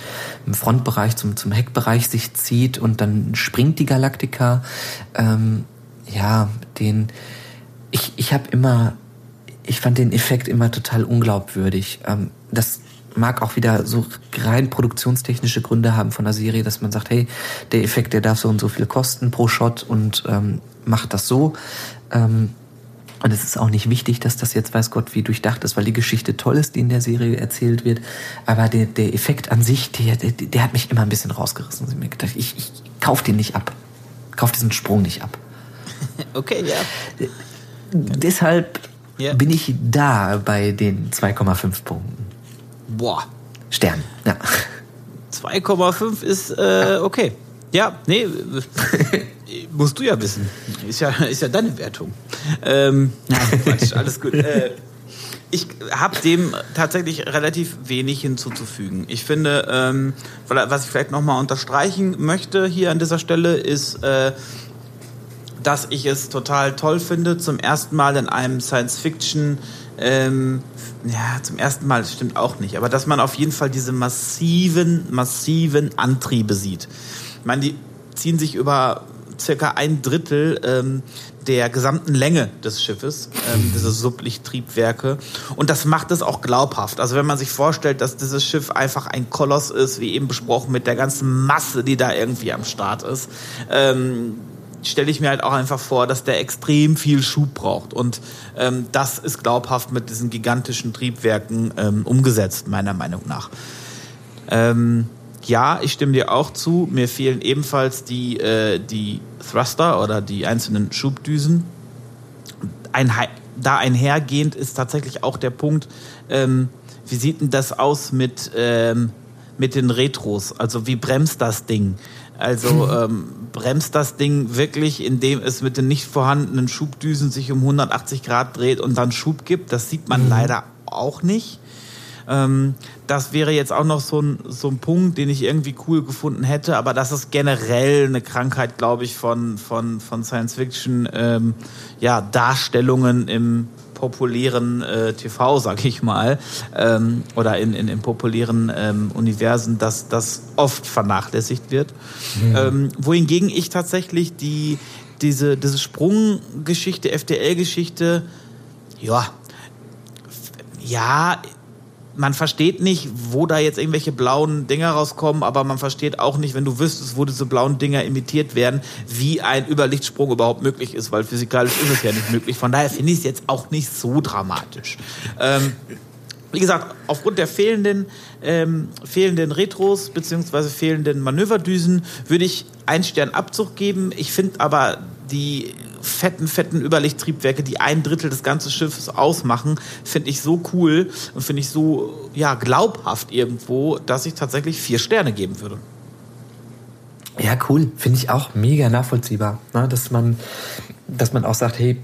Speaker 2: dem Frontbereich zum, zum Heckbereich sich zieht und dann springt die Galaktika. Ähm, ja, den ich, ich habe immer, ich fand den Effekt immer total unglaubwürdig. Ähm, das mag auch wieder so rein produktionstechnische Gründe haben von der Serie, dass man sagt, hey, der Effekt, der darf so und so viel kosten pro Shot und ähm, macht das so. Ähm, und es ist auch nicht wichtig, dass das jetzt weiß Gott wie durchdacht ist, weil die Geschichte toll ist, die in der Serie erzählt wird. Aber der, der Effekt an sich, der, der, der hat mich immer ein bisschen rausgerissen. Ich mir gedacht, ich, ich kauf den nicht ab. Kauf diesen Sprung nicht ab. [LAUGHS]
Speaker 1: Okay, ja.
Speaker 2: Deshalb ja. bin ich da bei den 2,5 Punkten.
Speaker 1: Boah.
Speaker 2: Stern, ja.
Speaker 1: 2,5 ist äh, okay. Ja, nee, musst du ja wissen. Ist ja, ist ja deine Wertung. Ähm, Quatsch, alles gut. Äh, ich habe dem tatsächlich relativ wenig hinzuzufügen. Ich finde, ähm, was ich vielleicht nochmal unterstreichen möchte hier an dieser Stelle, ist, äh, dass ich es total toll finde, zum ersten Mal in einem Science-Fiction ähm, ja, zum ersten Mal, das stimmt auch nicht, aber dass man auf jeden Fall diese massiven, massiven Antriebe sieht. Ich meine, die ziehen sich über circa ein Drittel ähm, der gesamten Länge des Schiffes, ähm, diese Sublichttriebwerke. Und das macht es auch glaubhaft. Also wenn man sich vorstellt, dass dieses Schiff einfach ein Koloss ist, wie eben besprochen, mit der ganzen Masse, die da irgendwie am Start ist, ähm, stelle ich mir halt auch einfach vor, dass der extrem viel Schub braucht. Und ähm, das ist glaubhaft mit diesen gigantischen Triebwerken ähm, umgesetzt, meiner Meinung nach. Ähm, ja, ich stimme dir auch zu. Mir fehlen ebenfalls die, äh, die Thruster oder die einzelnen Schubdüsen. Ein, da einhergehend ist tatsächlich auch der Punkt, ähm, wie sieht denn das aus mit, ähm, mit den Retros? Also wie bremst das Ding? Also [LAUGHS] ähm, bremst das Ding wirklich, indem es mit den nicht vorhandenen Schubdüsen sich um 180 Grad dreht und dann Schub gibt? Das sieht man mhm. leider auch nicht. Ähm, das wäre jetzt auch noch so ein, so ein Punkt, den ich irgendwie cool gefunden hätte, aber das ist generell eine Krankheit, glaube ich, von, von, von Science-Fiction, ähm, ja, Darstellungen im populären äh, TV, sag ich mal, ähm, oder in, in, in populären ähm, Universen, dass das oft vernachlässigt wird. Mhm. Ähm, wohingegen ich tatsächlich die, diese, diese Sprunggeschichte, FDL-Geschichte, ja, ja, man versteht nicht, wo da jetzt irgendwelche blauen Dinger rauskommen, aber man versteht auch nicht, wenn du wüsstest, wo diese blauen Dinger imitiert werden, wie ein Überlichtsprung überhaupt möglich ist, weil physikalisch ist es ja nicht möglich. Von daher finde ich es jetzt auch nicht so dramatisch. Ähm, wie gesagt, aufgrund der fehlenden, ähm, fehlenden Retros beziehungsweise fehlenden Manöverdüsen würde ich einen Stern Abzug geben. Ich finde aber die fetten, fetten Überlichttriebwerke, die ein Drittel des ganzen Schiffes ausmachen, finde ich so cool und finde ich so ja, glaubhaft irgendwo, dass ich tatsächlich vier Sterne geben würde.
Speaker 2: Ja, cool. Finde ich auch mega nachvollziehbar. Ne? Dass, man, dass man auch sagt, hey,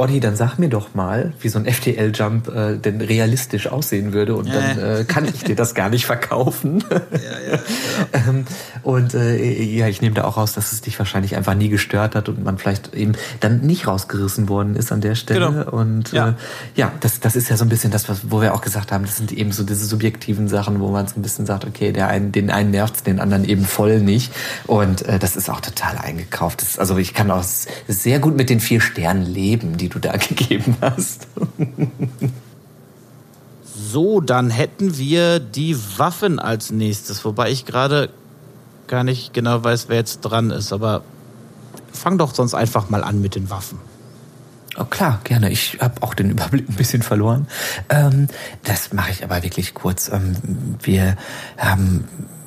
Speaker 2: Oddi, dann sag mir doch mal, wie so ein FTL-Jump äh, denn realistisch aussehen würde und dann äh, kann ich dir das gar nicht verkaufen. [LAUGHS] Ja, ja, ja. ähm, und äh, ja, ich nehme da auch raus, dass es dich wahrscheinlich einfach nie gestört hat und man vielleicht eben dann nicht rausgerissen worden ist an der Stelle. Genau. Und ja, äh, ja das, das ist ja so ein bisschen das, was, wo wir auch gesagt haben, das sind eben so diese subjektiven Sachen, wo man so ein bisschen sagt, okay, der einen, den einen nervt den anderen eben voll nicht. Und äh, das ist auch total eingekauft. Das, also ich kann auch sehr gut mit den vier Sternen leben, die du da [LAUGHS] gegeben hast.
Speaker 1: So, dann hätten wir die Waffen als nächstes, wobei ich gerade gar nicht genau weiß, wer jetzt dran ist, aber fang doch sonst einfach mal an mit den Waffen.
Speaker 2: Oh, klar, gerne. Ich habe auch den [LAUGHS] Überblick ein bisschen verloren. Ähm, das mache ich aber wirklich kurz. Ähm, wir haben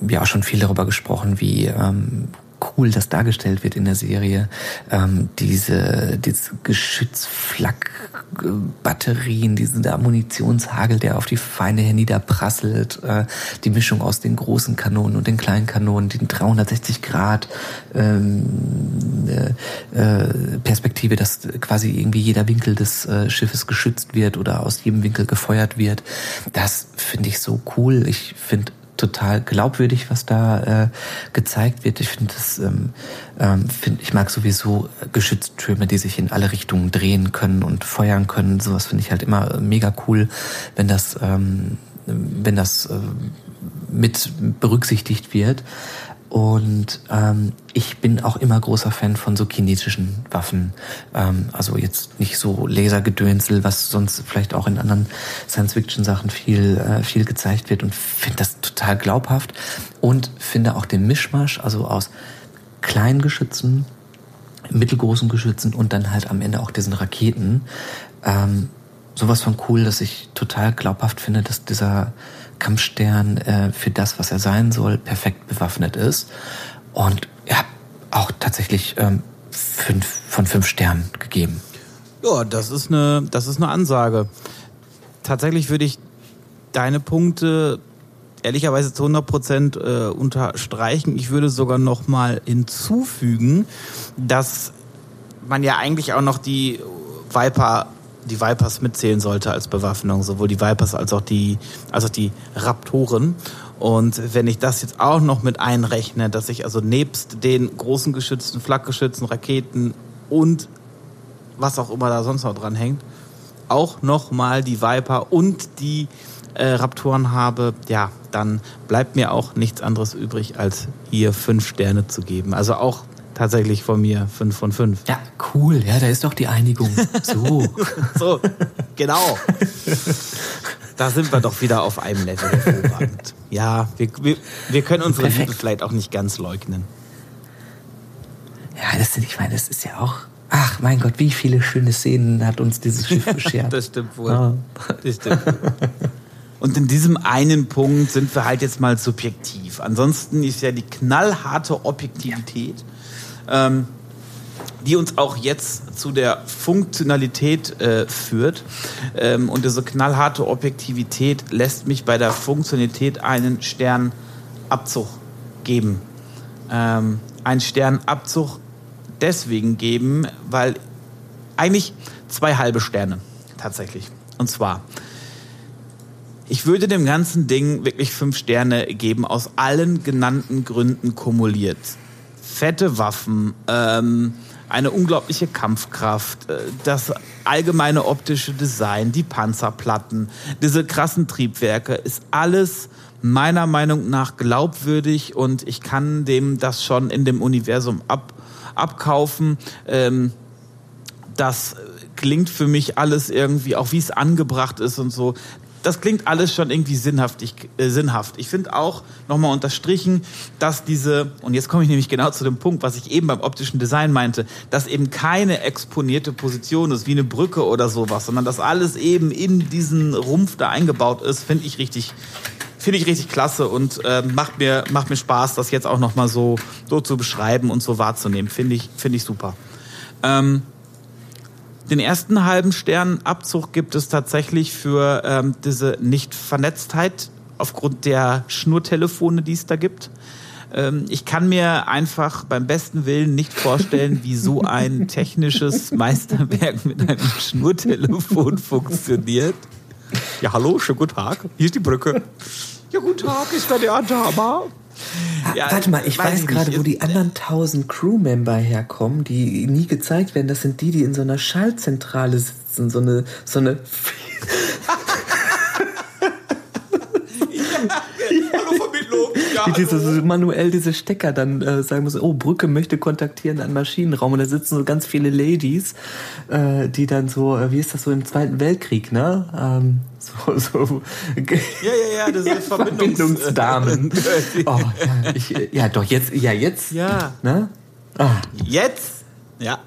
Speaker 2: ja auch schon viel darüber gesprochen, wie ähm, cool das dargestellt wird in der Serie. Ähm, diese, diese Geschützflak-Batterien, diesen Ammunitionshagel, der auf die Feinde herniederprasselt, äh, die Mischung aus den großen Kanonen und den kleinen Kanonen, den 360 Grad ähm, äh, äh, Perspektive, dass quasi irgendwie jeder Winkel des äh, Schiffes geschützt wird oder aus jedem Winkel gefeuert wird. Das finde ich so cool. Ich finde total glaubwürdig, was da äh, gezeigt wird. Ich finde das, ähm, ähm, find, ich mag sowieso Geschütztürme, die sich in alle Richtungen drehen können und feuern können. Sowas finde ich halt immer mega cool, wenn das, ähm, wenn das äh, mit berücksichtigt wird. Und ähm, ich bin auch immer großer Fan von so kinetischen Waffen. Ähm, also jetzt nicht so Lasergedönsel, was sonst vielleicht auch in anderen Science-Fiction-Sachen viel, äh, viel gezeigt wird und finde das total glaubhaft. Und finde auch den Mischmasch, also aus kleinen Geschützen, mittelgroßen Geschützen und dann halt am Ende auch diesen Raketen. Ähm, sowas von cool, dass ich total glaubhaft finde, dass dieser Kampfstern äh, für das, was er sein soll, perfekt bewaffnet ist. Und ja, auch tatsächlich ähm, fünf von fünf Sternen gegeben.
Speaker 1: Ja, das ist eine, das ist eine Ansage. Tatsächlich würde ich deine Punkte ehrlicherweise zu 100 Prozent äh, unterstreichen. Ich würde sogar noch mal hinzufügen, dass man ja eigentlich auch noch die Viper die Vipers mitzählen sollte als Bewaffnung, sowohl die Vipers als auch die, als auch die Raptoren. Und wenn ich das jetzt auch noch mit einrechne, dass ich also nebst den großen Geschützen, Flakgeschützen, Raketen und was auch immer da sonst noch dran hängt, auch noch mal die Viper und die äh, Raptoren habe, ja, dann bleibt mir auch nichts anderes übrig, als hier fünf Sterne zu geben. Also auch tatsächlich von mir 5 von 5.
Speaker 2: Ja, cool. Ja, da ist doch die Einigung. So. [LAUGHS]
Speaker 1: so, genau. Da sind wir doch wieder auf einem Level hervorragend. Ja, wir, wir, wir können unsere Perfekt. Liebe vielleicht auch nicht ganz leugnen.
Speaker 2: Ja, das, ich meine, das ist ja auch. Ach mein Gott, wie viele schöne Szenen hat uns dieses Schiff [LAUGHS] beschert.
Speaker 1: das stimmt wohl. Oh. Das stimmt. Und in diesem einen Punkt sind wir halt jetzt mal subjektiv. Ansonsten ist ja die knallharte Objektivität ähm, die uns auch jetzt zu der Funktionalität äh, führt. Ähm, und diese knallharte Objektivität lässt mich bei der Funktionalität einen Sternabzug geben. Ähm, einen Sternabzug deswegen geben, weil eigentlich zwei halbe Sterne tatsächlich. Und zwar, ich würde dem ganzen Ding wirklich fünf Sterne geben, aus allen genannten Gründen kumuliert fette Waffen, ähm, eine unglaubliche Kampfkraft, äh, das allgemeine optische Design, die Panzerplatten, diese krassen Triebwerke, ist alles meiner Meinung nach glaubwürdig und ich kann dem das schon in dem Universum ab, abkaufen. Ähm, das klingt für mich alles irgendwie, auch wie es angebracht ist und so. Das klingt alles schon irgendwie sinnhaftig, äh, sinnhaft. Ich finde auch nochmal unterstrichen, dass diese, und jetzt komme ich nämlich genau zu dem Punkt, was ich eben beim optischen Design meinte, dass eben keine exponierte Position ist, wie eine Brücke oder sowas, sondern dass alles eben in diesen Rumpf da eingebaut ist, finde ich richtig, finde ich richtig klasse und äh, macht mir macht mir Spaß, das jetzt auch noch mal so so zu beschreiben und so wahrzunehmen. Finde ich finde ich super. Ähm, den ersten halben Sternabzug gibt es tatsächlich für ähm, diese Nicht-Vernetztheit aufgrund der Schnurtelefone, die es da gibt. Ähm, ich kann mir einfach beim besten Willen nicht vorstellen, wie so ein [LAUGHS] technisches Meisterwerk mit einem Schnurtelefon funktioniert. Ja, hallo, schönen guten Tag. Hier ist die Brücke. Ja, guten Tag, ist da der Adama?
Speaker 2: Ja, Warte mal, ich weiß, weiß gerade, wo die anderen tausend Crewmember herkommen, die nie gezeigt werden. Das sind die, die in so einer Schaltzentrale sitzen. So eine, so eine.
Speaker 1: Ja,
Speaker 2: die diese, so manuell diese Stecker dann äh, sagen müssen, oh, Brücke möchte kontaktieren an Maschinenraum. Und da sitzen so ganz viele Ladies, äh, die dann so, äh, wie ist das so im Zweiten Weltkrieg, ne? Ähm, [LAUGHS] so, so.
Speaker 1: Ja, ja, ja, das [LAUGHS] ist Verbindungs
Speaker 2: Verbindungsdamen. [LAUGHS] oh, ja, ich, ja, doch, jetzt, ja, jetzt.
Speaker 1: Ja.
Speaker 2: Ne?
Speaker 1: Ah. Jetzt? Ja.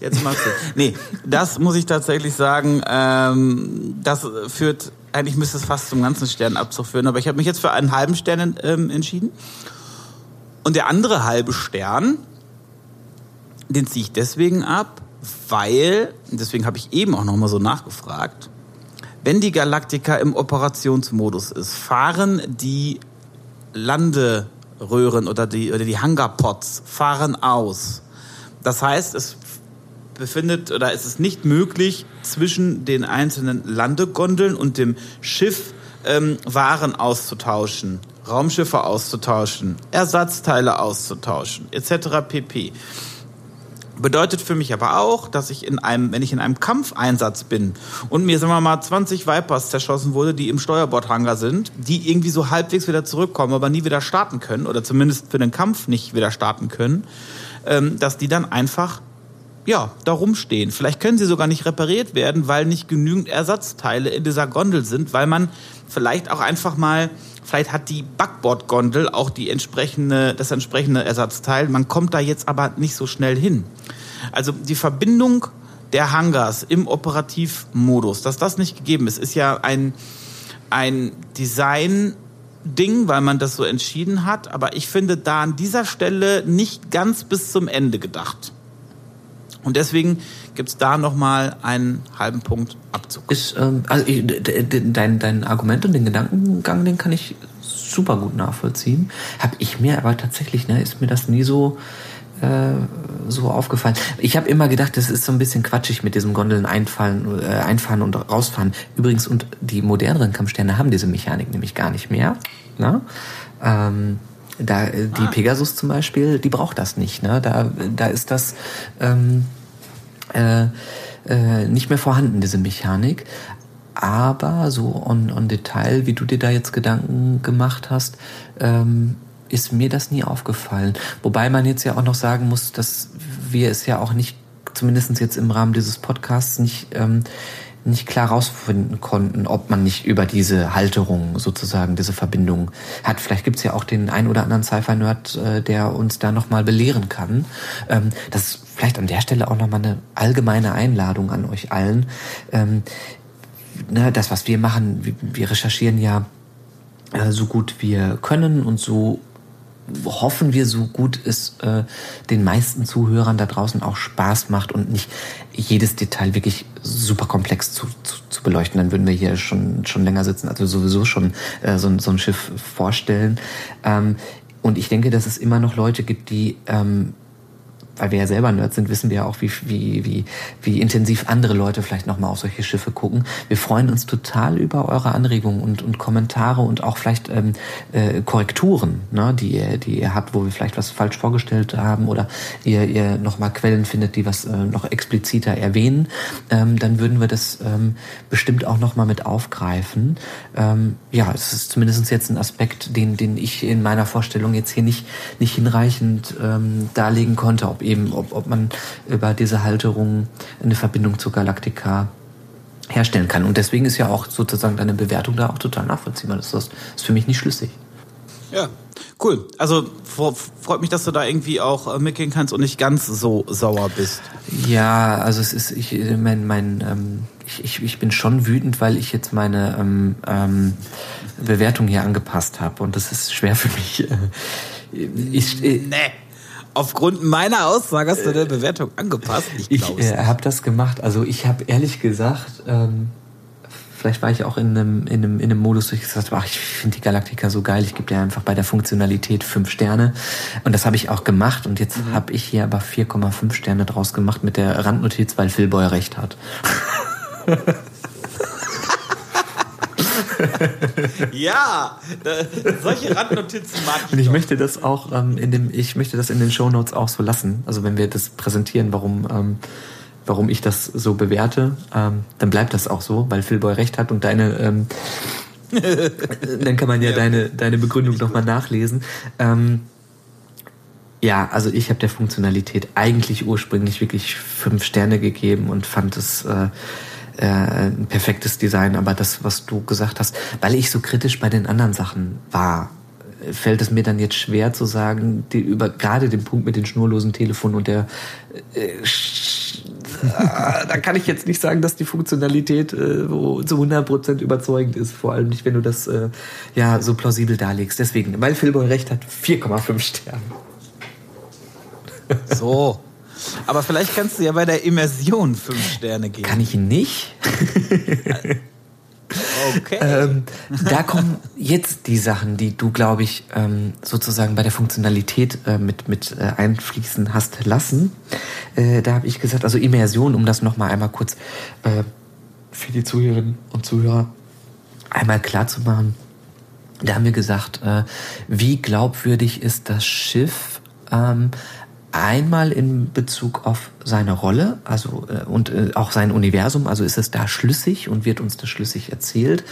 Speaker 1: Jetzt machst du. Nee, das muss ich tatsächlich sagen, ähm, das führt, eigentlich müsste es fast zum ganzen Sternabzug führen, aber ich habe mich jetzt für einen halben Stern ähm, entschieden. Und der andere halbe Stern, den ziehe ich deswegen ab, weil, deswegen habe ich eben auch nochmal so nachgefragt, wenn die Galaktika im Operationsmodus ist, fahren die Landeröhren oder die, oder die Hangarpods fahren aus. Das heißt, es befindet oder es ist nicht möglich, zwischen den einzelnen Landegondeln und dem Schiff ähm, Waren auszutauschen, Raumschiffe auszutauschen, Ersatzteile auszutauschen, etc. pp. Bedeutet für mich aber auch, dass ich in einem, wenn ich in einem Kampfeinsatz bin und mir, sagen wir mal, 20 Vipers zerschossen wurde, die im Steuerbordhangar sind, die irgendwie so halbwegs wieder zurückkommen, aber nie wieder starten können oder zumindest für den Kampf nicht wieder starten können, ähm, dass die dann einfach ja, da rumstehen. Vielleicht können sie sogar nicht repariert werden, weil nicht genügend Ersatzteile in dieser Gondel sind, weil man vielleicht auch einfach mal Vielleicht hat die Backbordgondel auch die entsprechende, das entsprechende Ersatzteil. Man kommt da jetzt aber nicht so schnell hin. Also die Verbindung der Hangars im Operativmodus, dass das nicht gegeben ist, ist ja ein, ein Design, Ding, weil man das so entschieden hat, aber ich finde da an dieser Stelle nicht ganz bis zum Ende gedacht. Und deswegen gibt es da nochmal einen halben Punkt Abzug.
Speaker 2: Ist, ähm, also dein, dein Argument und den Gedankengang, den kann ich super gut nachvollziehen. Habe ich mir aber tatsächlich, ne, ist mir das nie so äh, so aufgefallen. Ich habe immer gedacht, das ist so ein bisschen quatschig mit diesem Gondeln einfallen, äh, einfahren und rausfahren. Übrigens, und die moderneren Kampfsterne haben diese Mechanik nämlich gar nicht mehr. Ne? Ähm, da, äh, die ah. Pegasus zum Beispiel, die braucht das nicht. Ne? Da, da ist das ähm, äh, äh, nicht mehr vorhanden, diese Mechanik. Aber so on, on Detail, wie du dir da jetzt Gedanken gemacht hast, ähm, ist mir das nie aufgefallen. Wobei man jetzt ja auch noch sagen muss, dass wir es ja auch nicht, zumindest jetzt im Rahmen dieses Podcasts, nicht ähm, nicht klar herausfinden konnten, ob man nicht über diese Halterung sozusagen diese Verbindung hat. Vielleicht gibt's ja auch den ein oder anderen Sci-Fi-Nerd, äh, der uns da nochmal belehren kann. Ähm, das ist vielleicht an der Stelle auch nochmal eine allgemeine Einladung an euch allen. Ähm, ne, das, was wir machen, wir, wir recherchieren ja äh, so gut wir können und so hoffen wir, so gut es äh, den meisten Zuhörern da draußen auch Spaß macht und nicht jedes Detail wirklich super komplex zu, zu, zu beleuchten. Dann würden wir hier schon, schon länger sitzen, also sowieso schon äh, so, so ein Schiff vorstellen. Ähm, und ich denke, dass es immer noch Leute gibt, die ähm, weil wir ja selber Nerds sind, wissen wir ja auch, wie, wie, wie, wie intensiv andere Leute vielleicht nochmal auf solche Schiffe gucken. Wir freuen uns total über eure Anregungen und, und Kommentare und auch vielleicht ähm, äh, Korrekturen, ne, die, ihr, die ihr habt, wo wir vielleicht was falsch vorgestellt haben oder ihr, ihr nochmal Quellen findet, die was äh, noch expliziter erwähnen. Ähm, dann würden wir das ähm, bestimmt auch nochmal mit aufgreifen. Ähm, ja, es ist zumindest jetzt ein Aspekt, den, den ich in meiner Vorstellung jetzt hier nicht, nicht hinreichend ähm, darlegen konnte, ob eben, ob, ob man über diese Halterung eine Verbindung zur Galaktika herstellen kann. Und deswegen ist ja auch sozusagen deine Bewertung da auch total nachvollziehbar. Das ist, ist für mich nicht schlüssig.
Speaker 1: Ja, cool. Also freut mich, dass du da irgendwie auch äh, mitgehen kannst und nicht ganz so sauer bist.
Speaker 2: Ja, also es ist, ich, mein, mein, ähm, ich, ich, ich bin schon wütend, weil ich jetzt meine ähm, ähm, Bewertung hier angepasst habe und das ist schwer für mich. [LAUGHS] Äh,
Speaker 1: ich, äh, nee. Aufgrund meiner Aussage hast du deine Bewertung angepasst.
Speaker 2: Ich, ich äh, habe das gemacht. Also ich habe ehrlich gesagt, ähm, vielleicht war ich auch in einem, in einem, in einem Modus, wo ich gesagt habe, ach, ich finde die Galaktika so geil, ich gebe dir einfach bei der Funktionalität fünf Sterne. Und das habe ich auch gemacht. Und jetzt mhm. habe ich hier aber 4,5 Sterne draus gemacht mit der Randnotiz, weil Phil Boy recht hat. [LAUGHS] [LAUGHS]
Speaker 1: ja, da, solche Randnotizen mag
Speaker 2: ich. Und ich doch. möchte das auch ähm, in dem, ich möchte das in den Show Notes auch so lassen. Also wenn wir das präsentieren, warum, ähm, warum ich das so bewerte, ähm, dann bleibt das auch so, weil Phil Boy recht hat und deine, ähm, [LAUGHS] dann kann man ja, ja deine, deine Begründung nochmal nachlesen. Ähm, ja, also ich habe der Funktionalität eigentlich ursprünglich wirklich fünf Sterne gegeben und fand es äh, äh, ein perfektes Design, aber das, was du gesagt hast, weil ich so kritisch bei den anderen Sachen war, fällt es mir dann jetzt schwer zu sagen, die, über gerade den Punkt mit den schnurlosen Telefonen und der äh, [LAUGHS] da kann ich jetzt nicht sagen, dass die Funktionalität äh, zu 100% überzeugend ist, vor allem nicht, wenn du das äh, ja so plausibel darlegst. Deswegen, weil Philboy recht hat, 4,5 Sterne.
Speaker 1: So. Aber vielleicht kannst du ja bei der Immersion fünf Sterne geben.
Speaker 2: Kann ich nicht? Okay. Ähm, da kommen jetzt die Sachen, die du, glaube ich, ähm, sozusagen bei der Funktionalität äh, mit, mit äh, einfließen hast lassen. Äh, da habe ich gesagt, also Immersion, um das nochmal einmal kurz äh, für die Zuhörerinnen und Zuhörer einmal klar zu machen. Da haben wir gesagt, äh, wie glaubwürdig ist das Schiff ähm, Einmal in Bezug auf seine Rolle, also äh, und äh, auch sein Universum, also ist es da schlüssig und wird uns das schlüssig erzählt.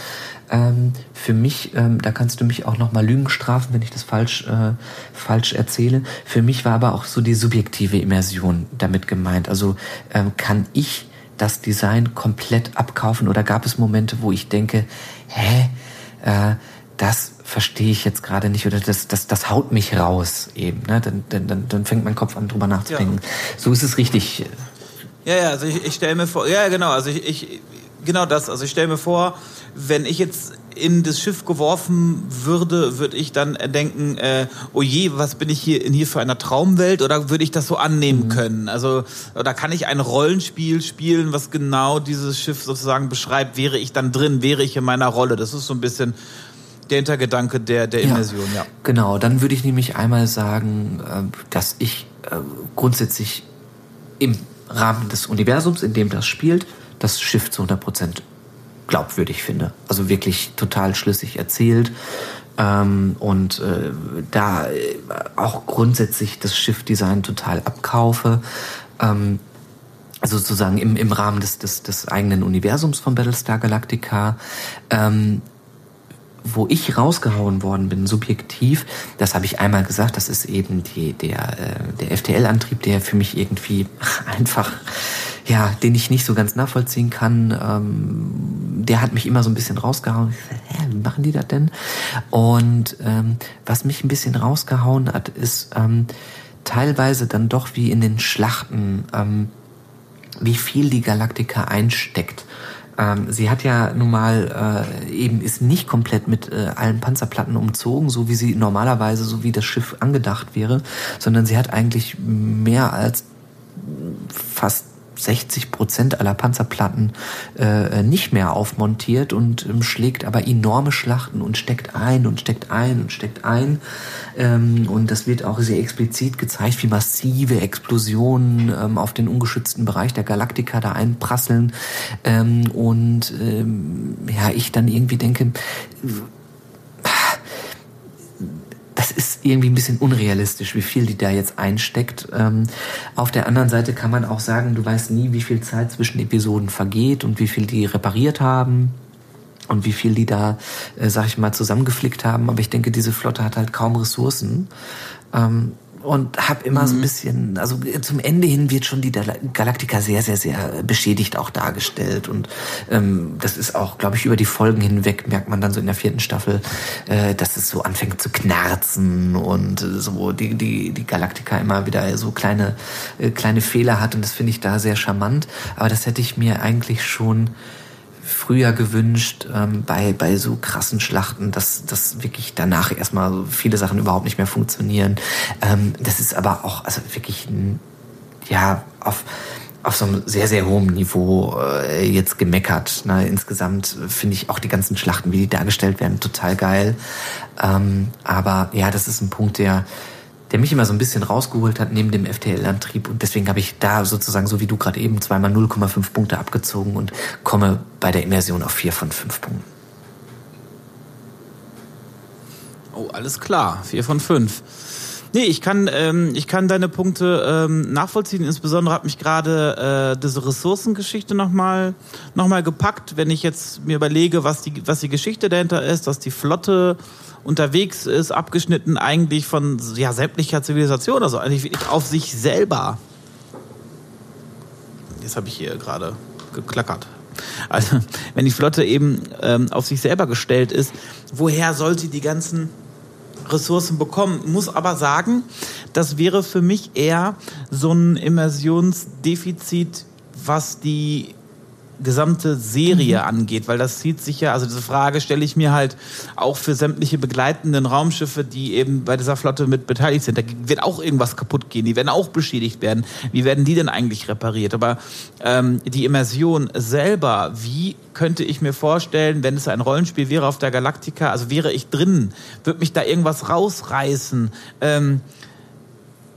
Speaker 2: Ähm, für mich, ähm, da kannst du mich auch noch mal Lügen strafen, wenn ich das falsch äh, falsch erzähle. Für mich war aber auch so die subjektive Immersion damit gemeint. Also ähm, kann ich das Design komplett abkaufen oder gab es Momente, wo ich denke, hä, äh, das verstehe ich jetzt gerade nicht oder das, das, das haut mich raus eben. Ne? Dann, dann, dann fängt mein Kopf an, drüber nachzudenken. Ja. So ist es richtig.
Speaker 1: Ja, ja, also ich, ich stelle mir vor, ja, genau, also ich, ich genau das, also ich stelle mir vor, wenn ich jetzt in das Schiff geworfen würde, würde ich dann denken, äh, oh je, was bin ich hier in hier für einer Traumwelt oder würde ich das so annehmen mhm. können? Also oder kann ich ein Rollenspiel spielen, was genau dieses Schiff sozusagen beschreibt? Wäre ich dann drin? Wäre ich in meiner Rolle? Das ist so ein bisschen der Hintergedanke der, der Immersion, ja. ja.
Speaker 2: Genau, dann würde ich nämlich einmal sagen, äh, dass ich äh, grundsätzlich im Rahmen des Universums, in dem das spielt, das Schiff zu 100% glaubwürdig finde. Also wirklich total schlüssig erzählt. Ähm, und äh, da auch grundsätzlich das Schiffdesign total abkaufe. Ähm, also sozusagen im, im Rahmen des, des, des eigenen Universums von Battlestar Galactica. Ähm, wo ich rausgehauen worden bin, subjektiv, das habe ich einmal gesagt, das ist eben die, der, äh, der FTL-Antrieb, der für mich irgendwie [LAUGHS] einfach, ja, den ich nicht so ganz nachvollziehen kann. Ähm, der hat mich immer so ein bisschen rausgehauen. Hä, wie machen die das denn? Und ähm, was mich ein bisschen rausgehauen hat, ist ähm, teilweise dann doch wie in den Schlachten, ähm, wie viel die Galaktika einsteckt. Ähm, sie hat ja nun mal äh, eben ist nicht komplett mit äh, allen Panzerplatten umzogen, so wie sie normalerweise, so wie das Schiff angedacht wäre, sondern sie hat eigentlich mehr als fast 60 Prozent aller Panzerplatten äh, nicht mehr aufmontiert und ähm, schlägt aber enorme Schlachten und steckt ein und steckt ein und steckt ein. Ähm, und das wird auch sehr explizit gezeigt, wie massive Explosionen ähm, auf den ungeschützten Bereich der Galaktika da einprasseln. Ähm, und ähm, ja, ich dann irgendwie denke, das ist irgendwie ein bisschen unrealistisch, wie viel die da jetzt einsteckt. Ähm, auf der anderen Seite kann man auch sagen, du weißt nie, wie viel Zeit zwischen Episoden vergeht und wie viel die repariert haben und wie viel die da, äh, sag ich mal, zusammengeflickt haben. Aber ich denke, diese Flotte hat halt kaum Ressourcen. Ähm, und habe immer mhm. so ein mhm. bisschen, also zum Ende hin wird schon die Galaktika sehr, sehr, sehr beschädigt auch dargestellt und ähm, das ist auch, glaube ich, über die Folgen hinweg merkt man dann so in der vierten Staffel, äh, dass es so anfängt zu knarzen und so die die die Galaktika immer wieder so kleine äh, kleine Fehler hat und das finde ich da sehr charmant, aber das hätte ich mir eigentlich schon früher gewünscht ähm, bei, bei so krassen Schlachten, dass, dass wirklich danach erstmal so viele Sachen überhaupt nicht mehr funktionieren. Ähm, das ist aber auch also wirklich ja auf auf so einem sehr, sehr hohen Niveau äh, jetzt gemeckert. Ne? Insgesamt finde ich auch die ganzen Schlachten, wie die dargestellt werden, total geil. Ähm, aber ja, das ist ein Punkt, der, der mich immer so ein bisschen rausgeholt hat neben dem FTL-Antrieb. Und deswegen habe ich da sozusagen, so wie du gerade eben, zweimal 0,5 Punkte abgezogen und komme bei der Immersion auf 4 von 5 Punkten.
Speaker 1: Oh, alles klar. 4 von 5. Nee, ich kann, ähm, ich kann deine Punkte ähm, nachvollziehen. Insbesondere hat mich gerade äh, diese Ressourcengeschichte nochmal noch mal gepackt. Wenn ich jetzt mir überlege, was die, was die Geschichte dahinter ist, dass die Flotte unterwegs ist, abgeschnitten eigentlich von ja, sämtlicher Zivilisation, also eigentlich wirklich auf sich selber. Jetzt habe ich hier gerade geklackert. Also, wenn die Flotte eben ähm, auf sich selber gestellt ist, woher soll sie die ganzen Ressourcen bekommen? Muss aber sagen, das wäre für mich eher so ein Immersionsdefizit, was die gesamte Serie mhm. angeht, weil das zieht sich ja, also diese Frage stelle ich mir halt auch für sämtliche begleitenden Raumschiffe, die eben bei dieser Flotte mit beteiligt sind. Da wird auch irgendwas kaputt gehen, die werden auch beschädigt werden. Wie werden die denn eigentlich repariert? Aber ähm, die Immersion selber, wie könnte ich mir vorstellen, wenn es ein Rollenspiel wäre auf der Galaktika, also wäre ich drin, würde mich da irgendwas rausreißen? Ähm,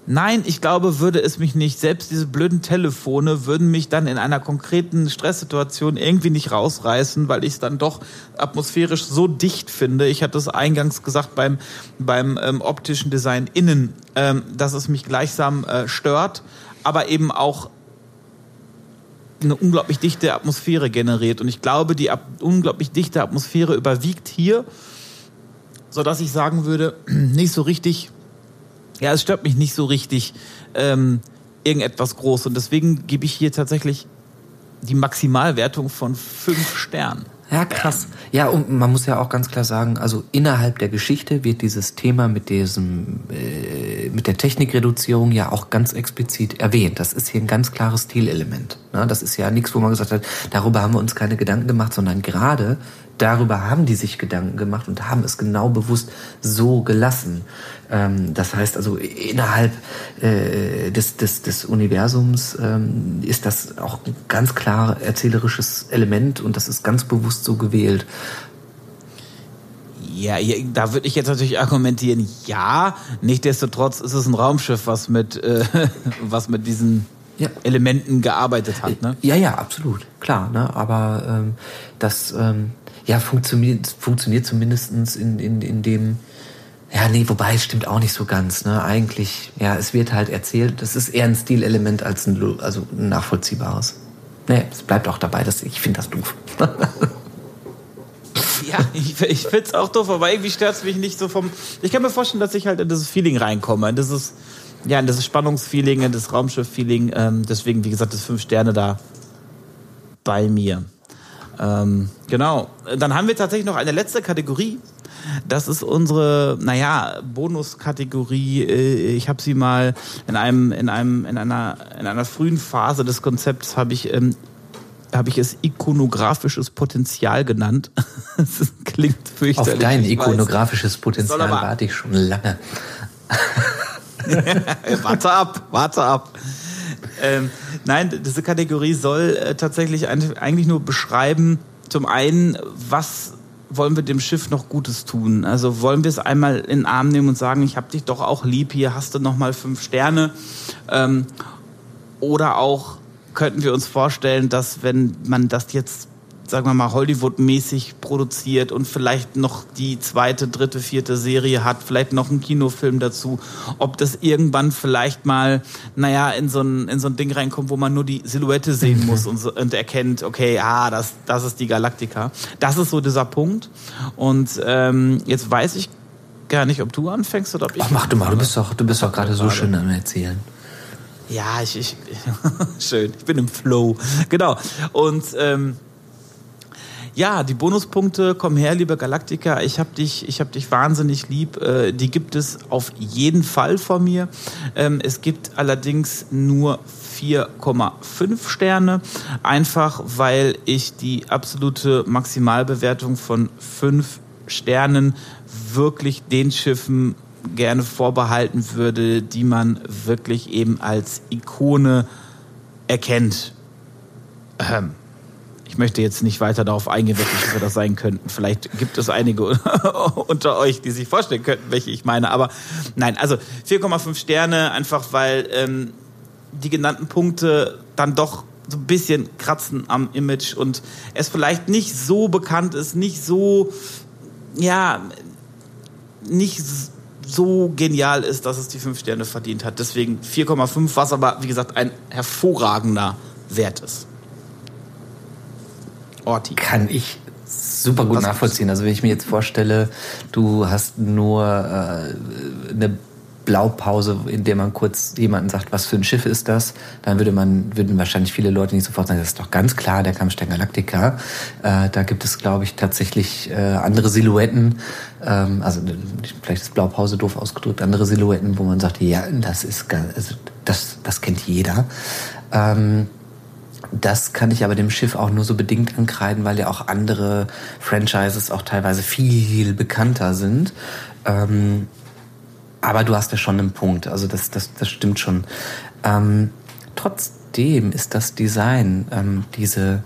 Speaker 1: Nein, ich glaube, würde es mich nicht, selbst diese blöden Telefone würden mich dann in einer konkreten Stresssituation irgendwie nicht rausreißen, weil ich es dann doch atmosphärisch so dicht finde. Ich hatte es eingangs gesagt beim, beim ähm, optischen Design innen, ähm, dass es mich gleichsam äh, stört, aber eben auch eine unglaublich dichte Atmosphäre generiert. Und ich glaube, die unglaublich dichte Atmosphäre überwiegt hier, sodass ich sagen würde, [CLEARS THROAT] nicht so richtig ja, es stört mich nicht so richtig ähm, irgendetwas groß. Und deswegen gebe ich hier tatsächlich die Maximalwertung von fünf Sternen.
Speaker 2: Ja, krass. Ja, und man muss ja auch ganz klar sagen, also innerhalb der Geschichte wird dieses Thema mit diesem, äh, mit der Technikreduzierung ja auch ganz explizit erwähnt. Das ist hier ein ganz klares Stilelement. Ne? Das ist ja nichts, wo man gesagt hat, darüber haben wir uns keine Gedanken gemacht, sondern gerade darüber haben die sich Gedanken gemacht und haben es genau bewusst so gelassen. Ähm, das heißt also, innerhalb äh, des, des, des Universums ähm, ist das auch ein ganz klar erzählerisches Element und das ist ganz bewusst so gewählt.
Speaker 1: Ja, da würde ich jetzt natürlich argumentieren, ja, nichtsdestotrotz ist es ein Raumschiff, was mit, äh, [LAUGHS] was mit diesen ja. Elementen gearbeitet hat. Ne?
Speaker 2: Ja, ja, absolut, klar. Ne? Aber ähm, das ähm, ja, funktioniert, funktioniert zumindest in, in, in dem, ja, nee, wobei es stimmt auch nicht so ganz. Ne? Eigentlich, ja, es wird halt erzählt, das ist eher ein Stilelement als ein, also ein nachvollziehbares. Nee, es bleibt auch dabei, dass ich finde das doof. [LAUGHS]
Speaker 1: ja, ich, ich finde es auch doof, aber irgendwie stört es mich nicht so vom. Ich kann mir vorstellen, dass ich halt in dieses Feeling reinkomme. In dieses, ja, in dieses Spannungsfeeling, in das Raumschiff-Feeling. Ähm, deswegen, wie gesagt, das fünf Sterne da bei mir. Ähm, genau. Dann haben wir tatsächlich noch eine letzte Kategorie. Das ist unsere, naja, Bonuskategorie. Äh, ich habe sie mal in einem, in einem, in einer, in einer frühen Phase des Konzepts habe ich ähm, habe ich es ikonografisches Potenzial genannt. [LAUGHS]
Speaker 2: das klingt fürchterlich. Auf dein ikonografisches Potenzial warte ich schon lange. [LAUGHS]
Speaker 1: warte ab, warte ab. Ähm, nein, diese Kategorie soll äh, tatsächlich eigentlich nur beschreiben, zum einen, was wollen wir dem Schiff noch Gutes tun? Also wollen wir es einmal in den Arm nehmen und sagen, ich habe dich doch auch lieb, hier hast du noch mal fünf Sterne. Ähm, oder auch könnten wir uns vorstellen, dass wenn man das jetzt sagen wir mal, Hollywood-mäßig produziert und vielleicht noch die zweite, dritte, vierte Serie hat, vielleicht noch einen Kinofilm dazu, ob das irgendwann vielleicht mal, naja, in so ein, in so ein Ding reinkommt, wo man nur die Silhouette sehen muss und, [LAUGHS] und erkennt, okay, ah, das, das ist die Galaktika. Das ist so dieser Punkt. Und ähm, jetzt weiß ich gar nicht, ob du anfängst oder ob ich.
Speaker 2: Ach, mach du mal, du bist doch, du bist doch gerade so schön am Erzählen.
Speaker 1: Ja, ich, ich [LAUGHS] schön, ich bin im Flow. Genau. Und ähm, ja, die Bonuspunkte, komm her, lieber Galaktiker. Ich hab dich, ich hab dich wahnsinnig lieb. Äh, die gibt es auf jeden Fall von mir. Ähm, es gibt allerdings nur 4,5 Sterne, einfach weil ich die absolute Maximalbewertung von 5 Sternen wirklich den Schiffen gerne vorbehalten würde, die man wirklich eben als Ikone erkennt. Ähm, ich möchte jetzt nicht weiter darauf eingehen, welche Schiffe das sein könnten. Vielleicht gibt es einige [LAUGHS] unter euch, die sich vorstellen könnten, welche ich meine. Aber nein, also 4,5 Sterne, einfach weil ähm, die genannten Punkte dann doch so ein bisschen kratzen am Image und es vielleicht nicht so bekannt ist, nicht so, ja, nicht so genial ist, dass es die 5 Sterne verdient hat. Deswegen 4,5, was aber, wie gesagt, ein hervorragender Wert ist.
Speaker 2: Orti. Kann ich super gut Was nachvollziehen. Also wenn ich mir jetzt vorstelle, du hast nur äh, eine Blaupause, in der man kurz jemanden sagt, was für ein Schiff ist das, dann würde man, würden wahrscheinlich viele Leute nicht sofort sagen, das ist doch ganz klar der Kampfstern Galactica. Äh, da gibt es, glaube ich, tatsächlich äh, andere Silhouetten, ähm, also vielleicht ist Blaupause doof ausgedrückt, andere Silhouetten, wo man sagt, ja, das ist, also das, das kennt jeder. Ähm, das kann ich aber dem Schiff auch nur so bedingt ankreiden, weil ja auch andere Franchises auch teilweise viel bekannter sind. Ähm, aber du hast ja schon einen Punkt, also das, das, das stimmt schon. Ähm, trotzdem ist das Design, ähm, diese,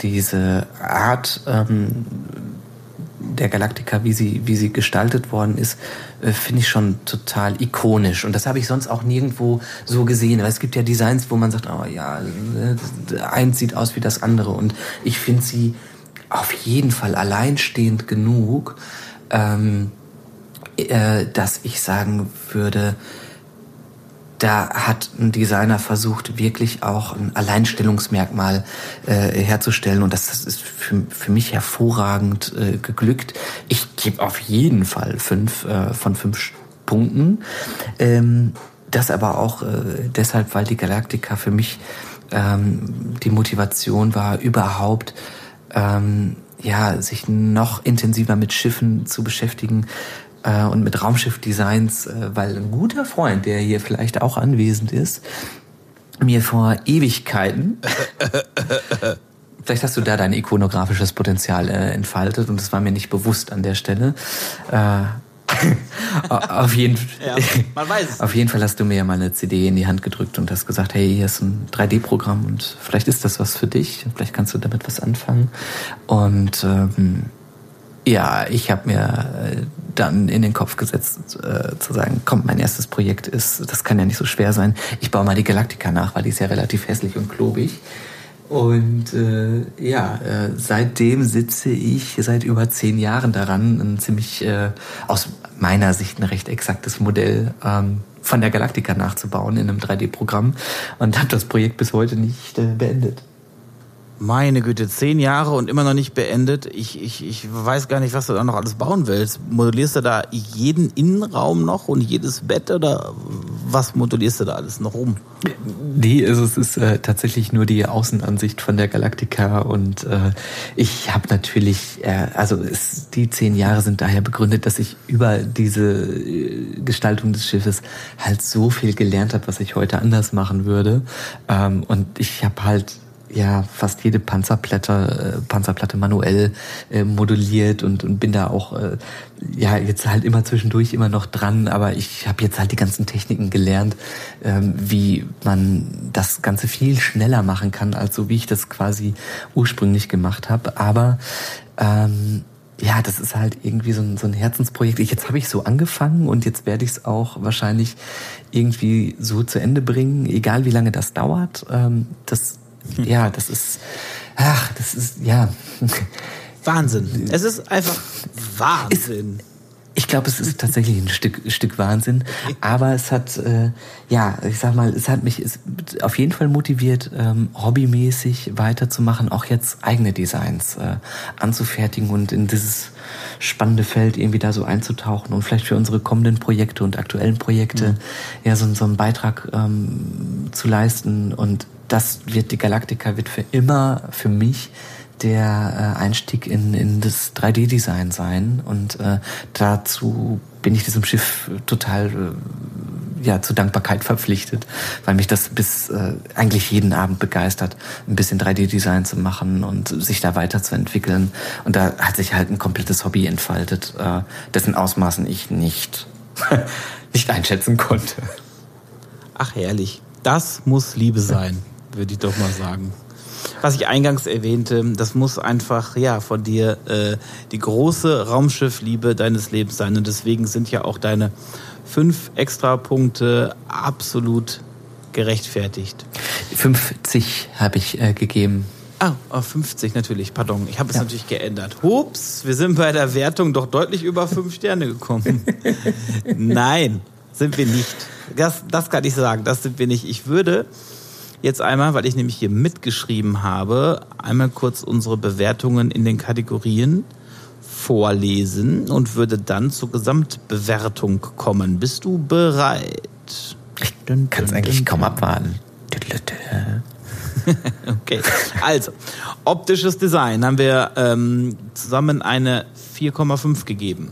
Speaker 2: diese Art, ähm, der Galaktika, wie sie, wie sie gestaltet worden ist, äh, finde ich schon total ikonisch. Und das habe ich sonst auch nirgendwo so gesehen. Weil es gibt ja Designs, wo man sagt, oh ja, eins sieht aus wie das andere. Und ich finde sie auf jeden Fall alleinstehend genug, ähm, äh, dass ich sagen würde, da hat ein Designer versucht, wirklich auch ein Alleinstellungsmerkmal äh, herzustellen. Und das, das ist für, für mich hervorragend äh, geglückt. Ich gebe auf jeden Fall fünf äh, von fünf Punkten. Ähm, das aber auch äh, deshalb, weil die Galaktika für mich ähm, die Motivation war, überhaupt ähm, ja, sich noch intensiver mit Schiffen zu beschäftigen, äh, und mit Raumschiffdesigns, äh, weil ein guter Freund, der hier vielleicht auch anwesend ist, mir vor Ewigkeiten [LAUGHS] Vielleicht hast du da dein ikonografisches Potenzial äh, entfaltet und das war mir nicht bewusst an der Stelle. Äh, [LAUGHS] auf, jeden, [LAUGHS] ja, auf jeden Fall hast du mir ja mal eine CD in die Hand gedrückt und hast gesagt, hey, hier ist ein 3D-Programm und vielleicht ist das was für dich und vielleicht kannst du damit was anfangen. Und ähm, ja, ich habe mir äh, dann in den Kopf gesetzt, äh, zu sagen, komm, mein erstes Projekt ist, das kann ja nicht so schwer sein. Ich baue mal die Galaktika nach, weil die ist ja relativ hässlich und klobig. Und äh, ja, äh, seitdem sitze ich seit über zehn Jahren daran, ein ziemlich äh, aus meiner Sicht ein recht exaktes Modell ähm, von der Galaktika nachzubauen in einem 3D-Programm und habe das Projekt bis heute nicht äh, beendet.
Speaker 1: Meine Güte, zehn Jahre und immer noch nicht beendet. Ich, ich, ich weiß gar nicht, was du da noch alles bauen willst. Modellierst du da jeden Innenraum noch und jedes Bett oder was modellierst du da alles noch um?
Speaker 2: Nee, also es ist äh, tatsächlich nur die Außenansicht von der Galaktika und äh, ich habe natürlich, äh, also es, die zehn Jahre sind daher begründet, dass ich über diese äh, Gestaltung des Schiffes halt so viel gelernt habe, was ich heute anders machen würde. Ähm, und ich habe halt ja fast jede Panzerplatte, äh, Panzerplatte manuell äh, moduliert und, und bin da auch äh, ja jetzt halt immer zwischendurch immer noch dran, aber ich habe jetzt halt die ganzen Techniken gelernt, ähm, wie man das Ganze viel schneller machen kann, als so wie ich das quasi ursprünglich gemacht habe. Aber ähm, ja, das ist halt irgendwie so ein, so ein Herzensprojekt. Ich, jetzt habe ich so angefangen und jetzt werde ich es auch wahrscheinlich irgendwie so zu Ende bringen, egal wie lange das dauert. Ähm, das ja, das ist, ach, das ist, ja.
Speaker 1: Wahnsinn. Es ist einfach Wahnsinn.
Speaker 2: ich Ich glaube, es ist tatsächlich ein Stück, Stück Wahnsinn. Aber es hat, äh, ja, ich sag mal, es hat mich es auf jeden Fall motiviert, ähm, hobbymäßig weiterzumachen, auch jetzt eigene Designs äh, anzufertigen und in dieses spannende Feld irgendwie da so einzutauchen und vielleicht für unsere kommenden Projekte und aktuellen Projekte mhm. ja so, so einen Beitrag ähm, zu leisten. Und das wird die Galaktika wird für immer für mich der äh, Einstieg in, in das 3D-Design sein. Und äh, dazu bin ich diesem Schiff total äh, ja, zur Dankbarkeit verpflichtet, weil mich das bis äh, eigentlich jeden Abend begeistert, ein bisschen 3D-Design zu machen und sich da weiterzuentwickeln. Und da hat sich halt ein komplettes Hobby entfaltet, äh, dessen Ausmaßen ich nicht, [LAUGHS] nicht einschätzen konnte.
Speaker 1: Ach herrlich. Das muss Liebe sein, würde ich doch mal sagen was ich eingangs erwähnte, das muss einfach ja von dir äh, die große Raumschiffliebe deines Lebens sein. Und deswegen sind ja auch deine fünf Extrapunkte absolut gerechtfertigt.
Speaker 2: 50 habe ich äh, gegeben.
Speaker 1: Ah, oh, 50 natürlich, pardon. Ich habe es ja. natürlich geändert. Hups, wir sind bei der Wertung doch deutlich über fünf Sterne gekommen. [LAUGHS] Nein, sind wir nicht. Das, das kann ich sagen, das sind wir nicht. Ich würde jetzt einmal, weil ich nämlich hier mitgeschrieben habe, einmal kurz unsere Bewertungen in den Kategorien vorlesen und würde dann zur Gesamtbewertung kommen. Bist du bereit?
Speaker 2: Ich kann es eigentlich kaum abwarten. [LAUGHS]
Speaker 1: okay, also optisches Design haben wir ähm, zusammen eine 4,5 gegeben.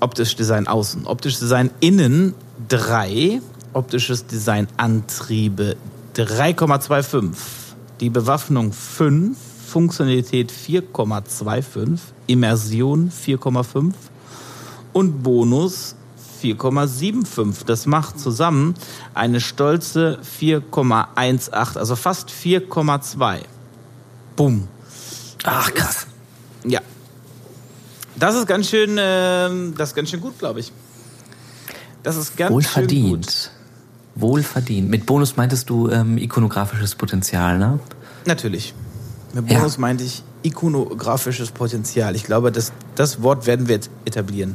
Speaker 1: Optisches Design außen, optisches Design innen 3, optisches Design Antriebe 3,25. Die Bewaffnung 5, Funktionalität 4,25, Immersion 4,5 und Bonus 4,75. Das macht zusammen eine stolze 4,18, also fast 4,2. Bumm.
Speaker 2: Ach krass.
Speaker 1: Ja. Das ist ganz schön, äh, das ist ganz schön gut, glaube ich. Das ist ganz
Speaker 2: Wohl
Speaker 1: schön
Speaker 2: verdient.
Speaker 1: gut.
Speaker 2: Wohlverdient. Mit Bonus meintest du ähm, ikonografisches Potenzial, ne?
Speaker 1: Natürlich. Mit Bonus ja. meinte ich ikonografisches Potenzial. Ich glaube, das, das Wort werden wir jetzt etablieren.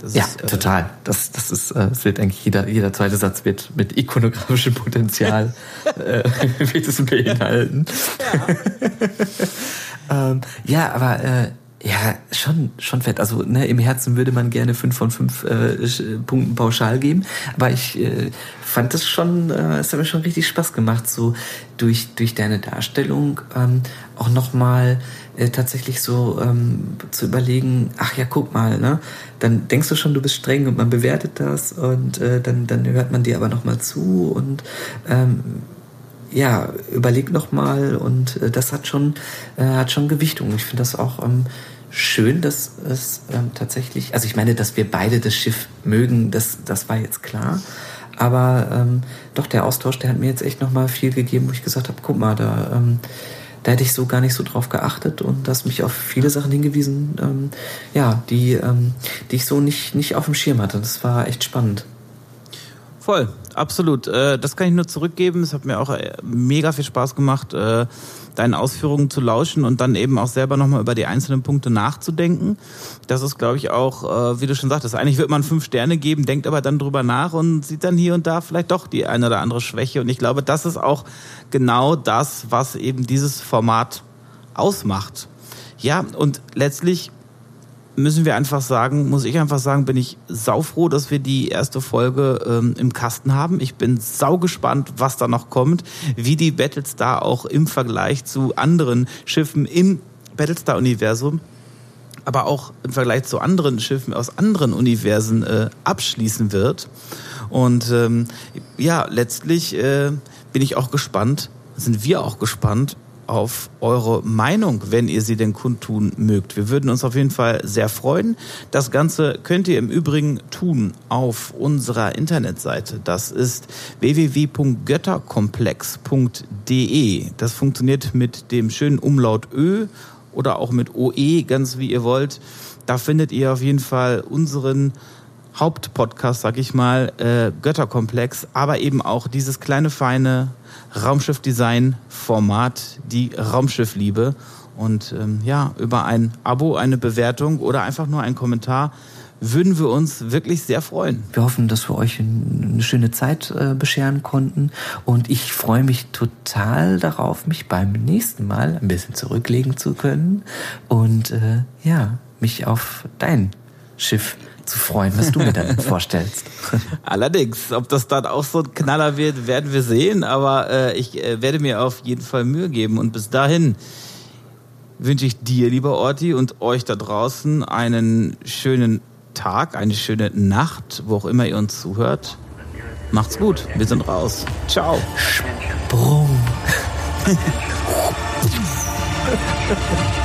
Speaker 2: Das ja, ist, äh, total. Das, das ist, äh, das wird eigentlich jeder, jeder zweite Satz wird mit ikonografischem Potenzial [LAUGHS] äh, [LAUGHS] wird es beinhalten. Ja, ähm, ja aber äh, ja, schon, schon fett. Also ne, im Herzen würde man gerne fünf von fünf äh, Punkten pauschal geben, aber ich äh, fand das schon, äh, es hat mir schon richtig Spaß gemacht, so durch durch deine Darstellung ähm, auch nochmal äh, tatsächlich so ähm, zu überlegen. Ach ja, guck mal, ne? Dann denkst du schon, du bist streng und man bewertet das und äh, dann dann hört man dir aber nochmal zu und ähm, ja, überleg noch mal und äh, das hat schon äh, hat schon Gewichtung. Ich finde das auch ähm, schön, dass es ähm, tatsächlich, also ich meine, dass wir beide das Schiff mögen, das, das war jetzt klar. Aber ähm, doch, der Austausch, der hat mir jetzt echt nochmal viel gegeben, wo ich gesagt habe, guck mal, da, ähm, da hätte ich so gar nicht so drauf geachtet und das mich auf viele Sachen hingewiesen, ähm, ja, die, ähm, die ich so nicht, nicht auf dem Schirm hatte. Das war echt spannend.
Speaker 1: Voll, absolut. Äh, das kann ich nur zurückgeben. Es hat mir auch äh, mega viel Spaß gemacht. Äh, deinen Ausführungen zu lauschen und dann eben auch selber nochmal über die einzelnen Punkte nachzudenken. Das ist, glaube ich, auch, wie du schon sagtest, eigentlich wird man fünf Sterne geben, denkt aber dann drüber nach und sieht dann hier und da vielleicht doch die eine oder andere Schwäche. Und ich glaube, das ist auch genau das, was eben dieses Format ausmacht. Ja, und letztlich müssen wir einfach sagen, muss ich einfach sagen, bin ich saufroh, dass wir die erste Folge ähm, im Kasten haben. Ich bin saugespannt, was da noch kommt, wie die Battlestar auch im Vergleich zu anderen Schiffen im Battlestar-Universum, aber auch im Vergleich zu anderen Schiffen aus anderen Universen äh, abschließen wird. Und ähm, ja, letztlich äh, bin ich auch gespannt, sind wir auch gespannt, auf eure Meinung, wenn ihr sie denn kundtun mögt. Wir würden uns auf jeden Fall sehr freuen. Das Ganze könnt ihr im Übrigen tun auf unserer Internetseite. Das ist www.götterkomplex.de. Das funktioniert mit dem schönen Umlaut Ö oder auch mit OE, ganz wie ihr wollt. Da findet ihr auf jeden Fall unseren Hauptpodcast, sag ich mal, äh, Götterkomplex, aber eben auch dieses kleine feine Raumschiffdesign-Format, die Raumschiffliebe. Und ähm, ja, über ein Abo, eine Bewertung oder einfach nur einen Kommentar würden wir uns wirklich sehr freuen.
Speaker 2: Wir hoffen, dass wir euch eine schöne Zeit äh, bescheren konnten. Und ich freue mich total darauf, mich beim nächsten Mal ein bisschen zurücklegen zu können und äh, ja, mich auf dein Schiff zu freuen, was du mir dann [LAUGHS] vorstellst.
Speaker 1: Allerdings, ob das dann auch so ein Knaller wird, werden wir sehen. Aber äh, ich äh, werde mir auf jeden Fall Mühe geben. Und bis dahin wünsche ich dir, lieber Orti, und euch da draußen einen schönen Tag, eine schöne Nacht, wo auch immer ihr uns zuhört. Macht's gut, wir sind raus. Ciao.
Speaker 2: Sprung. [LAUGHS]